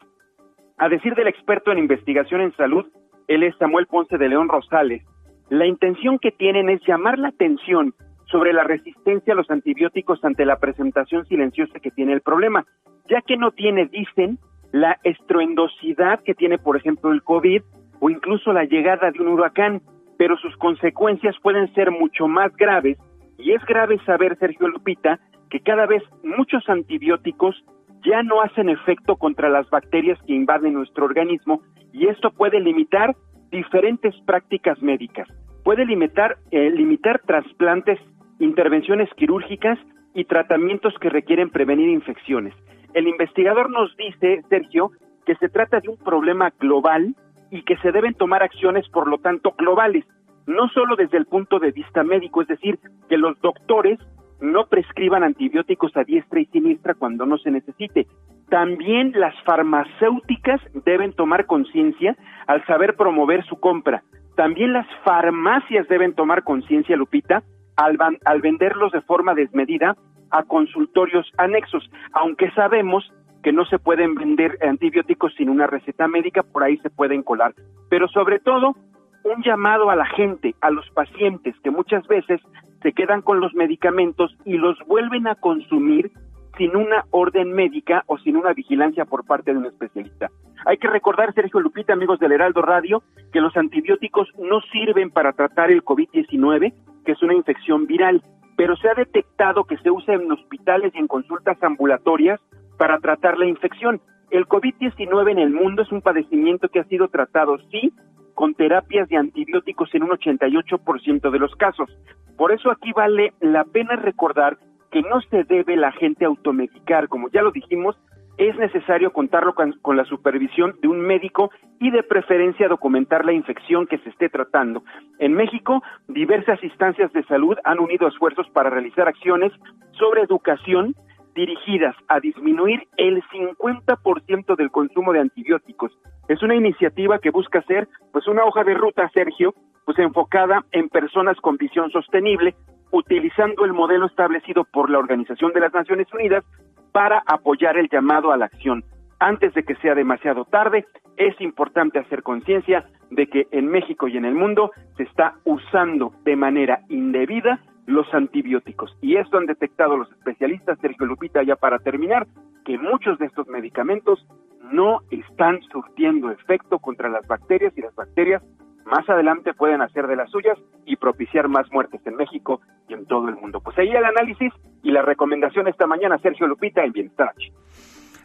A decir del experto en investigación en salud, él es Samuel Ponce de León Rosales, la intención que tienen es llamar la atención sobre la resistencia a los antibióticos ante la presentación silenciosa que tiene el problema, ya que no tiene, dicen, la estruendosidad que tiene, por ejemplo, el COVID o incluso la llegada de un huracán, pero sus consecuencias pueden ser mucho más graves y es grave saber, Sergio Lupita, que cada vez muchos antibióticos ya no hacen efecto contra las bacterias que invaden nuestro organismo y esto puede limitar diferentes prácticas médicas. Puede limitar, eh, limitar trasplantes, intervenciones quirúrgicas y tratamientos que requieren prevenir infecciones. El investigador nos dice, Sergio, que se trata de un problema global y que se deben tomar acciones, por lo tanto, globales, no solo desde el punto de vista médico, es decir, que los doctores no prescriban antibióticos a diestra y siniestra cuando no se necesite. También las farmacéuticas deben tomar conciencia al saber promover su compra. También las farmacias deben tomar conciencia, Lupita, al, al venderlos de forma desmedida a consultorios anexos, aunque sabemos que no se pueden vender antibióticos sin una receta médica, por ahí se pueden colar. Pero sobre todo, un llamado a la gente, a los pacientes, que muchas veces se quedan con los medicamentos y los vuelven a consumir sin una orden médica o sin una vigilancia por parte de un especialista. Hay que recordar, Sergio Lupita, amigos del Heraldo Radio, que los antibióticos no sirven para tratar el COVID-19, que es una infección viral, pero se ha detectado que se usa en hospitales y en consultas ambulatorias para tratar la infección. El COVID-19 en el mundo es un padecimiento que ha sido tratado, sí, con terapias de antibióticos en un 88% de los casos. Por eso aquí vale la pena recordar que no se debe la gente automedicar, como ya lo dijimos, es necesario contarlo con, la supervisión de un médico y de preferencia documentar la infección que se esté tratando. En México, diversas instancias de salud han unido esfuerzos para realizar acciones sobre educación dirigidas a disminuir el 50% del consumo de antibióticos. Es una iniciativa que busca ser pues una hoja de ruta, Sergio, pues enfocada en personas con visión sostenible, utilizando el modelo establecido por la Organización de las Naciones Unidas para apoyar el llamado a la acción. Antes de que sea demasiado tarde, es importante hacer conciencia de que en México y en el mundo se está usando de manera indebida los antibióticos. Y esto han detectado los especialistas, Sergio Lupita, ya para terminar, que muchos de estos medicamentos no están surtiendo efecto contra las bacterias y las bacterias más adelante pueden hacer de las suyas y propiciar más muertes en México y en todo el mundo. Pues ahí el análisis y la recomendación esta mañana, Sergio Lupita, en Bienestar.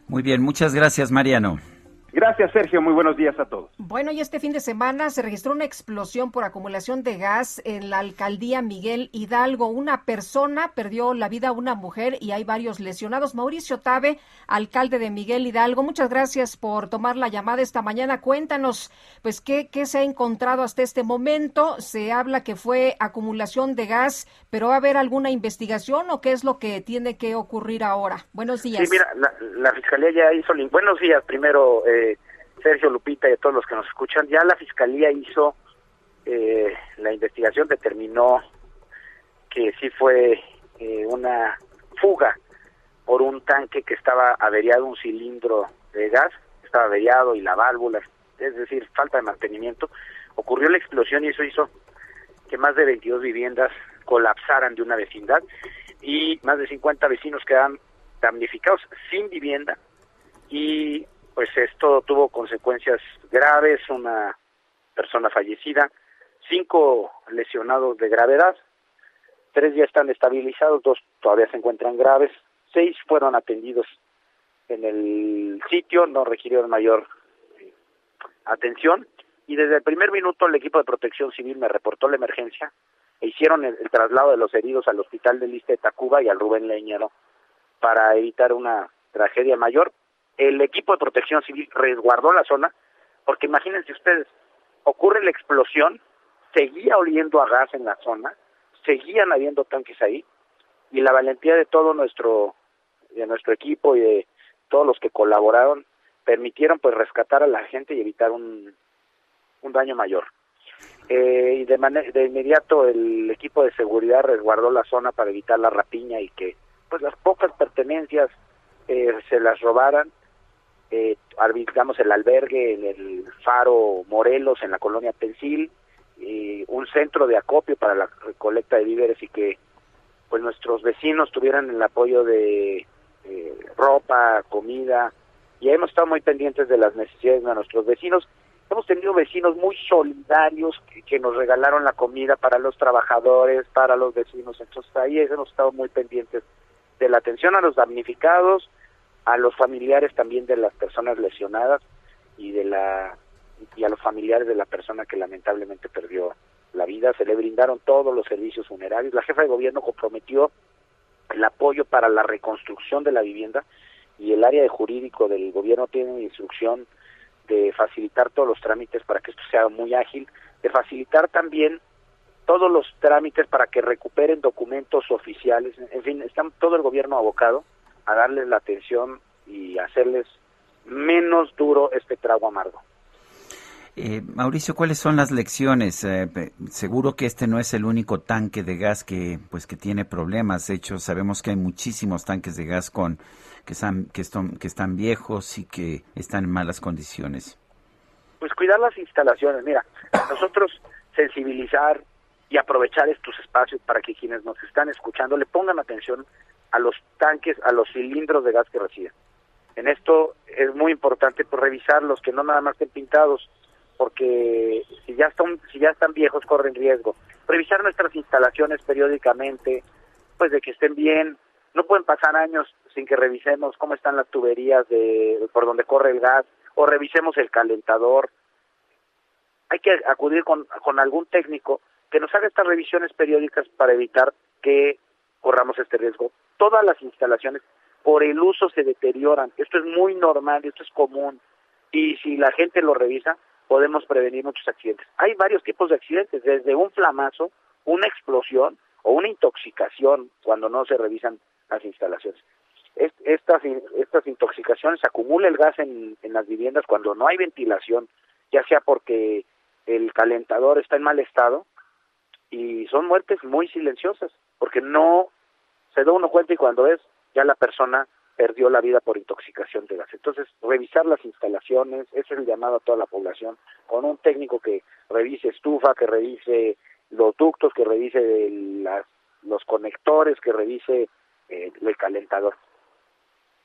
Muy bien, muchas gracias, Mariano. Gracias, Sergio. Muy buenos días a todos. Bueno, y este fin de semana se registró una explosión por acumulación de gas en la alcaldía Miguel Hidalgo. Una persona perdió la vida, una mujer, y hay varios lesionados. Mauricio Tabe, alcalde de Miguel Hidalgo, muchas gracias por tomar la llamada esta mañana. Cuéntanos, pues, qué, qué se ha encontrado hasta este momento. Se habla que fue acumulación de gas, pero ¿va a haber alguna investigación o qué es lo que tiene que ocurrir ahora? Buenos días. Sí, mira, la, la fiscalía ya hizo. Buenos días, primero. Eh, Sergio Lupita y a todos los que nos escuchan, ya la Fiscalía hizo eh, la investigación, determinó que sí fue eh, una fuga por un tanque que estaba averiado, un cilindro de gas, estaba averiado y la válvula, es decir, falta de mantenimiento. Ocurrió la explosión y eso hizo que más de 22 viviendas colapsaran de una vecindad y más de 50 vecinos quedan damnificados sin vivienda y pues esto tuvo consecuencias graves, una persona fallecida, cinco lesionados de gravedad, tres ya están estabilizados, dos todavía se encuentran graves, seis fueron atendidos en el sitio, no requirieron mayor eh, atención y desde el primer minuto el equipo de protección civil me reportó la emergencia e hicieron el, traslado de los heridos al hospital de Lista de Tacuba y al Rubén Leñero para evitar una tragedia mayor, el equipo de protección civil resguardó la zona, porque imagínense ustedes, ocurre la explosión, seguía oliendo a gas en la zona, seguían habiendo tanques ahí, y la valentía de todo nuestro, de nuestro equipo y de todos los que colaboraron permitieron pues rescatar a la gente y evitar un, un daño mayor. Eh, y de, de inmediato el equipo de seguridad resguardó la zona para evitar la rapiña y que pues las pocas pertenencias eh, se las robaran eh, digamos, el albergue en el Faro Morelos, en la colonia Pensil, y un centro de acopio para la recolecta de víveres y que pues nuestros vecinos tuvieran el apoyo de ropa, comida, y hemos estado muy pendientes de las necesidades de nuestros vecinos. Hemos tenido vecinos muy solidarios que, que, nos regalaron la comida para los trabajadores, para los vecinos, entonces ahí hemos estado muy pendientes de la atención a los damnificados, a los familiares también de las personas lesionadas y de la y a los familiares de la persona que lamentablemente perdió la vida. Se le brindaron todos los servicios funerarios. La jefa de gobierno comprometió el apoyo para la reconstrucción de la vivienda y el área de jurídico del gobierno tiene instrucción de facilitar todos los trámites para que esto sea muy ágil, de facilitar también todos los trámites para que recuperen documentos oficiales, en fin, está todo el gobierno abocado a darles la atención y hacerles menos duro este trago amargo. Eh, Mauricio, ¿cuáles son las lecciones? Eh, seguro que este no es el único tanque de gas que, pues, que tiene problemas. De hecho, sabemos que hay muchísimos tanques de gas con que están, que están, que están viejos y que están en malas condiciones. Pues cuidar las instalaciones. Mira, nosotros sensibilizar y aprovechar estos espacios para que quienes nos están escuchando le pongan atención a los tanques, a los cilindros de gas que reciben. En esto es muy importante pues, revisarlos, que no nada más estén pintados, porque si ya están si ya están viejos corren riesgo. Revisar nuestras instalaciones periódicamente, pues de que estén bien. No pueden pasar años sin que revisemos cómo están las tuberías de por donde corre el gas o revisemos el calentador. Hay que acudir con, con algún técnico que nos haga estas revisiones periódicas para evitar que corramos este riesgo. Todas las instalaciones por el uso se deterioran. Esto es muy normal, esto es común. Y si la gente lo revisa, podemos prevenir muchos accidentes. Hay varios tipos de accidentes, desde un flamazo, una explosión o una intoxicación cuando no se revisan las instalaciones. Estas, estas intoxicaciones acumula el gas en, en las viviendas cuando no hay ventilación, ya sea porque el calentador está en mal estado y son muertes muy silenciosas porque no se da uno cuenta y cuando es, ya la persona perdió la vida por intoxicación de gas. Entonces, revisar las instalaciones, ese es el llamado a toda la población, con un técnico que revise estufa, que revise los ductos, que revise las, los conectores, que revise eh, el calentador.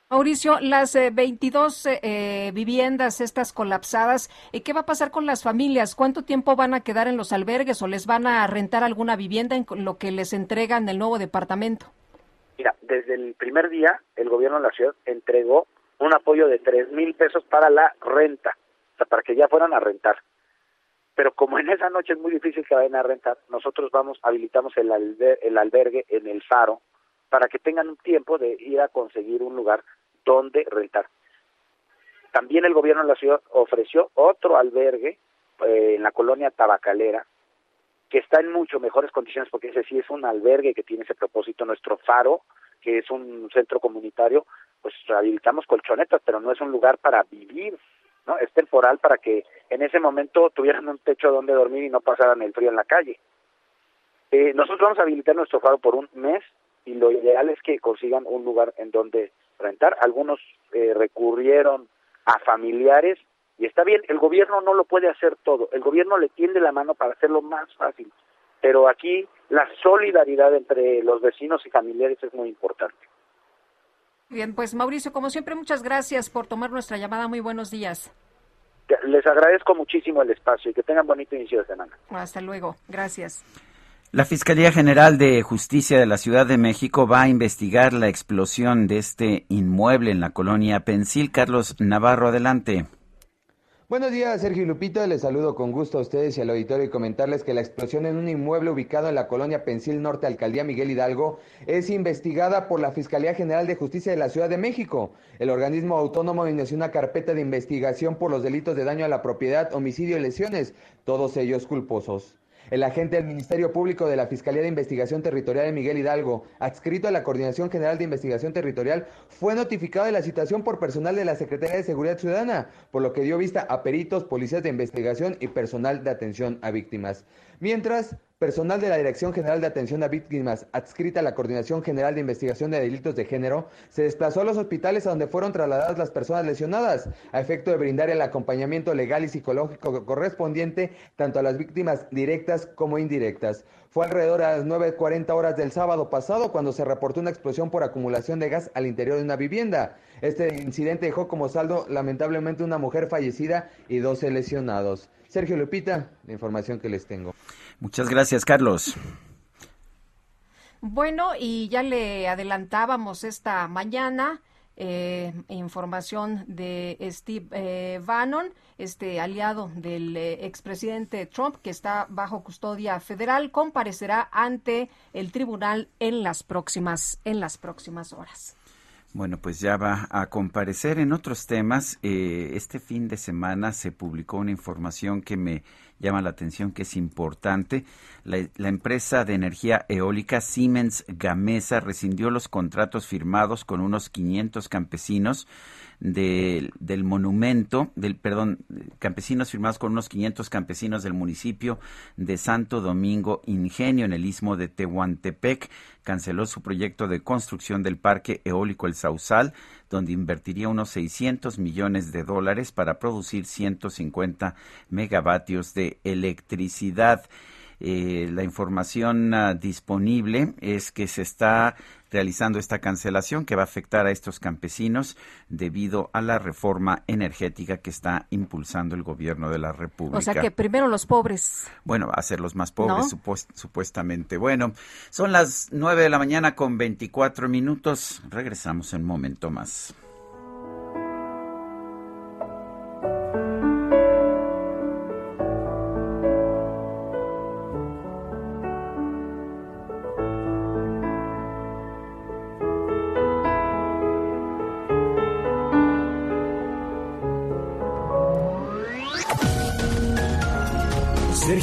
Mauricio, las 22 eh, eh, viviendas estas colapsadas, ¿qué va a pasar con las familias? ¿Cuánto tiempo van a quedar en los albergues o les van a rentar alguna vivienda en lo que les entregan el nuevo departamento? Mira, desde el primer día el gobierno de la ciudad entregó un apoyo de tres mil pesos para la renta, para que ya fueran a rentar. Pero como en esa noche es muy difícil que vayan a rentar, nosotros vamos, habilitamos el, alber el albergue en el Faro para que tengan un tiempo de ir a conseguir un lugar donde rentar. También el gobierno de la ciudad ofreció otro albergue eh, en la colonia Tabacalera, que está en mucho mejores condiciones porque ese sí es un albergue que tiene ese propósito. Nuestro faro, que es un centro comunitario, pues rehabilitamos colchonetas, pero no es un lugar para vivir, ¿no? Es temporal para que en ese momento tuvieran un techo donde dormir y no pasaran el frío en la calle. Eh, nosotros vamos a habilitar nuestro faro por un mes y lo ideal es que consigan un lugar en donde rentar. Algunos eh, recurrieron a familiares y está bien, el gobierno no lo puede hacer todo, el gobierno le tiende la mano para hacerlo más fácil, pero aquí la solidaridad entre los vecinos y familiares es muy importante. Bien, pues Mauricio, como siempre, muchas gracias por tomar nuestra llamada. Muy buenos días. Les agradezco muchísimo el espacio y que tengan bonito inicio de semana. Hasta luego. Gracias. La Fiscalía General de Justicia de la Ciudad de México va a investigar la explosión de este inmueble en la colonia Pensil. Carlos Navarro, adelante. Buenos días, Sergio Lupito. Les saludo con gusto a ustedes y al auditorio y comentarles que la explosión en un inmueble ubicado en la colonia Pensil Norte, Alcaldía Miguel Hidalgo, es investigada por la Fiscalía General de Justicia de la Ciudad de México. El organismo autónomo inició una carpeta de investigación por los delitos de daño a la propiedad, homicidio y lesiones, todos ellos culposos. El agente del Ministerio Público de la Fiscalía de Investigación Territorial de Miguel Hidalgo, adscrito a la Coordinación General de Investigación Territorial, fue notificado de la situación por personal de la Secretaría de Seguridad Ciudadana, por lo que dio vista a peritos, policías de investigación y personal de atención a víctimas. Mientras, personal de la Dirección General de Atención a Víctimas, adscrita a la Coordinación General de Investigación de Delitos de Género, se desplazó a los hospitales a donde fueron trasladadas las personas lesionadas, a efecto de brindar el acompañamiento legal y psicológico correspondiente tanto a las víctimas directas como indirectas. Fue alrededor a las 9.40 horas del sábado pasado cuando se reportó una explosión por acumulación de gas al interior de una vivienda. Este incidente dejó como saldo lamentablemente una mujer fallecida y 12 lesionados. Sergio Lupita, la información que les tengo. Muchas gracias, Carlos. Bueno, y ya le adelantábamos esta mañana. Eh, información de Steve eh, Bannon, este aliado del eh, expresidente Trump, que está bajo custodia federal, comparecerá ante el tribunal en las próximas en las próximas horas. Bueno, pues ya va a comparecer en otros temas. este fin de semana se publicó una información que me llama la atención que es importante. La, empresa de energía eólica Siemens Gamesa rescindió los contratos firmados con unos 500 campesinos del monumento, del perdón, campesinos firmados con unos 500 campesinos del municipio de Santo Domingo Ingenio en el istmo de Tehuantepec, canceló su proyecto de construcción del parque eólico El Sausal, donde invertiría unos 600 millones de dólares para producir 150 megavatios de electricidad. Eh, la información uh, disponible es que se está realizando esta cancelación que va a afectar a estos campesinos debido a la reforma energética que está impulsando el gobierno de la República. O sea que primero los pobres. Bueno, va a ser los más pobres, supuestamente. Bueno, son las 9 de la mañana con 24 minutos. Regresamos en un momento más.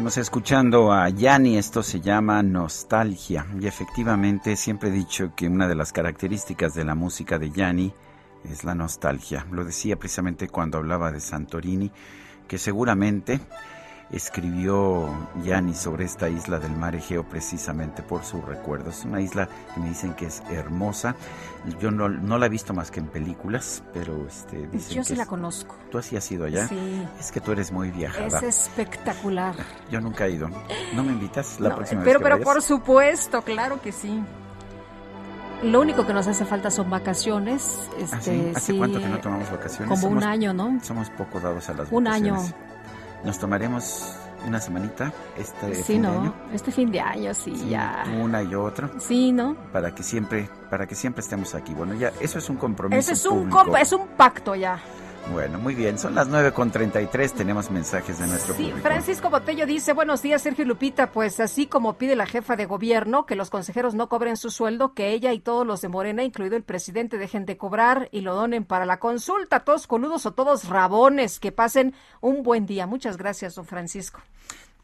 Seguimos escuchando a Yanni, esto se llama nostalgia. Y efectivamente siempre he dicho que una de las características de la música de Yanni es la nostalgia. Lo decía precisamente cuando hablaba de Santorini, que seguramente escribió Yanni sobre esta isla del mar Egeo precisamente por su recuerdo. Es una isla que me dicen que es hermosa. Yo no, no la he visto más que en películas, pero este, dicen Yo que sí la es- conozco. ¿Tú así has ido allá? Sí. Es que tú eres muy viajada. Es espectacular. Yo nunca he ido. ¿No me invitas la No, próxima pero vez que pero vayas? por supuesto, claro que sí. Lo único que nos hace falta son vacaciones. Este, ¿Ah, sí? ¿Hace sí, cuánto que no tomamos vacaciones? Como un año, ¿no? Somos poco dados a las Un vacaciones. año. Nos tomaremos una semanita este Sí, fin de ¿no? año. Este fin de año, sí, ya. Una y otra. Sí, ¿no? Para que siempre, para que siempre estemos aquí. Bueno, ya, eso es un compromiso. Ese es un, público. es un pacto ya. Bueno, muy bien. Son las 9 con 33. Tenemos mensajes de nuestro Sí, público. Francisco Botello dice, buenos días Sergio Lupita, pues así como pide la jefa de gobierno que los consejeros no cobren su sueldo, que ella y todos los de Morena, incluido el presidente, dejen de cobrar y lo donen para la consulta, todos coludos o todos rabones, que pasen un buen día. Muchas gracias, don Francisco.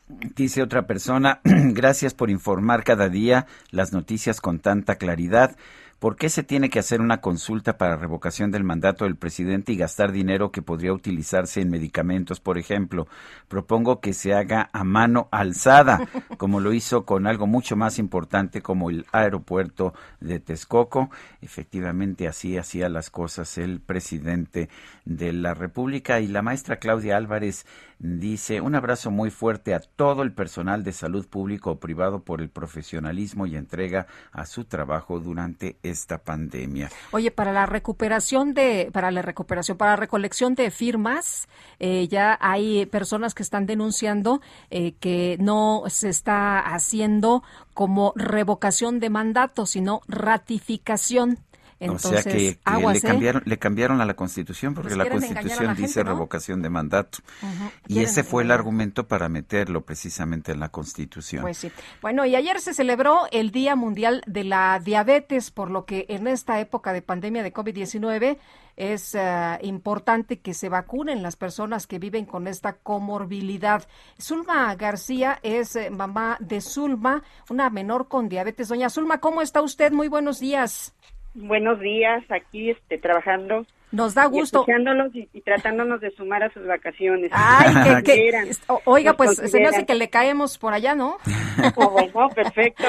Dice otra persona, [CLEARS THROAT] gracias por informar cada día las noticias con tanta claridad. ¿Por qué se tiene que hacer una consulta para revocación del mandato del presidente y gastar dinero que podría utilizarse en medicamentos, por ejemplo? Propongo que se haga a mano alzada, [LAUGHS] como lo hizo con algo mucho más importante como el aeropuerto de Texcoco. Efectivamente, así hacía las cosas el presidente de la República. Y la maestra Claudia Álvarez dice, un abrazo muy fuerte a todo el personal de salud público o privado por el profesionalismo y entrega a su trabajo durante esta pandemia. Oye, para la recuperación de, para la recuperación, para la recolección de firmas, eh, ya hay personas que están denunciando eh, que no se está haciendo como revocación de mandato, sino ratificación. Entonces, o sea que, le, ¿eh? cambiaron, le cambiaron a la Constitución porque Pues la Constitución la dice revocación de mandato. Y ese fue el argumento para meterlo precisamente en la Constitución. Pues sí. Bueno, y ayer se celebró el Día Mundial de la Diabetes, por lo que en esta época de pandemia de COVID-19 es eh, importante que se vacunen las personas que viven con esta comorbilidad. Zulma García es eh, mamá de Zulma, una menor con diabetes. Doña Zulma, ¿cómo está usted? Muy buenos días. Buenos días, aquí este, trabajando. Nos da y gusto. escuchándolos y, y tratándonos de sumar a sus vacaciones. Ay, que, que- oiga, nos pues se me hace que le caemos por allá, ¿no? [LAUGHS] Oh, bueno, perfecto.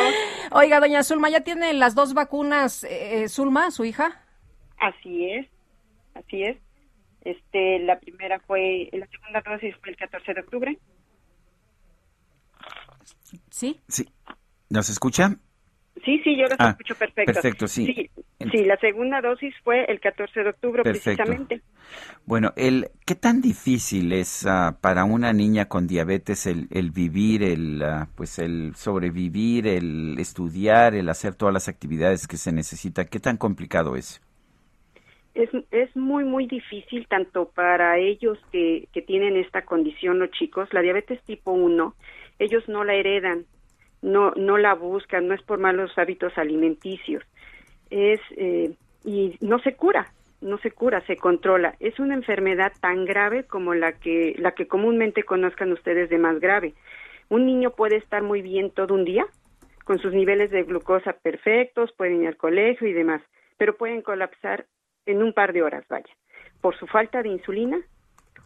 Oiga, doña Zulma, ¿ya tiene las dos vacunas, eh, eh, Zulma, su hija? Así es, así es. Este, la primera fue, la segunda dosis fue el 14 de octubre. Sí. Sí. ¿Nos escucha? Sí, sí, yo los Ah, escucho perfecto. perfecto, sí. Sí, la segunda dosis fue el 14 de octubre precisamente. Bueno, el, ¿qué tan difícil es ah, para una niña con diabetes el, el vivir, el, ah, pues el sobrevivir, el estudiar, el hacer todas las actividades que se necesita? ¿Qué tan complicado es? Es, es muy, muy difícil tanto para ellos que, que tienen esta condición, los chicos. La diabetes tipo 1, ellos no la heredan, no, no la buscan, no es por malos hábitos alimenticios es eh, y no se cura, no se cura, se controla. Es una enfermedad tan grave como la que la que comúnmente conozcan ustedes de más grave. Un niño puede estar muy bien todo un día con sus niveles de glucosa perfectos, pueden ir al colegio y demás, pero pueden colapsar en un par de horas, vaya, por su falta de insulina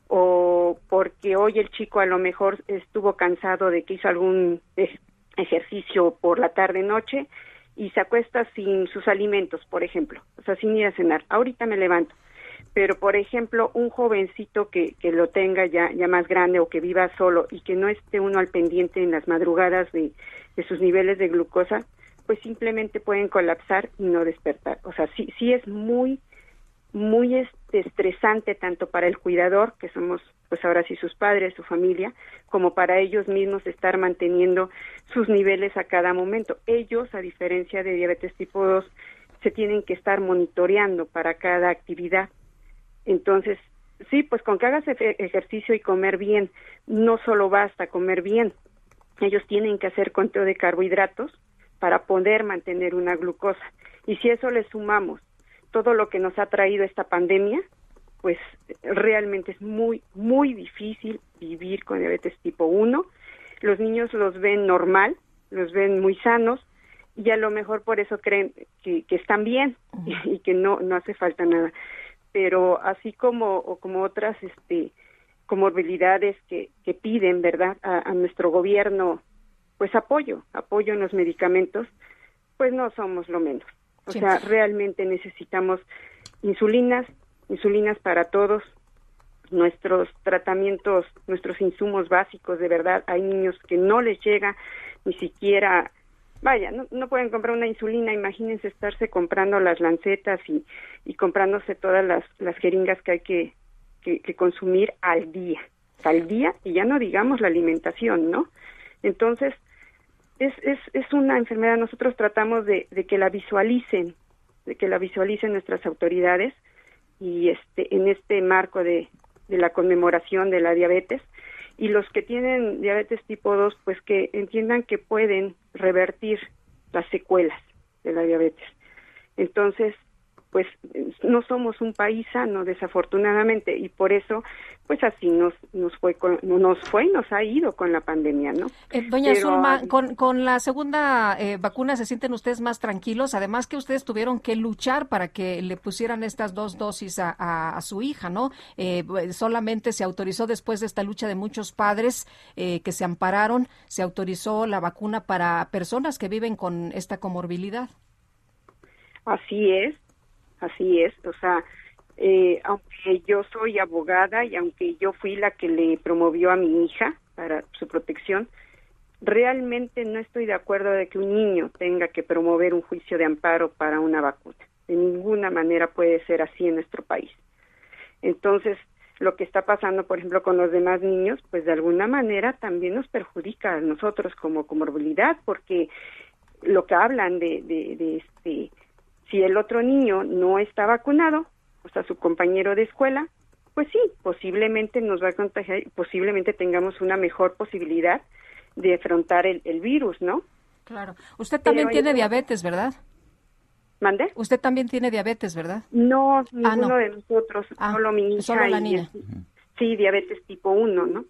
o porque hoy el chico a lo mejor estuvo cansado de que hizo algún ejercicio por la tarde noche y se acuesta sin sus alimentos, por ejemplo, o sea, sin ir a cenar. Ahorita me levanto. Pero, por ejemplo, un jovencito que, que lo tenga ya, ya más grande o que viva solo y que no esté uno al pendiente en las madrugadas de, de sus niveles de glucosa, pues simplemente pueden colapsar y no despertar. O sea, sí, sí es muy, muy estresante tanto para el cuidador, que somos pues ahora sí sus padres, su familia, como para ellos mismos estar manteniendo sus niveles a cada momento. Ellos, a diferencia de diabetes tipo 2, se tienen que estar monitoreando para cada actividad. Entonces, sí, pues con que hagas ejercicio y comer bien, no solo basta comer bien, ellos tienen que hacer conteo de carbohidratos para poder mantener una glucosa. Y si eso le sumamos todo lo que nos ha traído esta pandemia, pues realmente es muy, muy difícil vivir con diabetes tipo 1. Los niños los ven normal, los ven muy sanos y a lo mejor por eso creen que, están bien [LAUGHS] y, que no, no hace falta nada. Pero así como, o como otras este, comorbilidades que, que piden, ¿verdad?, a, nuestro gobierno, pues apoyo, apoyo en los medicamentos, pues no somos lo menos. O sea, realmente necesitamos insulinas, insulinas para todos, nuestros tratamientos, nuestros insumos básicos, de verdad, hay niños que no les llega ni siquiera, vaya, no, pueden comprar una insulina, imagínense estarse comprando las lancetas y, y comprándose todas las, las jeringas que hay que, que, consumir al día, al día, y ya no digamos la alimentación, ¿no? Entonces, es, es, es una enfermedad, nosotros tratamos de, de que la visualicen, de que la visualicen nuestras autoridades, y este en este marco de, de la conmemoración de la diabetes y los que tienen diabetes tipo 2 pues que entiendan que pueden revertir las secuelas de la diabetes. Entonces, pues no somos un país sano desafortunadamente y por eso pues así nos nos fue nos fue y nos ha ido con la pandemia no eh, doña Zulma con, con la segunda eh, vacuna se sienten ustedes más tranquilos además que ustedes tuvieron que luchar para que le pusieran estas dos dosis a, a, su hija no eh, solamente se autorizó después de esta lucha de muchos padres que se ampararon se autorizó la vacuna para personas que viven con esta comorbilidad. Así es, así es, o sea, eh, aunque yo soy abogada y aunque yo fui la que le promovió a mi hija para su protección, realmente no estoy de acuerdo de que un niño tenga que promover un juicio de amparo para una vacuna. De ninguna manera puede ser así en nuestro país. Entonces, lo que está pasando, por ejemplo, con los demás niños, pues de alguna manera también nos perjudica a nosotros como comorbilidad, porque lo que hablan de, de, de este si el otro niño no está vacunado, o sea, su compañero de escuela, pues sí, posiblemente nos va a contagiar, posiblemente tengamos una mejor posibilidad de afrontar el, virus, ¿no? Claro. Usted también tiene diabetes, ¿verdad? ¿Mande? Usted también tiene diabetes, ¿verdad? No, ah, ninguno de nosotros, ah, solo mi hija. Solo la niña. sí, diabetes tipo 1, ¿no?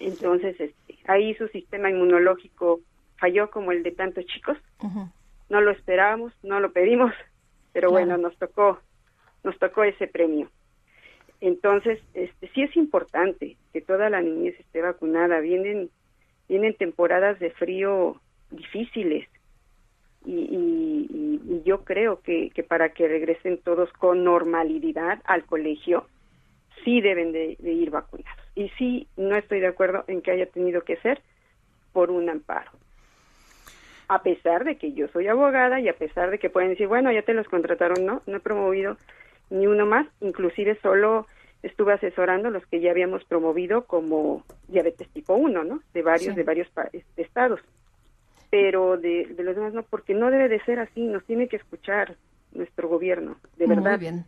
Entonces, este, ahí su sistema inmunológico falló como el de tantos chicos no lo esperábamos, no lo pedimos, [LAUGHS] pero bueno, nos tocó, nos tocó ese premio. Entonces, este, sí es importante que toda la niñez esté vacunada. Vienen, vienen temporadas de frío difíciles y, yo creo que, que, para que regresen todos con normalidad al colegio, sí deben de, de ir vacunados. Y sí, no estoy de acuerdo en que haya tenido que ser por un amparo. A pesar de que yo soy abogada y a pesar de que pueden decir, bueno, ya te los contrataron, no, no he promovido ni uno más, inclusive solo estuve asesorando los que ya habíamos promovido como diabetes tipo 1, ¿no? De varios, de varios este, estados. Pero de, de, los demás no, porque no debe de ser así, nos tiene que escuchar nuestro gobierno, de verdad. Muy bien.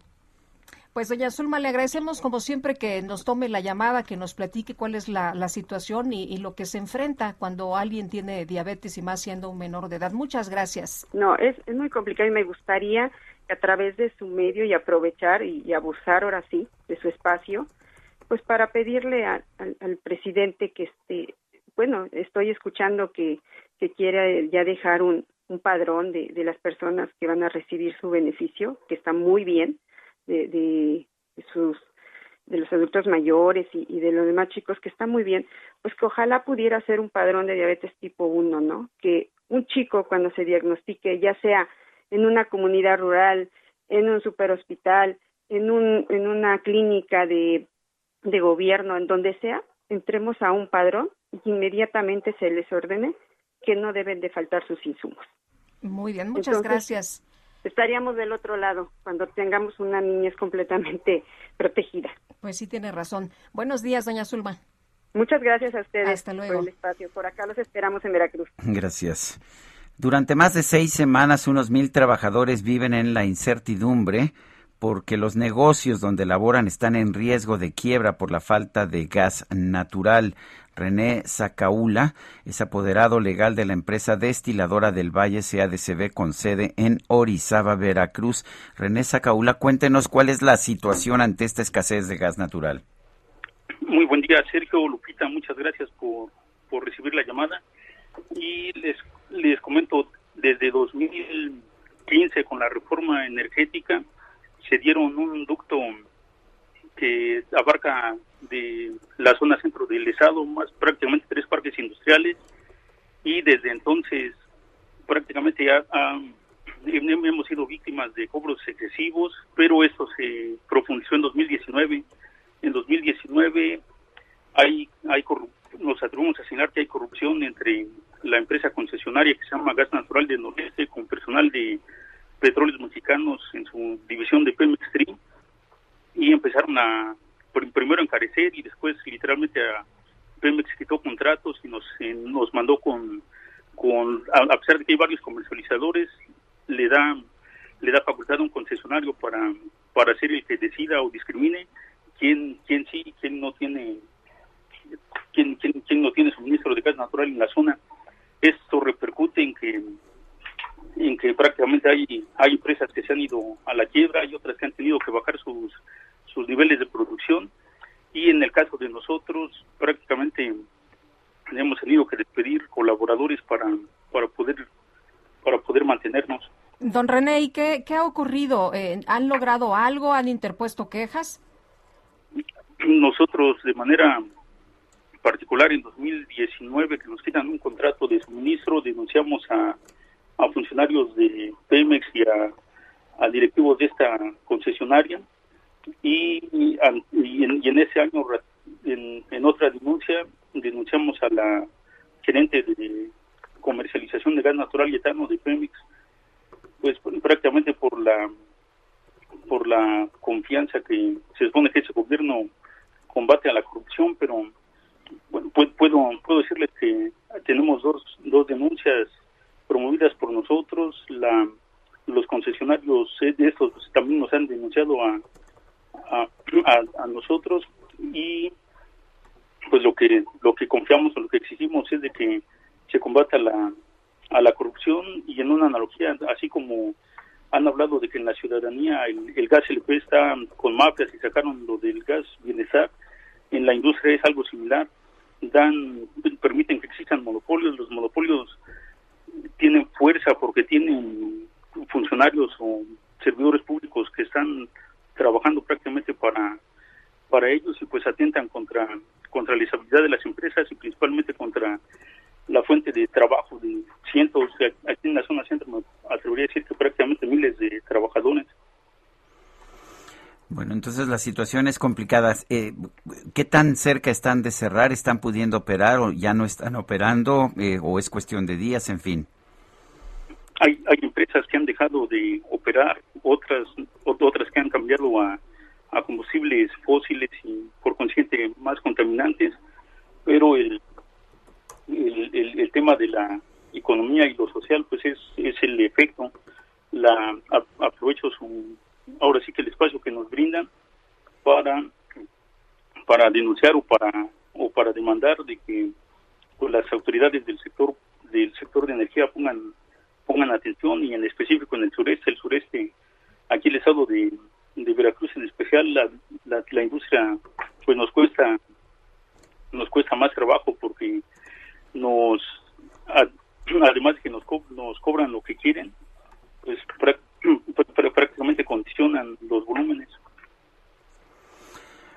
Pues doña Zulma, le agradecemos como siempre que nos tome la llamada, que nos platique cuál es la, la situación y, lo que se enfrenta cuando alguien tiene diabetes y más siendo un menor de edad. Muchas gracias. No, es, es muy complicado y me gustaría que a través de su medio y aprovechar y, abusar ahora sí de su espacio, pues para pedirle al presidente que este, bueno, estoy escuchando que, que quiere ya dejar un, un padrón de, de las personas que van a recibir su beneficio, que está muy bien de, de, sus de los adultos mayores y, y, de los demás chicos que está muy bien, pues que ojalá pudiera ser un padrón de diabetes tipo 1, ¿no? Que un chico cuando se diagnostique, ya sea en una comunidad rural, en un superhospital, en un en una clínica de de gobierno, en donde sea, entremos a un padrón y inmediatamente se les ordene que no deben de faltar sus insumos. Muy bien, muchas Entonces, gracias estaríamos del otro lado cuando tengamos una niñez completamente [LAUGHS] protegida. Pues sí, tiene razón. Buenos días, doña Zulma. Muchas gracias a ustedes Hasta luego. por el espacio. Por acá los esperamos en Veracruz. Gracias. Durante más de seis semanas, unos mil trabajadores viven en la incertidumbre porque los negocios donde laboran están en riesgo de quiebra por la falta de gas natural. René Zacaula es apoderado legal de la empresa destiladora del Valle CADCB con sede en Orizaba, Veracruz. René Zacaula, cuéntenos cuál es la situación ante esta escasez de gas natural. Muy buen día, Sergio Lupita. Muchas gracias por, por recibir la llamada. Y les, les comento, desde 2015 con la reforma energética se dieron un ducto que abarca de la zona centro del estado más prácticamente tres parques industriales y desde entonces prácticamente ya hemos sido víctimas de cobros excesivos, pero esto se profundizó en 2019. En 2019 hay, hay nos atrevemos a señalar que hay corrupción entre la empresa concesionaria que se llama Gas Natural del Nordeste con personal de petróleos mexicanos en su división de Pemex y empezaron a primero encarecer y después literalmente a Pemex quitó contratos y nos eh, nos mandó con con a, pesar de que hay varios comercializadores le da le da facultad a un concesionario para para ser el que decida o discrimine quién quién sí quién no tiene quién quién, quién no tiene suministro de gas natural en la zona. Esto repercute en que en que prácticamente hay hay empresas que se han ido a la quiebra y otras que han tenido que bajar sus sus niveles de producción y en el caso de nosotros prácticamente hemos tenido que despedir colaboradores para para poder para poder mantenernos. Don René, ¿y qué, qué ha ocurrido? Eh, ¿Han logrado algo? ¿Han interpuesto quejas? Nosotros de manera particular en 2019 que nos quitan un contrato de suministro denunciamos a, a funcionarios de Pemex y a, a directivos de esta concesionaria y, y, en, y en, ese año en, en, otra denuncia denunciamos a la gerente de comercialización de gas natural y etano de Pemex pues prácticamente por la por la confianza que se supone que ese gobierno combate a la corrupción pero bueno puedo puedo decirles que tenemos dos dos denuncias promovidas por nosotros la los concesionarios de estos también nos han denunciado a a, a, nosotros y pues lo que lo que confiamos o lo que exigimos es de que se combata la a la corrupción y en una analogía así como han hablado de que en la ciudadanía el, el gas LP está con mafias y sacaron lo del gas bienestar en la industria es algo similar. Dan permiten que existan monopolios los monopolios tienen fuerza porque tienen funcionarios o servidores públicos que están trabajando prácticamente para para ellos y pues atentan contra contra la estabilidad de las empresas y principalmente contra la fuente de trabajo de cientos, aquí en la zona centro me atrevería a decir que prácticamente miles de trabajadores. Bueno, entonces la situación es complicada. Eh, ¿Qué tan cerca están de cerrar? ¿Están pudiendo operar o ya no están operando? Eh, ¿O es cuestión de días? En fin. Hay, empresas que han dejado de operar, otras, otras que han cambiado a, a combustibles fósiles y por consiguiente más contaminantes, pero el, el, tema de la economía y lo social pues es, es el efecto. La, aprovecho su, ahora sí que el espacio que nos brindan para, para denunciar o para, o para demandar de que pues, las autoridades del sector del sector de energía pongan pongan atención y en específico en el sureste, el sureste, aquí el estado de, Veracruz en especial, la, industria pues nos cuesta nos cuesta más trabajo porque nos además de que nos, nos cobran lo que quieren, pues [CLEARS THROAT] prácticamente condicionan los volúmenes.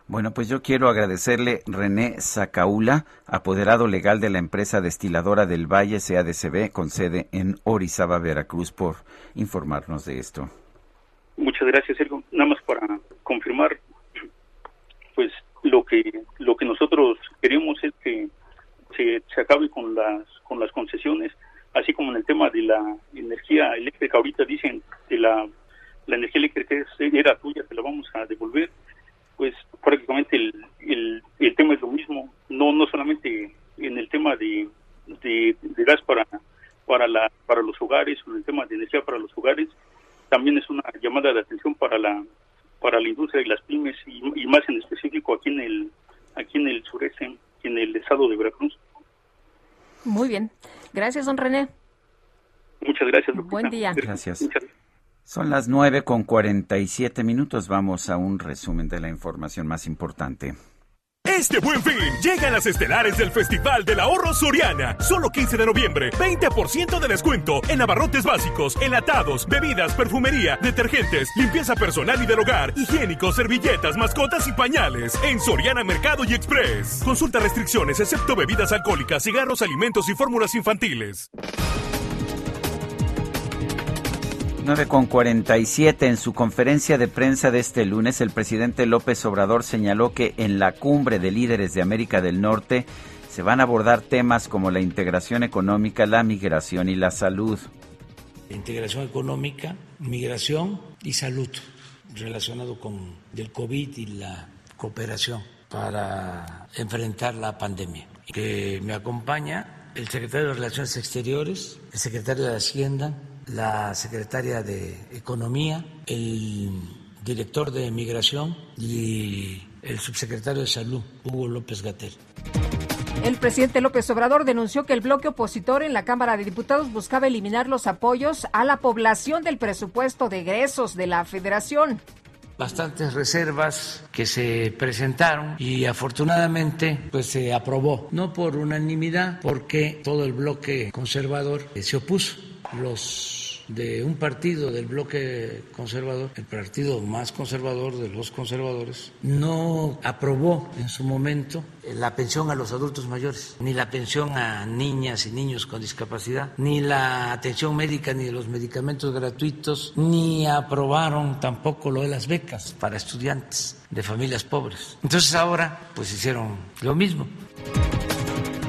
Bueno, pues yo quiero agradecerle René Zacaula, apoderado legal de la empresa destiladora del Valle CADCB con sede en Orizaba, Veracruz, por informarnos de esto. Muchas gracias, Sergio. Nada más para confirmar, pues lo que lo que nosotros queremos es que se, se acabe con las con las concesiones, así como en el tema de la energía eléctrica. Ahorita dicen que la, la energía eléctrica era tuya, te la vamos a devolver pues prácticamente el, el, tema es lo mismo, no no solamente en el tema de, de, gas para para la para los hogares o en el tema de energía para los hogares, también es una llamada de atención para la para la industria y las pymes y, más en específico aquí en el aquí en el sureste, en el estado de Veracruz. Muy bien, gracias don René. Muchas gracias. Buen día. Gracias. Son las nueve con cuarenta y siete minutos. Vamos a un resumen de la información más importante. Este buen fin, llegan las estelares del Festival del Ahorro Soriana. Solo 15 de noviembre, 20% de descuento en abarrotes básicos, enlatados, bebidas, perfumería, detergentes, limpieza personal y del hogar, higiénicos, servilletas, mascotas y pañales. En Soriana Mercado y Express. Consulta restricciones, excepto bebidas alcohólicas, cigarros, alimentos y fórmulas infantiles. 9 con 47. En su conferencia de prensa de este lunes, el presidente López Obrador señaló que en la cumbre de líderes de América del Norte se van a abordar temas como la integración económica, la migración y la salud. Integración económica, migración y salud, relacionado con el COVID y la cooperación para enfrentar la pandemia. Que me acompaña el secretario de Relaciones Exteriores, el secretario de Hacienda, la secretaria de Economía, el director de Migración y el subsecretario de Salud, Hugo López Gatel. El presidente López Obrador denunció que el bloque opositor en la Cámara de Diputados buscaba eliminar los apoyos a la población del presupuesto de egresos de la Federación. Bastantes reservas que se presentaron y afortunadamente pues se aprobó, no por unanimidad, porque todo el bloque conservador se opuso los de un partido del bloque conservador, el partido más conservador de los conservadores, no aprobó en su momento la pensión a los adultos mayores, ni la pensión a niñas y niños con discapacidad, ni la atención médica, ni los medicamentos gratuitos, ni aprobaron tampoco lo de las becas para estudiantes de familias pobres. Entonces ahora pues hicieron lo mismo.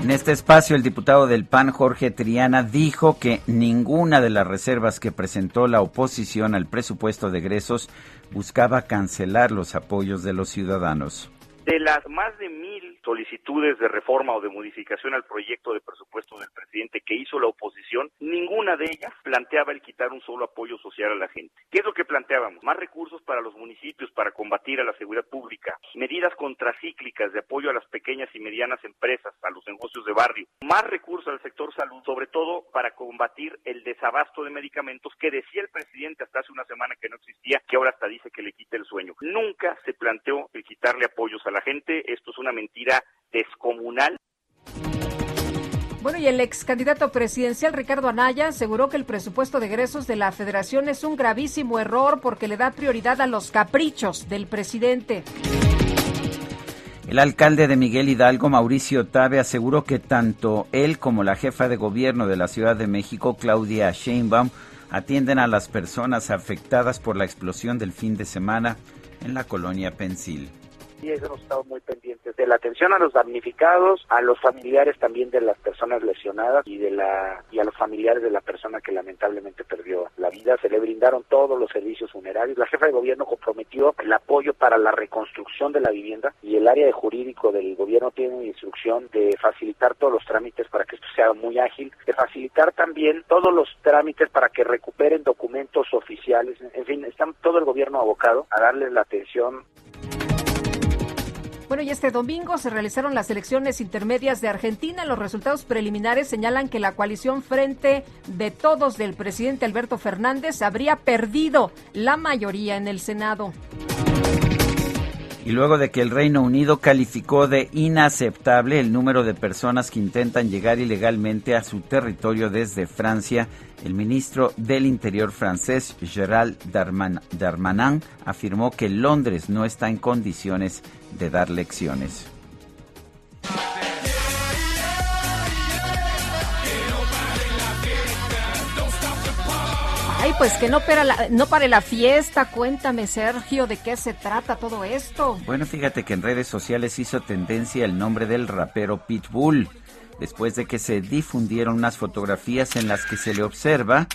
En este espacio, el diputado del PAN, Jorge Triana, dijo que ninguna de las reservas que presentó la oposición al presupuesto de egresos buscaba cancelar los apoyos de los ciudadanos. De las más de mil solicitudes de reforma o de modificación al proyecto de presupuesto del presidente que hizo la oposición, ninguna de ellas planteaba el quitar un solo apoyo social a la gente. ¿Qué es lo que planteábamos? Más recursos para los municipios para combatir a la seguridad pública, medidas contracíclicas de apoyo a las pequeñas y medianas empresas, a los negocios de barrio, más recursos al sector salud, sobre todo para combatir el desabasto de medicamentos que decía el presidente hasta hace una semana que no existía, que ahora hasta dice que le quite el sueño. Nunca se planteó el quitarle apoyos a la gente. Esto es una mentira descomunal. Bueno, y el ex candidato presidencial Ricardo Anaya aseguró que el presupuesto de egresos de la federación es un gravísimo error porque le da prioridad a los caprichos del presidente. El alcalde de Miguel Hidalgo, Mauricio Tabe, aseguró que tanto él como la jefa de gobierno de la Ciudad de México, Claudia Sheinbaum, atienden a las personas afectadas por la explosión del fin de semana en la colonia Pensil Hemos estado muy pendientes de la atención a los damnificados, a los familiares también de las personas lesionadas y de la y a los familiares de la persona que lamentablemente perdió la vida. Se le brindaron todos los servicios funerarios. La jefa de gobierno comprometió el apoyo para la reconstrucción de la vivienda y el área de jurídico del gobierno tiene instrucción de facilitar todos los trámites para que esto sea muy ágil, de facilitar también todos los trámites para que recuperen documentos oficiales. En fin, está todo el gobierno abocado a darles la atención bueno, y este domingo se realizaron las elecciones intermedias de Argentina. Los resultados preliminares señalan que la coalición Frente de Todos del presidente Alberto Fernández habría perdido la mayoría en el Senado. Y luego de que el Reino Unido calificó de inaceptable el número de personas que intentan llegar ilegalmente a su territorio desde Francia, el ministro del Interior francés, Gerald Darmanin, afirmó que Londres no está en condiciones de dar lecciones. Pues que no, la, no pare la fiesta. Cuéntame, Sergio, de qué se trata todo esto. Bueno, fíjate que en redes sociales hizo tendencia el nombre del rapero Pitbull, después de que se difundieron unas fotografías en las que se le observa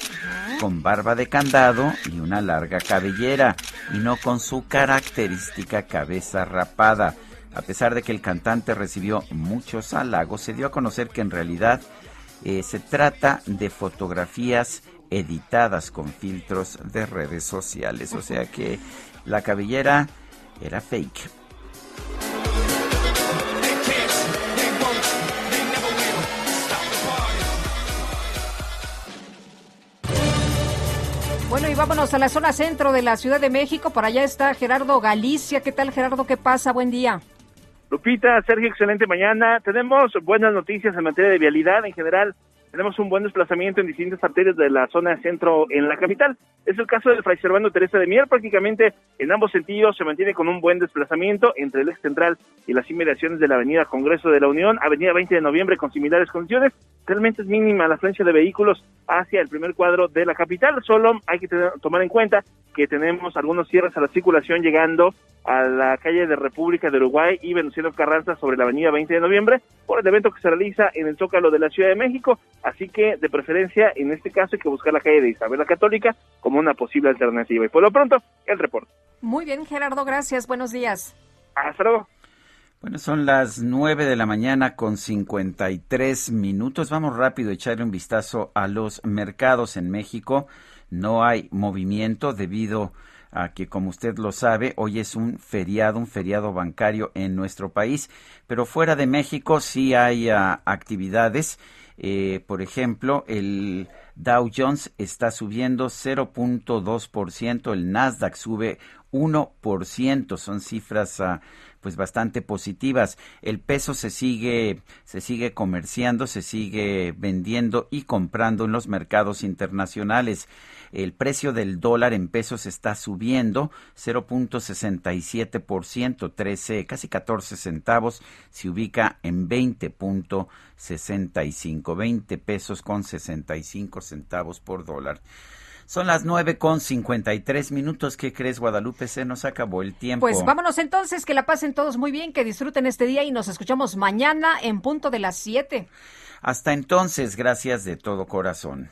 con barba de candado y una larga cabellera, y no con su característica cabeza rapada. A pesar de que el cantante recibió muchos halagos, se dio a conocer que en realidad eh, se trata de fotografías editadas con filtros de redes sociales. O sea que la cabellera era fake. Bueno, y vámonos a la zona centro de la Ciudad de México. Por allá está Gerardo Galicia. ¿Qué tal, Gerardo? ¿Qué pasa? Buen día. Lupita, Sergio, excelente mañana. Tenemos buenas noticias en materia de vialidad. En general, tenemos un buen desplazamiento en distintas arterias de la zona centro en la capital. Es el caso del Fray Servando Teresa de Mier, prácticamente en ambos sentidos se mantiene con un buen desplazamiento entre el ex central y las inmediaciones de la avenida Congreso de la Unión, avenida 20 de noviembre con similares condiciones. Realmente es mínima la afluencia de vehículos hacia el primer cuadro de la capital, solo hay que tomar en cuenta que tenemos algunos cierres a la circulación llegando a la calle de República de Uruguay y Venustiano Carranza sobre la avenida 20 de noviembre por el evento que se realiza en el Zócalo de la Ciudad de México. Así que, de preferencia, en este caso hay que buscar la calle de Isabel la Católica como una posible alternativa. Y por lo pronto, el reporte. Muy bien, Gerardo, gracias. Buenos días. Hasta luego. Bueno, son las 9 de la mañana con 53 minutos. Vamos rápido a echarle un vistazo a los mercados en México. No hay movimiento debido a que, como usted lo sabe, hoy es un feriado, un feriado bancario en nuestro país, pero fuera de México sí hay ah, actividades. Eh, por ejemplo, el Dow Jones está subiendo 0.2%, el Nasdaq sube 1%, son cifras uh, pues bastante positivas. El peso se sigue se sigue comerciando, se sigue vendiendo y comprando en los mercados internacionales. El precio del dólar en pesos está subiendo 0.67%, 13, casi 14 centavos, se ubica en 20.65, 20 pesos con 65 centavos por dólar. Son las nueve con cincuenta y tres minutos. ¿Qué crees, Guadalupe? Se nos acabó el tiempo. Pues vámonos entonces, que la pasen todos muy bien, que disfruten este día y nos escuchamos mañana en punto de las siete. Hasta entonces, gracias de todo corazón.